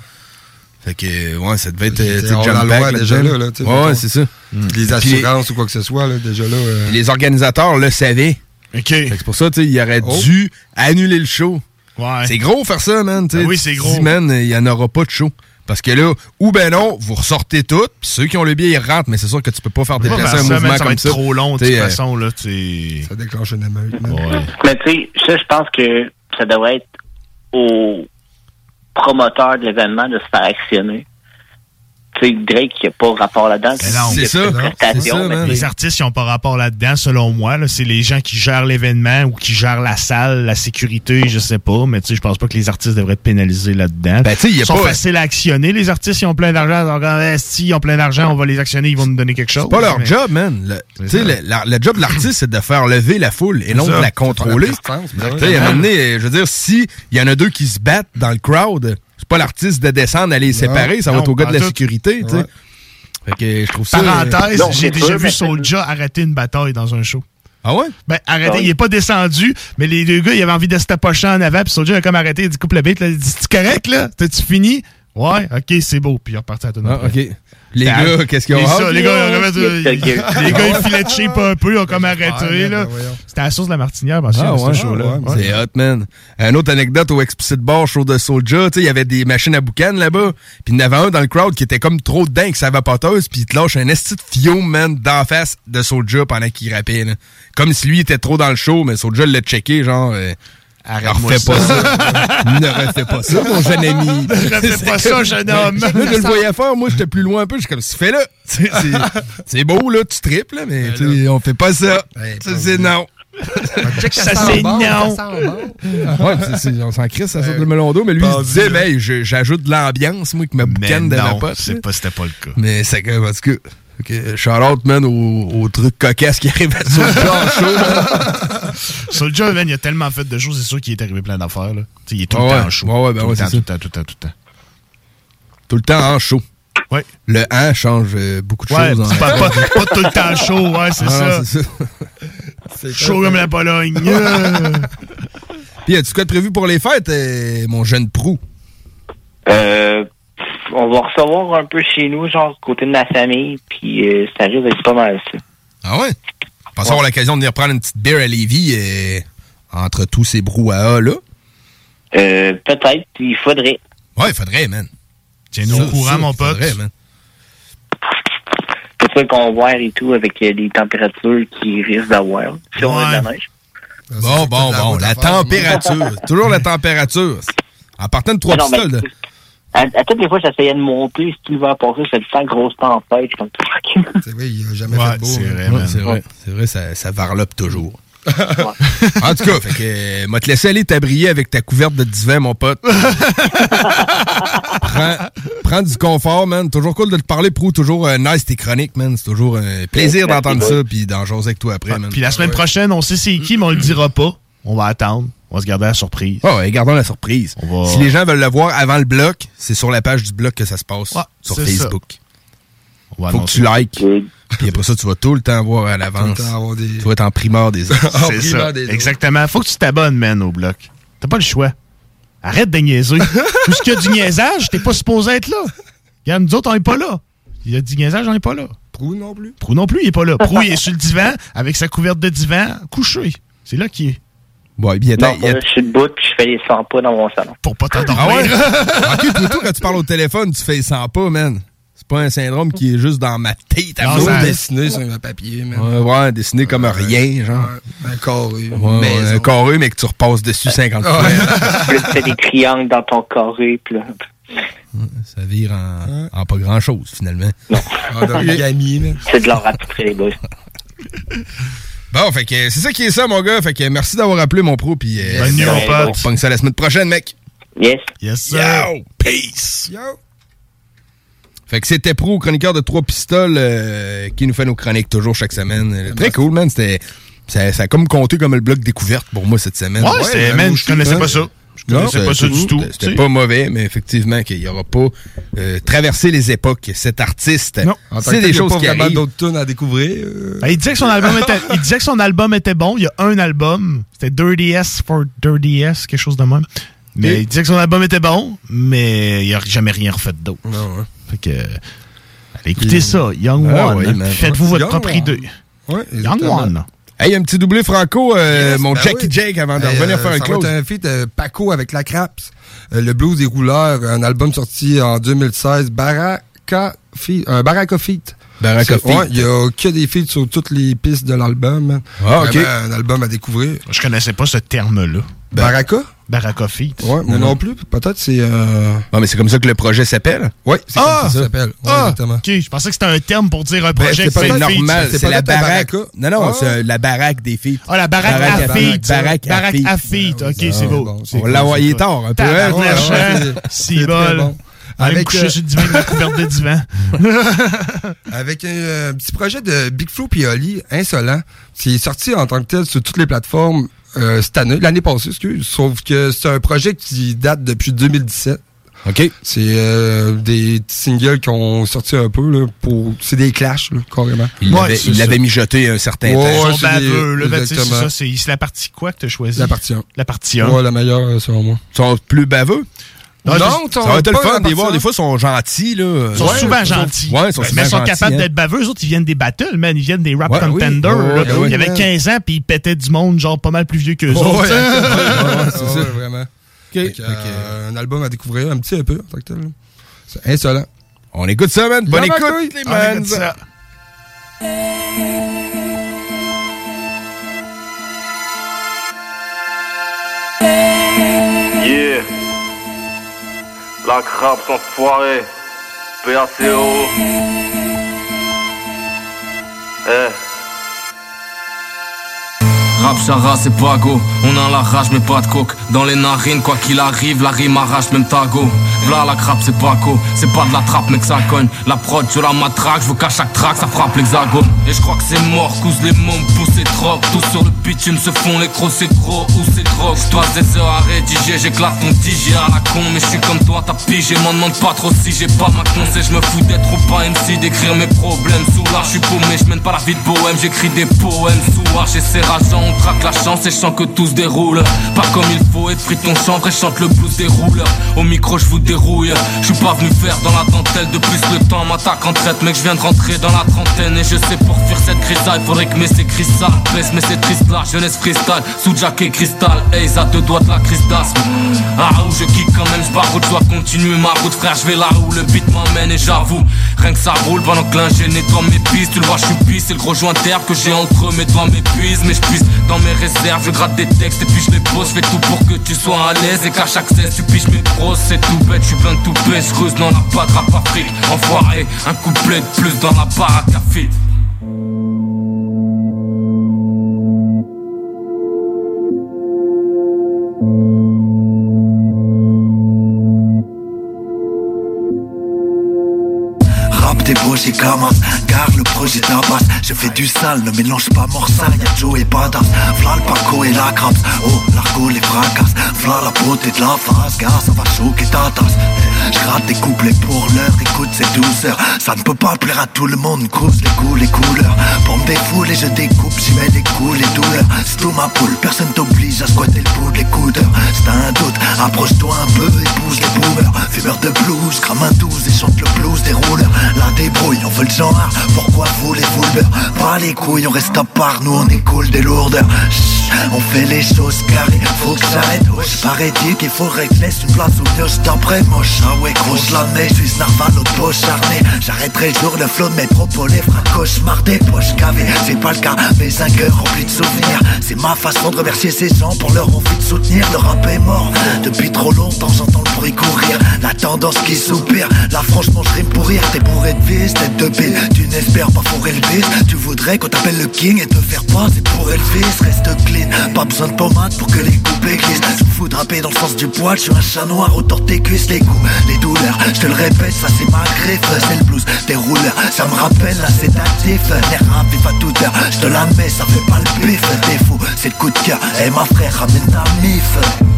Fait que, ouais, ça devait être. Hors la loi déjà là, là, tu sais, Ouais, ouais, c'est ça. Les Puis assurances ou quoi que ce soit, là, déjà là. euh, les organisateurs le savaient. OK. C'est pour ça, tu sais, il aurait Oh. dû annuler le show. Ouais. C'est gros faire ça, man. Ben oui, c'est gros. il n'y en aura pas de show. Parce que là, ou ben non, vous ressortez tout, puis ceux qui ont le billet, ils rentrent, mais c'est sûr que tu peux pas faire déplacer faire un ça, mouvement man, ça va comme être ça. trop long, de toute euh, façon, là, tu Ça déclenche une émeute, man. Mais tu sais, ça, je pense que ça devrait être au promoteur de l'événement de se faire actionner. Drake, il n'y a pas rapport là-dedans. Ben C'est ça. mais Les artistes, ils n'ont pas rapport là-dedans, selon moi. là. C'est les gens qui gèrent l'événement ou qui gèrent la salle, la sécurité, je sais pas. Mais tu sais, je pense pas que les artistes devraient être pénalisés là-dedans. Ben, tu sais, il y a ils sont pas- faciles à actionner. Les artistes, ils ont plein d'argent. Ah, si ils ont plein d'argent, on va les actionner, ils vont nous donner quelque chose. C'est pas leur Mais- job, man. Le, tu sais, le, la- le job de l'artiste, c'est de faire lever la foule et non de la contrôler. Tu sais, je veux dire, si il y en a deux qui se battent dans le crowd, c'est pas l'artiste de descendre, aller les séparer, ça va être au gars de la tout. sécurité, tu sais. Ouais. Fait que je trouve ça. Parenthèse, j'ai déjà vu Soulja arrêter une bataille dans un show. Ah ouais? Ben, arrêter, Ah il est pas descendu, mais les deux gars, ils avaient envie de se tapocher en avant, puis Soulja a comme arrêté, il dit coupe le beat, là, il dit, c'est correct, là? T'as-tu fini? Ouais, ok, c'est beau, puis il est reparti à tout Ah, ok. Les gars, qu'est-ce qu'ils ont ça, hâte, les gars, ils ont comme, [laughs] euh, Yes, les yes. gars, ils filaient de shape un peu, ils ont comme arrêté, là. C'était à la source de la martinière, parce que Ah ce ouais, show-là. ah. C'est hot, man. Une autre anecdote au Explicit Bar, show de Soulja, tu sais, il y avait des machines à boucan là-bas, puis il y en avait un dans le crowd qui était comme trop dedans avec sa vapoteuse, puis il te lâche un esti de fiume, man, d'en face de Soulja pendant qu'il rappait, là. Comme si lui était trop dans le show, mais Soulja l'a checké, genre, Arrête-moi refais ça. pas ça. [laughs] ne refais pas ça, mon jeune ami. Ne refais pas ça, jeune homme. Là, je le voyais faire, moi, j'étais plus loin un peu. Je suis comme, fais-le. [laughs] C'est- beau, là, tu triples, là, mais tu sais, on fait pas ça. Ça, c'est non. Ça, c'est non. Ouais, on s'en crisse, ça sort le melon d'eau, mais lui, il se disait, ben, je- j'ajoute de l'ambiance, moi, qui me Mais boucane de la non, pote. c'est pas- c'était pas le cas. Mais c'est comme, en tout cas, ok, shout-out, man, au, au truc cocasse qui arrive à Soulja en show, man. Soulja, man, il a tellement fait de choses, c'est sûr qu'il est arrivé plein d'affaires. Il est tout Ah le ouais. temps en show. Ouais, ouais, ben tout, ouais, le temps, tout le temps, tout le temps, tout le temps. Tout le temps en show. Ouais. Le 1 change euh, beaucoup de Ouais, choses. en pas, pas, pas tout le temps chaud, ouais, c'est Ah, ça. ça. Chaud comme la Pologne. [laughs] Puis, as-tu quoi de prévu pour les fêtes, euh, mon jeune prou? Euh, on va recevoir un peu chez nous, genre, côté de ma famille, puis euh, ça risque d'être pas mal, ça. Ah ouais? Pensons avoir l'occasion de venir prendre une petite bière à Lévis euh, entre tous ces brouhahas-là. Euh, peut-être, il faudrait. Ouais, il faudrait, man. Tiens-nous au courant, mon il pote. faudrait, man. C'est ça qu'on voit et tout, avec euh, les températures qui risquent d'avoir, si on a de la neige. Bon, bon, bon. La température. Toujours la température. [laughs] En partant de trois pistoles. À, à toutes les fois, j'essayais de monter, si l'hiver passé, c'était le temps grosse tempête, comme fuck. C'est vrai, il a jamais Ouais, fait beau. c'est hein. vrai, c'est vrai. C'est vrai, ça, ça varlope toujours. en tout cas, fait que, euh, m'a te laisser aller t'abrier avec ta couverte de divan, mon pote. [laughs] prends, prends du confort, man. Toujours cool de te parler, Prou. Toujours euh, nice tes chroniques, man. C'est toujours un plaisir Merci, d'entendre ça puis d'en jaser avec toi après, man. Puis la semaine prochaine, on sait c'est qui, mais on le dira pas. On va attendre. On va se garder la surprise. Oh, ouais, gardons la surprise. va- Si les gens veulent le voir avant le bloc, c'est sur la page du bloc que ça se passe. sur Facebook. On va Faut que tu likes. Puis après ça, tu vas tout le temps voir à l'avance. Des- Tu vas être en primeur des autres. [laughs] C'est ça. Exactement. Faut que tu t'abonnes, man, au bloc. T'as pas le choix. Arrête de niaiser. [laughs] Tout ce qu'il y a du niaisage, t'es pas supposé être là. Regarde, nous autres, on est pas là. Il y a du niaisage, on est pas là. Prou non plus. Prou non plus, il est pas là. Prou, il est sur le divan, avec sa couverte de divan, couché. C'est là qu'il est. Ouais, bien Non, je suis debout, puis je fais les 100 pas dans mon salon. Pour pas Ah t'endormir. ouais? [laughs] ok, plutôt quand tu parles au téléphone, tu fais sans pas, man. C'est pas un syndrome qui est juste dans ma tête à Non, dessiné sur un papier, man. Ouais, ouais, dessiné comme rien, genre. Un carré. Ouais, ouais, un carré, mais que tu repasses dessus 50 fois. Là, tu fais des triangles dans ton carré, puis là... Ça vire en, en pas grand chose, finalement. Ah, d'origami, [laughs] man. C'est de l'or à peu près, les boys. [laughs] Bon, fait que c'est ça qui est ça, mon gars. Fait que merci d'avoir appelé mon pro, puis euh, Bonne nuit, mon on pote. ça la semaine prochaine, mec. Yes. Yes, sir. Yo, peace. Fait que c'était Pro, chroniqueur de trois pistoles, euh, qui nous fait nos chroniques toujours chaque semaine. Euh, Très cool, man. C'était, ça, ça a comme compté comme le bloc découverte pour moi cette semaine. Ouais, c'était- ben, man, moi je connaissais hein. pas ça. Je Non, connaissais pas ça c'était- du tout. C'était Tu sais. pas mauvais, mais effectivement, qu'il n'y aura pas euh, traversé les époques. Cet artiste, En tant c'est que des tel, il y a choses pas qui arrivent. d'autres tunes à découvrir. euh. Ben, il, disait que son album était, il disait que son album était bon. Il y a un album. C'était Dirty S for Dirty S, quelque chose de même. Mais Et- il disait que son album était bon, mais il n'a jamais rien refait d'autre. Non, hein. Fait que. Allez, écoutez Il- ça, Young Ah One. hein. Faites-vous votre propre idée. Ouais, Young. One. Hey, un petit doublé franco, euh, mon Ben Jackie oui. Jake, avant de Hey, revenir euh, faire un ça close. va être un feat euh, Paco avec la Craps. Euh, le blues des rouleurs, un album sorti en 2016, Baraka Feat. Un Baraka C'est-. Ouais, il y a que des feats sur toutes les pistes de l'album. Ah, ok. Vraiment Un album à découvrir. Je connaissais pas ce terme-là. Baraka? Baraka Feet. Ouais, moi non, plus. Peut-être c'est... Euh... Non, mais c'est comme ça que le projet s'appelle? Ouais, c'est Ah! comme ça ça s'appelle. Ouais, Ah! exactement. Ok, je pensais que c'était un terme pour dire un Ben, projet c'est qui fait pas normal, c'est la baraque. baraka. Non, non, Ah. c'est euh, la baraque des filles. Ah, la baraque Baraque à feet. feet, baraque à Baraque feet. à feet. Ok, Ah, c'est beau. bon, C'est On l'a c'est envoyé tard un peu, hein? Hein? c'est- Si c'est bol. Avec, coucher euh, sur le divan avec ma couverte de divan. [laughs] Avec un, euh, petit projet de Big Flo et Oli, Insolent. C'est sorti en tant que tel sur toutes les plateformes euh, cette année, l'année passée, excuse. Sauf que c'est un projet qui date depuis 2017. OK. C'est euh, des petits singles qui ont sorti un peu, là, pour... C'est des clashs, là, carrément. Il Ouais, l'avait- mijoté un certain Ouais, temps. Ouais, baveux, des-. Ben, C'est exactement. ça, c'est la partie quoi que tu as choisi? La partie 1. La partie 1. Ouais, la meilleure, selon moi. Ils sont plus baveux? Non, non, Ça va être le fun de les voir. Des fois, ils sont gentils, là. Ils sont Ouais, souvent ils gentils. Ouais, ils sont mais souvent ils sont capables hein. d'être baveux. Eux autres, ils viennent des battles, man. Ils viennent des rap Ouais, oui. contenders. Ouais, là. ouais, ouais. Il y avait 15 ans, puis ils pétaient du monde, genre pas mal plus vieux qu'eux Ouais, autres. ouais, [laughs] ouais, c'est ça. vraiment. Euh, un album à découvrir un petit peu, en tant que tel. là. C'est insolent. On écoute ça, man. Bonne écoute, les man. La crabe sans foirer. PACO. Eh. Rap Chara c'est pas go, on a la rage mais pas de coke. Dans les narines quoi qu'il arrive la rime arrache même ta go. V'là la crape c'est pas go, c'est pas de la trappe mais que ça cogne. La prod je la matraque, je veux qu'à chaque track ça frappe l'hexagone Et je crois que c'est mort, couse les mômes, pousse et trop Tout sur le bitume se font les crocs c'est trop ou c'est trop Je dois des heures à rédiger, j'éclate ton DJ à la con. Mais je suis comme toi t'as pigé, m'en demande pas trop si j'ai pas ma conseil Je me fous d'être ou pas MC, d'écrire mes problèmes. Sous là je suis paumé, je mène pas la vie de bohème. J'écris des poèmes sous j'essaie rageant traque la chance et je sens que tout se déroule. Pas comme il faut, et pris ton chanvre et chante le blues des rouleurs Au micro je vous dérouille, je suis pas venu faire dans la dentelle. De plus le temps m'attaque en traite Mec je viens de rentrer dans la trentaine. Et je sais pour fuir cette grisaille Faudrait que mes cristal Baisse mais c'est triste là, jeunesse freestyle Sous jack et cristal, hey ça te doit de la crise Ah où je kick quand même, je je dois continuer ma route Frère. Je vais là où le beat m'emmène et j'avoue Rien que ça roule. Pendant que l'ingé nettoie mes pistes Tu le vois je suis pisse, c'est le gros joint terre que j'ai entre mes doigts m'épuise Mais je puisse dans mes réserves, je gratte des textes et puis je les pose. Fais tout pour que tu sois à l'aise et qu'à chaque cesse tu piches mes grosses C'est tout bête, je suis plein de tout je creuse dans la pas de rap Afrique. Enfoiré, un couplet de plus dans la baraque à fit Débauché commence, car le projet tabasse Je fais du sale, ne mélange pas morceau, y'a Joe et Badass. V'là le Paco et la crampe, oh l'argot les fracasses. V'là la beauté de la face, car ça va choquer ta tasse. Je gratte des couplets pour l'heure, écoute c'est douceur. Ça ne peut pas plaire à tout le monde, cause les goûts, les couleurs. Pour me défouler je découpe, j'y mets les coups, les douleurs. C'est tout ma poule, personne t'oblige à squatter le bout de l'écouteur. C'est un doute, approche-toi un peu, épouse les boomers. Fumeur de blues, crame un douze et chante le blues des rouleurs. La débrouille, on veut le genre, pourquoi vous les vous le beurre Pas les couilles, on reste à part, nous on écoule des lourdeurs. On fait les choses carrées, faut que j'arrête. Paraît-il qu'il je laisse une place au mioche d'après moche Ah ouais gros je l'admets, je suis narval au poche charné J'arrêterai le jour le flot de métropole fera cauchemar des poches cavées. C'est pas le cas, mais un cœur rempli de souvenirs. C'est ma façon de remercier ces gens pour leur envie de soutenir. Le rap est mort, depuis trop longtemps j'entends le bruit courir. La tendance qui soupire, là franchement je rime pour rire. T'es bourré de vis, tête de bille, tu n'espères pas fourrer le Tu voudrais qu'on t'appelle le king et te faire passer pour Elvis. Reste clean, pas besoin de pommade pour que les coupés glissent me fous de rapper dans le sens du poil, je suis un chat noir autour tes cuisses Les coups, les douleurs, je te le répète, ça c'est ma griffe. C'est le blues des rouleurs, ça me rappelle c'est actif. L'air vif à toute heure, je te la mets, ça fait pas le pif. T'es fou, c'est le coup de cœur, et ma frère ramène ta mif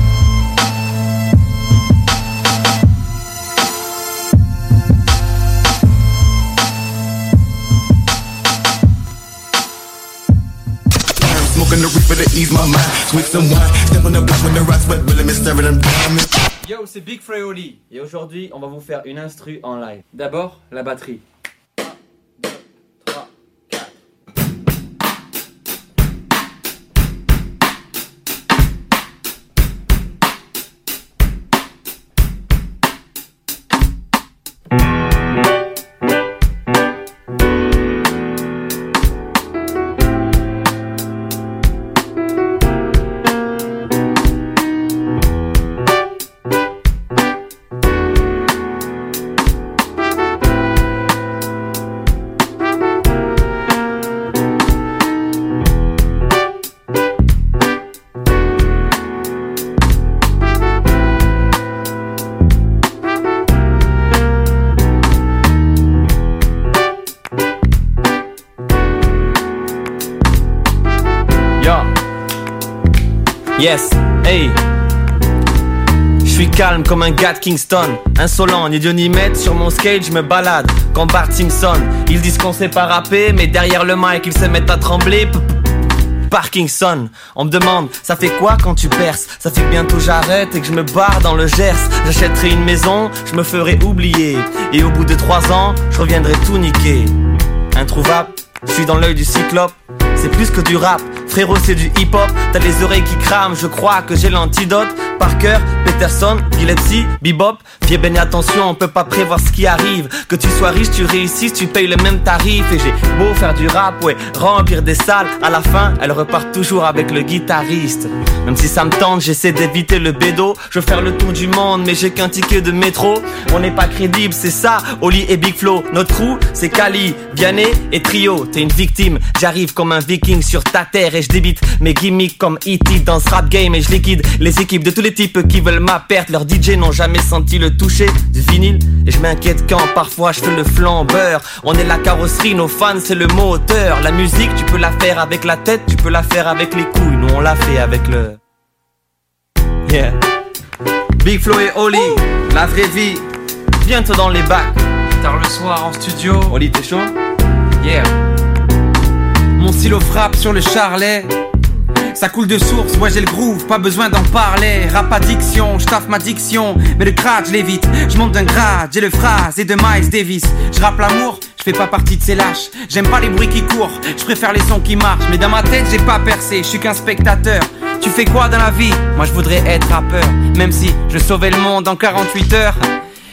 Yo, c'est Big Freoli et aujourd'hui on va vous faire une instru en live. D'abord, la batterie. Calme comme un gars de Kingston. Insolent, ni Dieu ni maître, sur mon skate je me balade Comme Bart Simpson. Ils disent qu'on sait pas rapper Mais derrière le mic ils se mettent à trembler. Parkinson On me demande, ça fait quoi quand tu perces? Ça fait bientôt j'arrête et que je me barre dans le Gers. J'achèterai une maison, je me ferai oublier. Et au bout de trois ans, je reviendrai tout niquer. Introuvable, je suis dans l'œil du cyclope. C'est plus que du rap, frérot c'est du hip hop T'as les oreilles qui crament, je crois que j'ai l'antidote Par cœur, Peterson, Gillespie, Bebop. Fais bien attention, on peut pas prévoir ce qui arrive. Que tu sois riche, tu réussisses, tu payes le même tarif. Et j'ai beau faire du rap, ouais, remplir des salles. À la fin, elle repart toujours avec le guitariste. Même si ça me tente, j'essaie d'éviter le bédo. Je veux faire le tour du monde, mais j'ai qu'un ticket de métro. On n'est pas crédible, c'est ça, Oli et Big Flo. Notre trou, c'est Kali, Vianney et Trio. T'es une victime, j'arrive comme un viking sur ta terre et je débite mes gimmicks comme E.T. dans ce rap game et je liquide les équipes de tous les types qui veulent ma perte. Leurs DJ n'ont jamais senti le toucher du vinyle et je m'inquiète quand parfois je fais le flambeur. On est la carrosserie, nos fans c'est le moteur. La musique, tu peux la faire avec la tête, tu peux la faire avec les couilles. Nous on l'a fait avec le. Yeah. Big Flo et Oli, la vraie vie, bientôt dans les bacs. Tard le soir en studio. Oli, t'es chaud? Yeah. Mon stylo frappe sur le charlet. Ça coule de source, moi j'ai le groove, pas besoin d'en parler. Rap addiction, j'taffe ma diction, mais le crack je l'évite. Je monte d'un grade, j'ai le phrase et de Miles Davis. Je rappe l'amour, je fais pas partie de ces lâches. J'aime pas les bruits qui courent, je préfère les sons qui marchent. Mais dans ma tête j'ai pas percé, je suis qu'un spectateur. Tu fais quoi dans la vie? Moi je voudrais être rappeur, même si je sauvais le monde en 48 heures.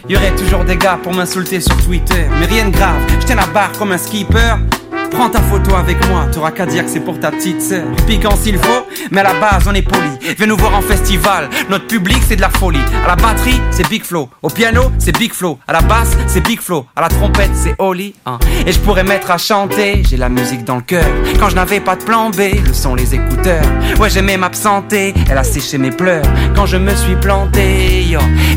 Y aurait toujours des gars pour m'insulter sur Twitter, mais rien de grave, je tiens la barre comme un skipper. Prends ta photo avec moi, t'auras qu'à dire que c'est pour ta petite sœur. Piquant s'il faut, mais à la base on est poli. Viens nous voir en festival, notre public c'est de la folie. À la batterie, c'est Big Flow. Au piano, c'est Big Flow. À la basse, c'est Big Flow. À la trompette, c'est Oli. hein. Et je pourrais mettre à chanter, j'ai la musique dans le cœur. Quand je n'avais pas de plan B, le son, les écouteurs. Ouais, j'aimais m'absenter, elle a séché mes pleurs. Quand je me suis planté.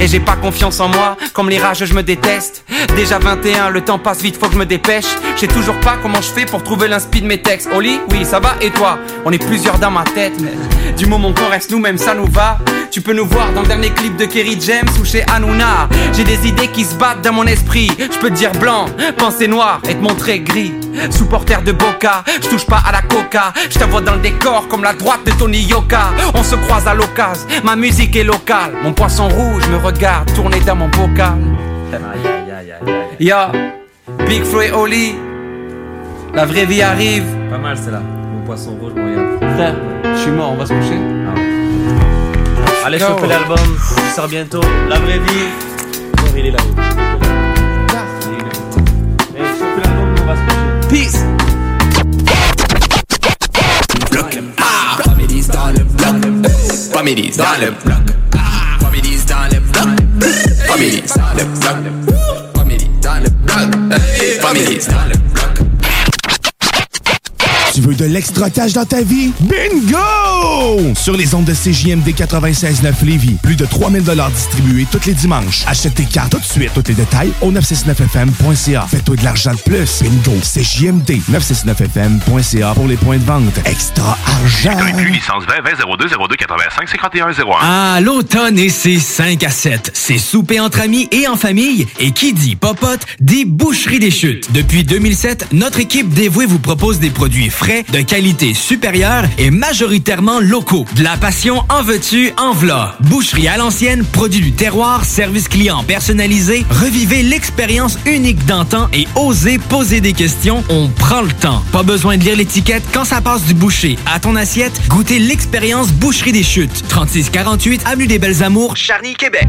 Et j'ai pas confiance en moi, comme les rages, je me déteste. Déjà 21, le temps passe vite, faut que je me dépêche. Je sais toujours pas comment je fais pour trouver l'inspi de mes textes. Oli, oui, ça va, et toi? On est plusieurs dans ma tête, mais du moment qu'on reste nous-mêmes, ça nous va. Tu peux nous voir dans le dernier clip de Kerry James ou chez Hanouna. J'ai des idées qui se battent dans mon esprit. Je peux te dire blanc, penser noir et te montrer gris. Supporter de Boca, je touche pas à la coca. Je t'envoie dans le décor comme la droite de Tony Yoka. On se croise à l'occasion, ma musique est locale. Mon poisson rouge me regarde tourner dans mon bocal. Ya, Big Flo et Oli, la vraie vie arrive. Pas mal c'est là. Mon poisson rouge regarde. Frère, je suis mort, on va se coucher. Allez, Go. choper l'album, il sort bientôt. La vraie vie. Oh, il est là-haut. Eh, choper l'album, on va se coucher. Peace. Families dans le bloc. Families dans le bloc. Families dans le bloc. Families dans le bloc. Families dans le bloc. Families dans le bloc. Tu veux de l'extra cash dans ta vie? Bingo! Sur les ondes de CJMD 96.9 Lévis, plus de 3000 distribués tous les dimanches. Achète tes cartes tout de suite. Tous les détails au 969fm.ca. Fais-toi de l'argent de plus. Bingo! CJMD 969fm.ca pour les points de vente. Extra argent! licence 20 20 02 02 85 51 01. Ah, l'automne et ses 5 à 7. C'est souper entre amis et en famille. Et qui dit popote, dit boucherie des chutes. Depuis 2007, notre équipe dévouée vous propose des produits frais, de qualité supérieure et majoritairement locaux. De la passion en veux-tu, en v'là. Boucherie à l'ancienne, produit du terroir, service client personnalisé. Revivez l'expérience unique d'antan et osez poser des questions. On prend le temps. Pas besoin de lire l'étiquette quand ça passe du boucher à ton assiette. Goûtez l'expérience Boucherie des Chutes. 3648 Avenue des Belles Amours, Charny, Québec.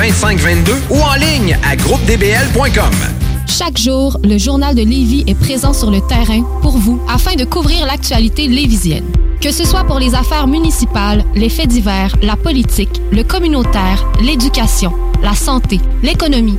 2522 ou en ligne à groupedbl.com. Chaque jour, le journal de Lévis est présent sur le terrain pour vous afin de couvrir l'actualité lévisienne. Que ce soit pour les affaires municipales, les faits divers, la politique, le communautaire, l'éducation, la santé, l'économie,